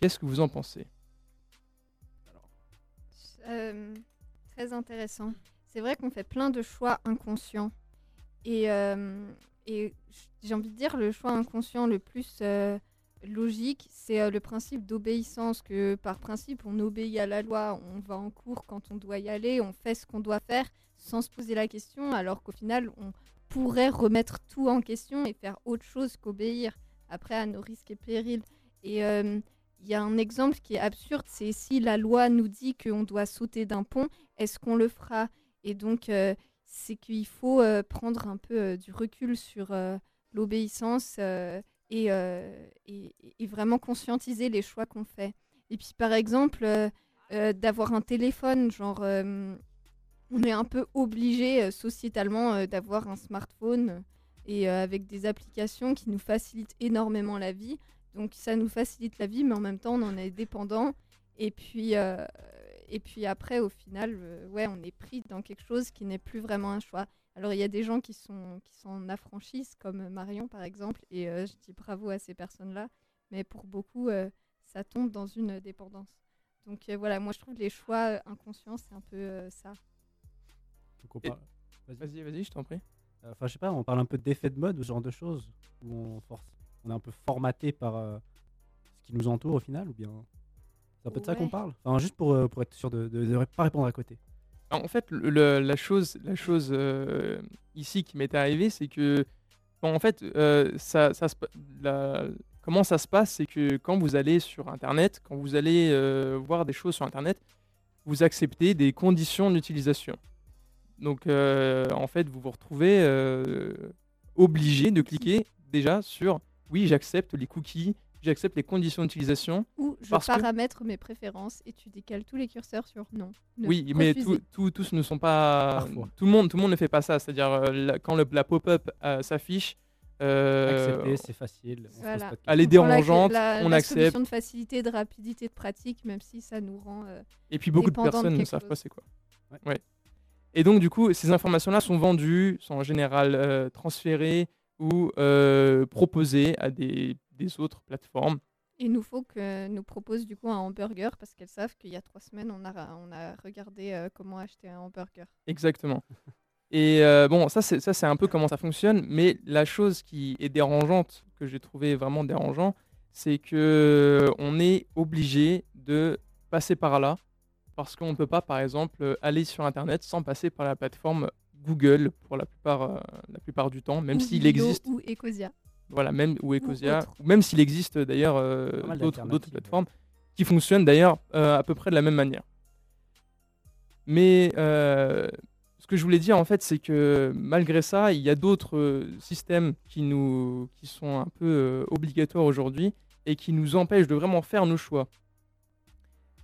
Qu'est-ce que vous en pensez? Euh, très intéressant. C'est vrai qu'on fait plein de choix inconscients. Et, euh, j'ai envie de dire, le choix inconscient le plus euh, logique, c'est euh, le principe d'obéissance, que par principe, on obéit à la loi, on va en cours quand on doit y aller, on fait ce qu'on doit faire sans se poser la question, alors qu'au final, on pourrait remettre tout en question et faire autre chose qu'obéir, après à nos risques et périls. Et euh, il y a un exemple qui est absurde, c'est si la loi nous dit qu'on doit sauter d'un pont, est-ce qu'on le fera? Et donc, euh, c'est qu'il faut prendre un peu du recul sur l'obéissance et, euh, et- vraiment conscientiser les choix qu'on fait. Et puis, par exemple, euh, euh, d'avoir un téléphone, genre, on est un peu obligé sociétalement d'avoir un smartphone et avec des applications qui nous facilitent énormément la vie. Donc ça nous facilite la vie, mais en même temps on en est dépendant. Et puis, et puis après, au final, ouais, on est pris dans quelque chose qui n'est plus vraiment un choix. Alors il y a des gens qui sont qui s'en affranchissent, comme Marion par exemple, et euh, je dis bravo à ces personnes-là. Mais pour beaucoup, euh, ça tombe dans une dépendance. Donc euh, voilà, moi je trouve les choix inconscients, c'est un peu euh, ça. Et- Vas-y, vas-y, je t'en prie. Enfin, je sais pas, on parle un peu d'effet de mode ou ce genre de choses où on, force, on est un peu formaté par euh, ce qui nous entoure au final ou bien c'est un peu de ça qu'on parle? Enfin, juste pour, euh, pour être sûr de ne pas répondre à côté. En fait, la chose, la chose euh, ici qui m'est arrivée, c'est que, en fait, euh, comment ça se passe, c'est que quand vous allez sur Internet, quand vous allez euh, voir des choses sur Internet, vous acceptez des conditions d'utilisation. Donc, en fait, vous vous retrouvez obligé de cliquer déjà sur oui, j'accepte les cookies, j'accepte les conditions d'utilisation. Ou je parce que- paramètre mes préférences et tu décales tous les curseurs sur non. Ne Oui, mais tout- tout- tous ne sont pas. Parfois. Tout le monde, tout le monde ne fait pas ça. C'est-à-dire euh, quand le- la pop-up euh, s'affiche, euh, Accepter, c'est facile. on Voilà. de Elle est On prend la- dérangeante, la, on la accepte. de facilité, de rapidité, de pratique, même si ça nous rend. euh, Et puis beaucoup de personnes ne savent chose. pas c'est quoi. Ouais. Et donc du coup, ces informations-là sont vendues, sont en général euh, transférées ou euh, proposées à des, des autres plateformes. Il nous faut que nous propose du coup un hamburger parce qu'elles savent qu'il y a trois semaines on a, on a regardé euh, comment acheter un hamburger. Exactement. Et euh, bon, ça c'est ça c'est un peu comment ça fonctionne, mais la chose qui est dérangeante, que j'ai trouvé vraiment dérangeant, c'est que on est obligé de passer par là parce qu'on ne peut pas, par exemple, aller sur Internet sans passer par la plateforme Google pour la plupart, euh, la plupart du temps, même s'il existe. Ou Ecosia. Voilà, même ou Ecosia, ou même s'il existe d'ailleurs euh, Pas mal d'autres plateformes qui fonctionnent d'ailleurs euh, à peu près de la même manière. Mais euh, ce que je voulais dire en fait, c'est que malgré ça, il y a d'autres euh, systèmes qui, nous, qui sont un peu euh, obligatoires aujourd'hui et qui nous empêchent de vraiment faire nos choix.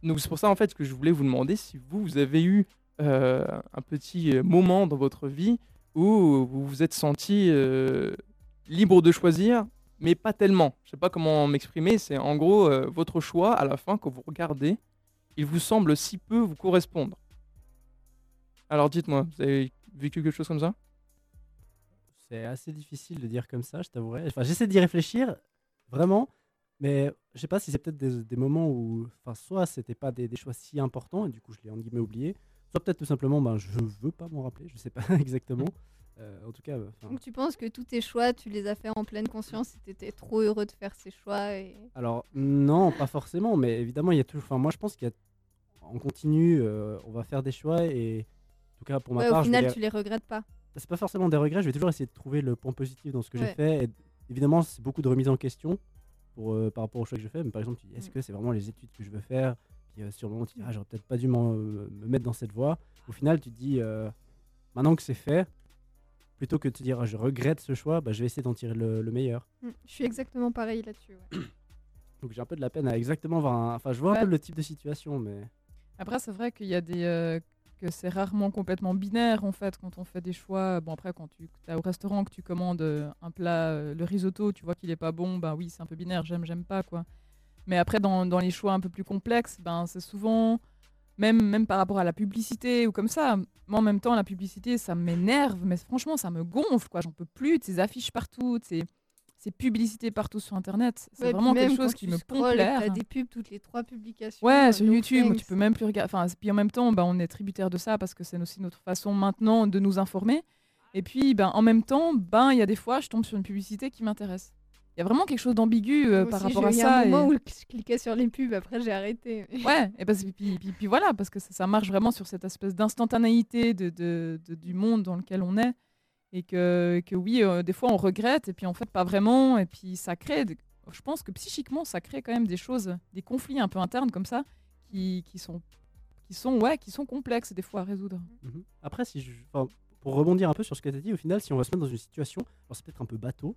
Donc c'est pour ça en fait que je voulais vous demander si vous, vous avez eu euh, un petit euh, moment dans votre vie où vous vous êtes senti euh, libre de choisir, mais pas tellement. Je sais pas comment m'exprimer. C'est en gros euh, votre choix à la fin quand vous regardez, il vous semble si peu vous correspondre. Alors dites-moi, vous avez vécu quelque chose comme ça? C'est assez difficile de dire comme ça, je t'avouerai. Enfin, j'essaie d'y réfléchir, vraiment, mais je sais pas si c'est peut-être des, moments où, enfin, soit c'était pas des, choix si importants et du coup je l'ai en guillemets oublié, soit peut-être tout simplement, ben, je veux pas m'en rappeler, je sais pas exactement. Euh, en tout cas, euh, Donc tu penses que tous tes choix, tu les as fait en pleine conscience et tu étais trop heureux de faire ces choix et... alors non, pas forcément, mais évidemment il y a toujours. Enfin, moi je pense qu'il y a, en continu, euh, on va faire des choix et en tout cas pour ma Ouais, part, au je vais final, tu les regrettes pas. c'est pas forcément des regrets, je vais toujours essayer de trouver le point positif dans ce que Ouais. j'ai fait. Et évidemment, c'est beaucoup de remise en question pour, euh, par rapport aux choix que je fais. Mais par exemple, tu dis, Mm. est-ce que c'est vraiment les études que je veux faire? Puis euh, sur le moment, tu dis, ah, j'aurais peut-être pas dû me mettre dans cette voie. Au final, tu te dis, euh, maintenant que c'est fait, plutôt que de te dire, ah, je regrette ce choix, bah, je vais essayer d'en tirer le, le meilleur. Mm, Je suis exactement pareil là-dessus. ouais. Donc j'ai un peu de la peine à exactement voir un... Enfin, je vois un peu le type de situation, mais... Après, c'est vrai qu'il y a des. euh, que c'est rarement complètement binaire en fait quand on fait des choix. Bon, après, quand tu es au restaurant, que tu commandes euh, un plat, euh, le risotto, tu vois qu'il est pas bon, ben oui, c'est un peu binaire, j'aime, j'aime pas quoi. Mais après, dans, dans les choix un peu plus complexes, ben c'est souvent. Même, même par rapport à la publicité ou comme ça. Moi, en même temps, la publicité, ça m'énerve, mais franchement, ça me gonfle quoi. J'en peux plus de ces affiches partout, de ces, ces publicités partout sur Internet. C'est Ouais, vraiment quelque chose qui me que plaire. T'as des pubs toutes les trois publications. Ouais, euh, sur YouTube, thanks. tu peux même plus regarder. Enfin, puis en même temps, bah, on est tributaire de ça parce que c'est aussi notre façon maintenant de nous informer. Et puis, ben, en même temps, ben, il y a des fois, je tombe sur une publicité qui m'intéresse. Il y a vraiment quelque chose d'ambigu euh, par rapport à j'ai eu ça. un moment et- où je cliquais sur les pubs, après j'ai arrêté. Ouais, et parce- puis, puis, puis voilà, parce que ça, ça marche vraiment sur cette espèce d'instantanéité de, de- de- du monde dans lequel on est. Et que, que oui, euh, des fois on regrette, et puis en fait pas vraiment. Et puis ça crée, je pense que psychiquement, ça crée quand même des choses, des conflits un peu internes comme ça, qui, qui, sont, qui, sont, ouais, qui sont complexes des fois à résoudre. Mhm. Après, si je- enfin, pour rebondir un peu sur ce que tu as dit, au final, si on va se mettre dans une situation, alors c'est peut-être un peu bateau,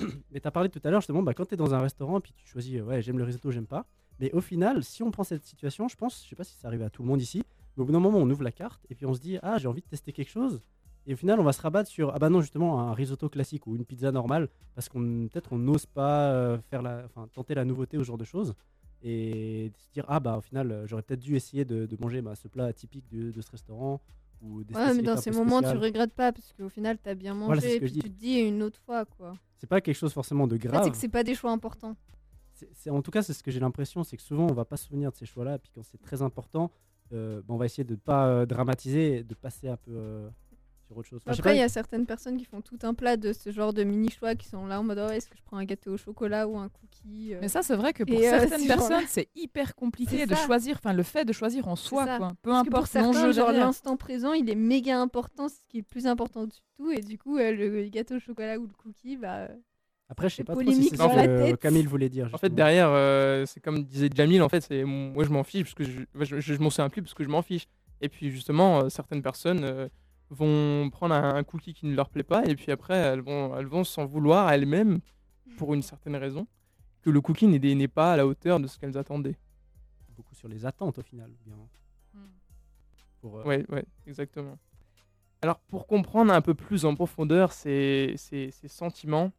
mais tu as parlé tout à l'heure justement, bah, quand tu es dans un restaurant et puis tu choisis, euh, ouais, j'aime le risotto, j'aime pas. Mais au final, si on prend cette situation, je pense, je sais pas si ça arrive à tout le monde ici, mais au bout d'un moment, on ouvre la carte et puis on se dit, ah, j'ai envie de tester quelque chose. Et au final, on va se rabattre sur, ah bah non, justement, un risotto classique ou une pizza normale, parce qu'on peut-être on n'ose pas euh, faire la, enfin, tenter la nouveauté ou ce genre de choses. Et se dire, ah bah au final, euh, j'aurais peut-être dû essayer de, de manger bah, ce plat typique de, de ce restaurant. Ou des Ouais, mais dans ces moments, tu regrettes pas parce qu'au final, t'as bien mangé Voilà, et puis tu te dis une autre fois quoi. C'est pas quelque chose forcément de grave. c'est que c'est pas des choix importants. En tout cas, c'est ce que j'ai l'impression, c'est que souvent on va pas se souvenir de ces choix-là, puis quand c'est très important, euh, bah, on va essayer de pas euh, dramatiser et de passer un peu euh, sur autre chose. Enfin, je sais Après, pas, il y a certaines personnes qui font tout un plat de ce genre de mini choix qui sont là en mode oh, est-ce que je prends un gâteau au chocolat ou un cookie euh. Mais ça, c'est vrai que pour Et, euh, certaines personnes, c'est hyper compliqué C'est de ça. choisir, enfin le fait de choisir en C'est soi, quoi. Peu Parce importe l'enjeu genre l'instant présent, il est méga important, ce qui est le plus important du tout. Et du coup, euh, le gâteau au chocolat ou le cookie, bah. Après, je sais c'est pas trop si polémique c'est ce que. Camille voulait dire. En fait, derrière, euh, c'est comme disait Jamil, en fait, c'est moi je m'en fiche parce que je, je, je- je m'en souviens plus parce que je m'en fiche. Et puis justement, euh, certaines personnes euh, vont prendre un, un cookie qui ne leur plaît pas et puis après elles vont, elles vont s'en vouloir à elles-mêmes pour une certaine raison que le cookie n'est n'est pas à la hauteur de ce qu'elles attendaient. Beaucoup sur les attentes au final. Bien. Pour, euh, Ouais, ouais, exactement. Alors, pour comprendre un peu plus en profondeur ces, ces- ces sentiments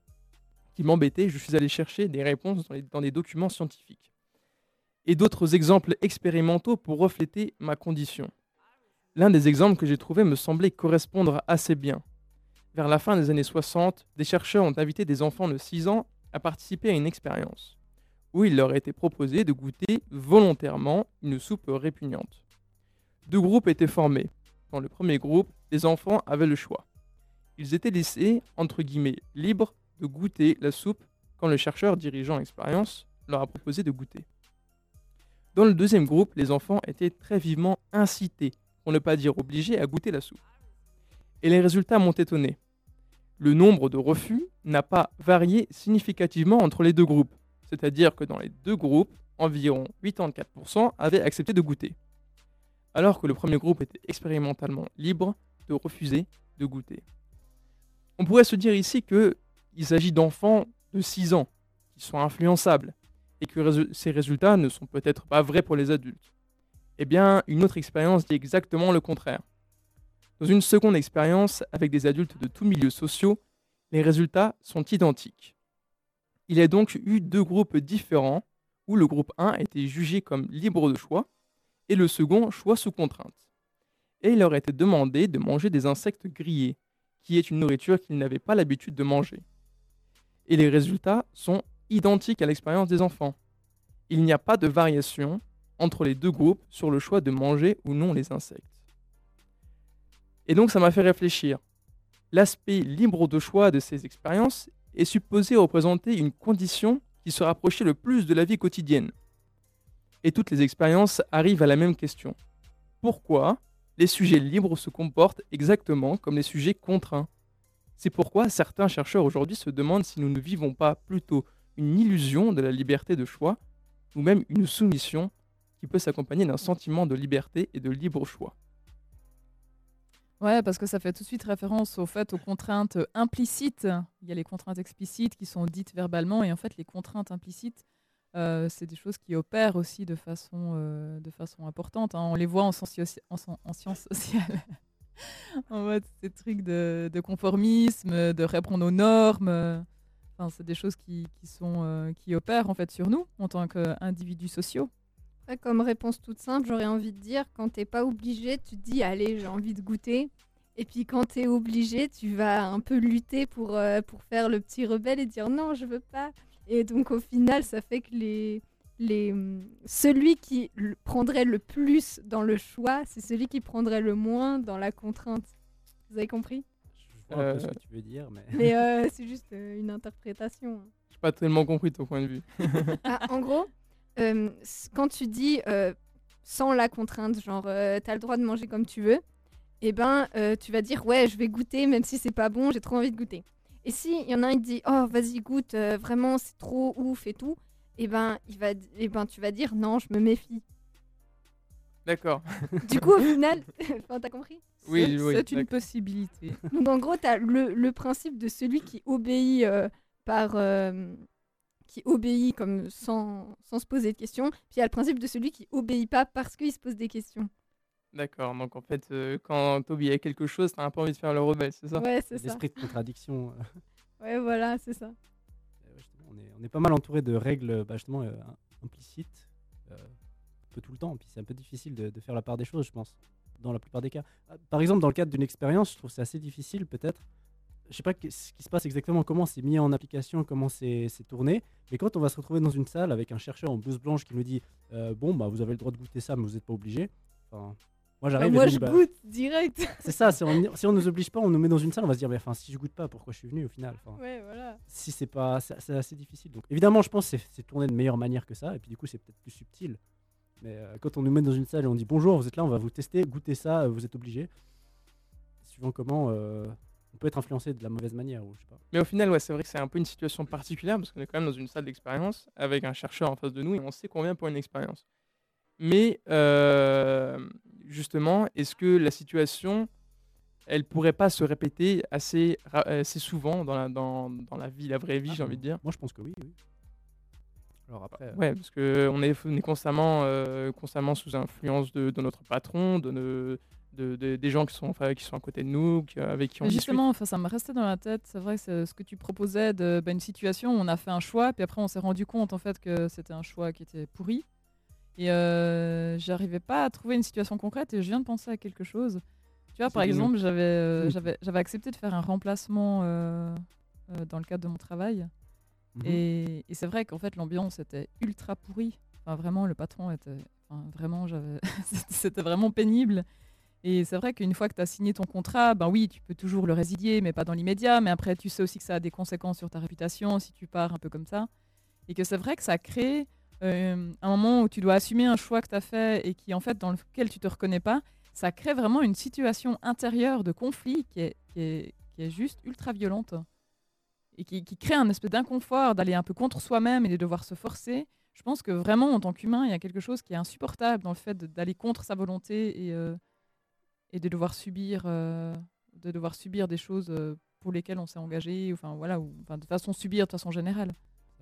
qui m'embêtaient, je suis allé chercher des réponses dans, les- dans des documents scientifiques et d'autres exemples expérimentaux pour refléter ma condition. L'un des exemples que j'ai trouvé me semblait correspondre assez bien. Vers la fin des années 60, des chercheurs ont invité des enfants de 6 ans à participer à une expérience où il leur a été proposé de goûter volontairement une soupe répugnante. Deux groupes étaient formés. Dans le premier groupe, les enfants avaient le choix. Ils étaient laissés, entre guillemets, libres de goûter la soupe quand le chercheur dirigeant l'expérience leur a proposé de goûter. Dans le deuxième groupe, les enfants étaient très vivement incités, pour ne pas dire obligés, à goûter la soupe. Et les résultats m'ont étonné. Le nombre de refus n'a pas varié significativement entre les deux groupes, c'est-à-dire que dans les deux groupes, environ 84% avaient accepté de goûter alors que le premier groupe était expérimentalement libre de refuser de goûter. On pourrait se dire ici qu'il s'agit d'enfants de 6 ans qui sont influençables et que ces résultats ne sont peut-être pas vrais pour les adultes. Eh bien, une autre expérience dit exactement le contraire. Dans une seconde expérience avec des adultes de tous milieux sociaux, les résultats sont identiques. Il y a donc eu deux groupes différents où le groupe 1 était jugé comme libre de choix et le second choix sous contrainte. Et il leur était demandé de manger des insectes grillés, qui est une nourriture qu'ils n'avaient pas l'habitude de manger. Et les résultats sont identiques à l'expérience des enfants. Il n'y a pas de variation entre les deux groupes sur le choix de manger ou non les insectes. Et donc ça m'a fait réfléchir. L'aspect libre de choix de ces expériences est supposé représenter une condition qui se rapprochait le plus de la vie quotidienne et toutes les expériences arrivent à la même question. Pourquoi les sujets libres se comportent exactement comme les sujets contraints? C'est pourquoi certains chercheurs aujourd'hui se demandent si nous ne vivons pas plutôt une illusion de la liberté de choix ou même une soumission qui peut s'accompagner d'un sentiment de liberté et de libre choix. Ouais, parce que ça fait tout de suite référence au fait aux contraintes implicites. Il y a les contraintes explicites qui sont dites verbalement, et en fait, les contraintes implicites, euh, c'est des choses qui opèrent aussi de façon, euh, de façon importante. hein. On les voit en, en, en- en sciences sociales. ces trucs de, conformisme, de répondre aux normes. Enfin, c'est des choses qui, qui euh, opèrent en fait sur nous en tant qu'individus sociaux. Après, comme réponse toute simple, j'aurais envie de dire quand t'es pas obligé, tu te dis allez, j'ai envie de goûter. Et puis quand t'es obligé, tu vas un peu lutter pour, euh, pour faire le petit rebelle et dire non, je veux pas. Et donc au final, ça fait que les, les, hum, celui qui prendrait le plus dans le choix, c'est celui qui prendrait le moins dans la contrainte. Vous avez compris? Je vois un peu ce Euh, que tu veux dire, mais. Mais euh, c'est juste euh, une interprétation. hein. J'ai pas tellement compris ton point de vue. Ah, en gros, euh, quand tu dis euh, sans la contrainte, genre euh, t'as le droit de manger comme tu veux, et ben euh, tu vas dire ouais, je vais goûter même si c'est pas bon, j'ai trop envie de goûter. Et si il y en a un qui dit oh vas-y goûte, euh, vraiment c'est trop ouf et tout, et ben il va, et ben tu vas dire non, je me méfie. D'accord. Du coup au final, enfin t'as compris? Oui, C'est- oui, c'est une d'accord. possibilité. Donc en gros, tu as le, le principe de celui qui obéit euh, par euh, qui obéit comme sans, sans se poser de questions, puis il y a le principe de celui qui obéit pas parce qu'il se pose des questions. D'accord, donc en fait, euh, quand t'obéis à quelque chose, t'as un peu envie de faire le rebelle, c'est ça? Ouais, c'est ça. L'esprit de contradiction. euh, Ouais, voilà, c'est ça. justement, on, est, on est pas mal entouré de règles bah, justement euh, implicites, euh, un peu tout le temps. Puis c'est un peu difficile de, de faire la part des choses, je pense, dans la plupart des cas. Par exemple, dans le cadre d'une expérience, je trouve c'est assez difficile peut-être. Je sais pas ce qui se passe exactement, comment c'est mis en application, comment c'est tourné. Mais quand on va se retrouver dans une salle avec un chercheur en blouse blanche qui nous dit euh, bon bah vous avez le droit de goûter ça, mais vous n'êtes pas obligé. Enfin, moi Bah, j'arrive. moi, je bah, goûte direct. c'est ça, si on, si on nous oblige pas, on nous met dans une salle, on va se dire, mais enfin, si je goûte pas, pourquoi je suis venu au final Enfin, Ouais, voilà. Si c'est pas, c'est assez difficile. Donc évidemment, je pense que c'est- tourné de meilleure manière que ça, et puis du coup, c'est peut-être plus subtil. Mais euh, quand on nous met dans une salle et on dit bonjour, vous êtes là, on va vous tester, goûtez ça, euh, vous êtes obligé. Suivant comment, euh, on peut être influencé de la mauvaise manière, ou je sais pas. Mais au final, ouais, c'est vrai que c'est un peu une situation particulière parce qu'on est quand même dans une salle d'expérience avec un chercheur en face de nous et on sait qu'on vient pour une expérience. Mais euh, justement, est-ce que la situation, elle pourrait pas se répéter assez, assez souvent dans la, dans, dans la vie, la vraie vie, j'ai envie de dire? Moi, je pense que oui. oui. Alors après. euh, Ouais, parce que on est, on est constamment, euh, constamment sous influence de, de notre patron, de, ne- de, de- des gens qui sont, enfin, qui sont à côté de nous, qui- avec qui on justement, enfin, ça me restait dans la tête. C'est vrai que ce que tu proposais de bah, une situation où on a fait un choix, puis après on s'est rendu compte en fait que c'était un choix qui était pourri. Et euh, j'arrivais pas à trouver une situation concrète et je viens de penser à quelque chose. Tu vois, par exemple, j'avais euh, j'avais accepté de faire un remplacement euh, euh, dans le cadre de mon travail. Mhm. Et, et c'est vrai qu'en fait l'ambiance était ultra pourrie. Enfin, vraiment, le patron était. Enfin, vraiment, c'était vraiment pénible. Et c'est vrai qu'une fois que tu as signé ton contrat, ben oui, tu peux toujours le résilier, mais pas dans l'immédiat. Mais après, tu sais aussi que ça a des conséquences sur ta réputation si tu pars un peu comme ça. Et que c'est vrai que ça crée euh, un moment où tu dois assumer un choix que tu as fait et qui, en fait, dans lequel tu te reconnais pas. Ça crée vraiment une situation intérieure de conflit qui est, qui est, qui est juste ultra violente et qui, qui crée un espèce d'inconfort d'aller un peu contre soi-même et de devoir se forcer. Je pense que vraiment, en tant qu'humain, il y a quelque chose qui est insupportable dans le fait d'aller contre sa volonté et, euh, et de devoir subir, euh, de devoir subir des choses euh, pour lesquelles on s'est engagé, enfin voilà, ou enfin, de façon subir de façon générale.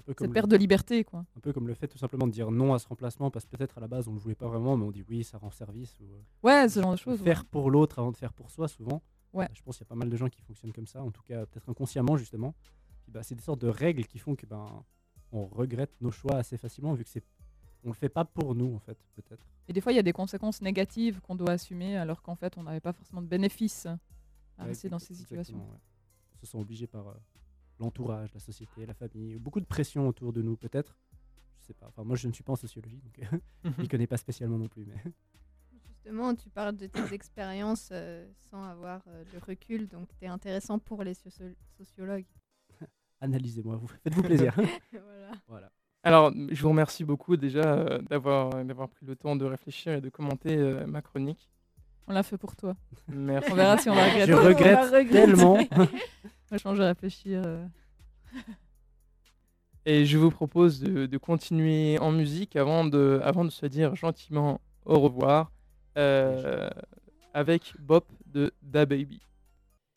Cette le- perte de liberté, quoi. Un peu comme le fait tout simplement de dire non à ce remplacement parce que peut-être à la base on ne le voulait pas vraiment, mais on dit oui, ça rend service. Ou, euh, Ouais, ce genre de choses, Faire ouais. pour l'autre avant de faire pour soi, souvent. Ouais. Je pense qu'il y a pas mal de gens qui fonctionnent comme ça, en tout cas peut-être inconsciemment justement. Bah, c'est des sortes de règles qui font que ben on regrette nos choix assez facilement vu que c'est on le fait pas pour nous en fait peut-être. Et des fois, il y a des conséquences négatives qu'on doit assumer, alors qu'en fait, on n'avait pas forcément de bénéfices à Ouais, rester dans ces situations. ouais. On se sent obligé par euh, l'entourage, la société, la famille, beaucoup de pression autour de nous peut-être. Je sais pas. Enfin moi je ne suis pas en sociologie donc je ne connais pas spécialement non plus mais. Justement, tu parles de tes expériences euh, sans avoir euh, de recul, donc c'est intéressant pour les socio- sociologues. Analysez-moi, vous faites-vous plaisir. Voilà. voilà. Alors, je vous remercie beaucoup déjà euh, d'avoir d'avoir pris le temps de réfléchir et de commenter euh, ma chronique. On l'a fait pour toi. Merci. On verra si on va regretter. Je regrette On tellement. On va changer, réfléchir. euh. Et je vous propose de, de continuer en musique avant de, avant de se dire gentiment au revoir euh, avec Bop de Da Baby.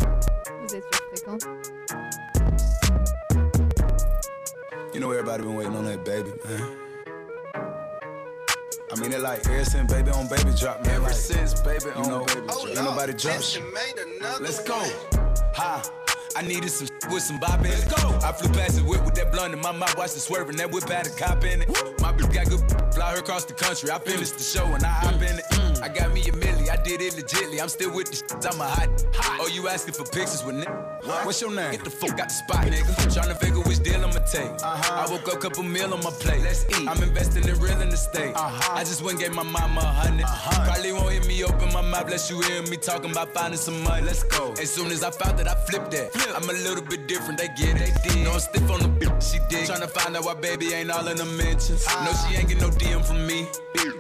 Vous êtes sur fréquence. You know everybody been waiting on that baby, man. I mean, it like ever since baby on baby drop, man. Ever since baby you know, baby drop. Ain't nobody drop shit. Let's go. Ha. I needed some with some bop in it. Let's go. I flew past the whip with that blunt in my mouth, watched it swerving. That whip had a cop in it. My bitch got good, fly her across the country. I finished the show and I hop in it. I got me a milli, I did it legitly. I'm still with the shit, I'm a hot. Oh, you asking for pictures with nigga? What's your name? Get the fuck out the spot, nigga. Tryna figure which deal I'ma take. Uh-huh. I woke up, couple meal on my plate. Let's eat. I'm investing in real estate. Uh-huh. I just went and gave my mama a 100 uh-huh. Probably won't hear me open my mouth, bless you hear me talking about finding some money. Let's go. As soon as I found that, I flipped that. I'm a little bit different, they get it. They did. No, I'm stiff on the bitch, she dig. Tryna find out why baby ain't all in the mentions. No, she ain't get no From me.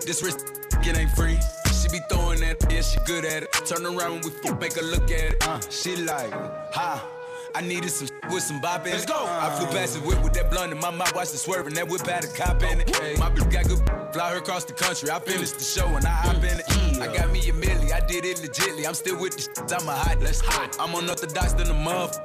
This wrist, it ain't free. She be throwing that, yeah, she good at it. Turn around when we fuck, make her look at it. Uh, she like, ha. I needed some with some bop in Let's it. go. I flew past the whip with that blunt in my mouth, watched it swerving. That whip had a cop in it. Hey, My bitch got good, fly her across the country. I finished the show and I hop in it. I got me a milli, I did it legitly. I'm still with the shit, I'm a hot. Let's go. I'm unorthodox than a muff.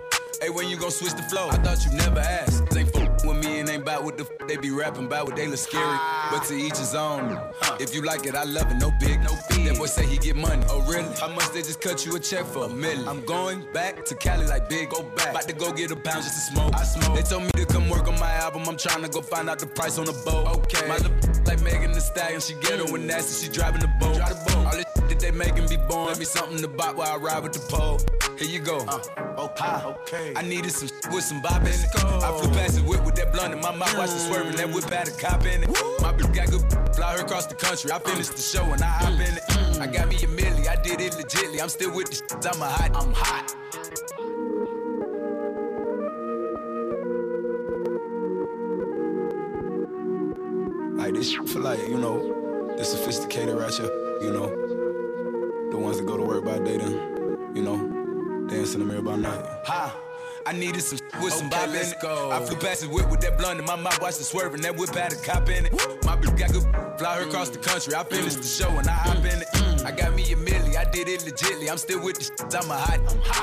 Hey, when you gon' switch the flow? I thought you never asked. Fuck with me and ain't bout what the f- they be rapping about what they look scary. Ah. But to each his own. If you like it, I love it. No big, no big. That boy say he get money. Oh really? How much they just cut you a check for? A million. I'm going back to Cali like big. Go back. About to go get a pound just to smoke. I smoke. They told me to come work on my album. I'm trying to go find out the price on the boat. Okay. My little like Megan the Stallion. She ghetto and nasty. She driving the boat. Drive the boat. All this that they making be born. Let me something to buy while I ride with the pole. Here you go. Uh, okay. okay. I needed some with some bop in it. I flew past the whip with that blunt in my mouth. Watched it swerving. That whip had a cop in it. My bitch got good. Fly her across the country. I finished the show and I hop in it. Mm. I got me a milli. I did it legitly. I'm still with the shit. I'm a hot. I'm hot. Like this for like, you know, the sophisticated ratchet, you know, the ones that go to work by day then, you know, dance in the mirror by night. Ha! I needed some with some bop in it. I flew past the whip with that blunt in my mouth, watched it swerving. That whip had a cop in it. My bitch got good, fly her across the country. I finished the show and I hop in it. I got me a milli, I did it legitly. I'm still with the shit, I'm a hot.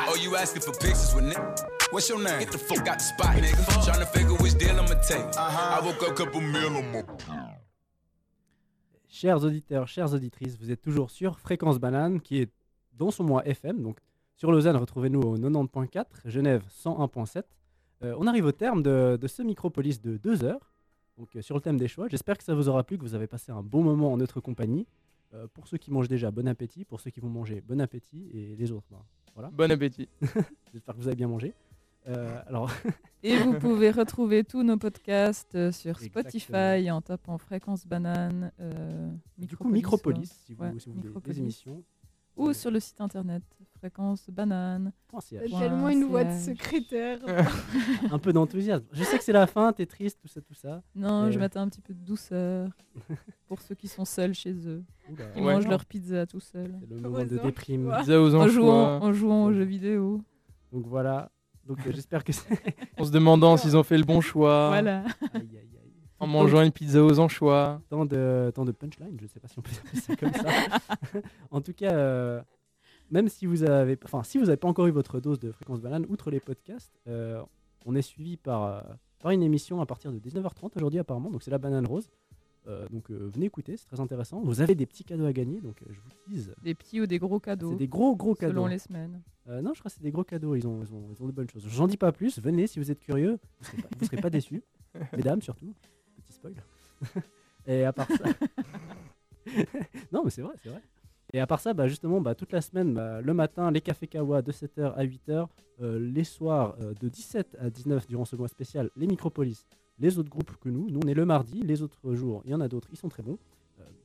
Oh, you asking for pictures with nigga? What's your name? Get the fuck out the spot, nigga. Tryna figure which deal I'ma take. I woke up couple mil on my. Chers auditeurs, chères auditrices, vous êtes toujours sur Fréquence Banane, qui est dans son mois FM. Donc, sur Lausanne, retrouvez-nous au 90.4, Genève 101.7. Euh, on arrive au terme de, de ce Micropolis de deux heures, donc euh, sur le thème des choix. J'espère que ça vous aura plu, que vous avez passé un bon moment en notre compagnie. Euh, pour ceux qui mangent déjà, bon appétit. Pour ceux qui vont manger, bon appétit. Et les autres, ben, voilà. Bon appétit. J'espère que vous avez bien mangé. Euh, alors, Et vous pouvez retrouver tous nos podcasts sur Spotify en tapant Fréquence Banane. euh, du coup, Micropolis, si vous, Ouais, si vous voulez des Micropolis. émissions. Ou sur le site internet Fréquence Banane. Tellement une voix de secrétaire. un peu d'enthousiasme. Je sais que c'est la fin, t'es triste, tout ça, tout ça. Non, je Euh, m'attends un petit peu de douceur pour ceux qui sont seuls chez eux. Oula. Ils Ouais. mangent leur pizza tout seuls. C'est le moment de déprime. Pizza aux en jouant, en jouant aux jeux vidéo. Donc voilà. Donc euh, j'espère que c'est. En se demandant s'ils ont fait le bon choix. Voilà. Aïe, aïe. En mangeant une pizza aux anchois. Tant de, tant de punchline, je ne sais pas si on peut appeler ça comme ça. en tout cas, euh, même si vous avez, enfin, si vous n'avez pas encore eu votre dose de fréquence banane, outre les podcasts, euh, on est suivi par, euh, par une émission à partir de 19h30 aujourd'hui apparemment. Donc c'est la banane rose. Euh, donc euh, venez écouter, c'est très intéressant. Vous avez des petits cadeaux à gagner, donc euh, je vous tease. Des petits ou des gros cadeaux. C'est des gros gros cadeaux. Selon les semaines. Euh, non, je crois que c'est des gros cadeaux. Ils ont, ils ont, ils ont de bonnes choses. J'en dis pas plus. Venez si vous êtes curieux. Vous serez pas, vous serez pas déçus. Mesdames surtout. Et à part ça. non, mais c'est vrai, c'est vrai. Et à part ça, bah, justement, bah, toute la semaine, bah, le matin, les cafés Kawa de 7h à 8h, euh, les soirs euh, de 17 à 19 durant ce mois spécial, les Micropolis, les autres groupes que nous. Nous, on est le mardi. Les autres jours, il y en a d'autres, ils sont très bons,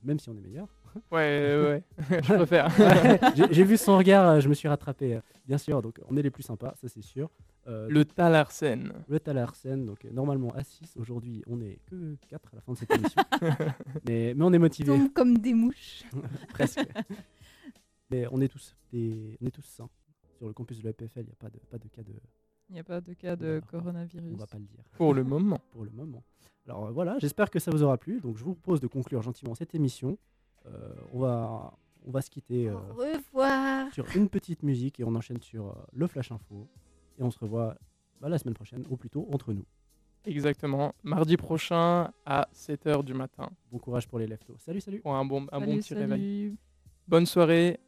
même si on est meilleur. Ouais, ouais, je préfère. Ouais, j'ai- vu son regard, euh, je me suis rattrapé, euh, bien sûr. Donc, on est les plus sympas, ça c'est sûr. Euh, Le Talarsen. Le Talarsen, donc euh, normalement à 6. Aujourd'hui, on est que 4 à la fin de cette émission. mais, mais on est motivé. Tombe comme des mouches. Presque. mais on est tous, des, on est tous sains. Sur le campus de l'EPFL, il n'y a pas de, pas de cas de. Il n'y a pas de cas de coronavirus. On va pas le dire. Pour le moment. Pour le moment. Alors euh, voilà, j'espère que ça vous aura plu. Donc je vous propose de conclure gentiment cette émission. Euh, on, va, on va se quitter euh, Au revoir. sur une petite musique et on enchaîne sur euh, le Flash Info. Et on se revoit bah, la semaine prochaine, ou plutôt entre nous. Exactement. Mardi prochain à 7h du matin. Bon courage pour les leftos. Salut, salut. Pour un bon, un bon Salut, petit réveil. salut. Bonne soirée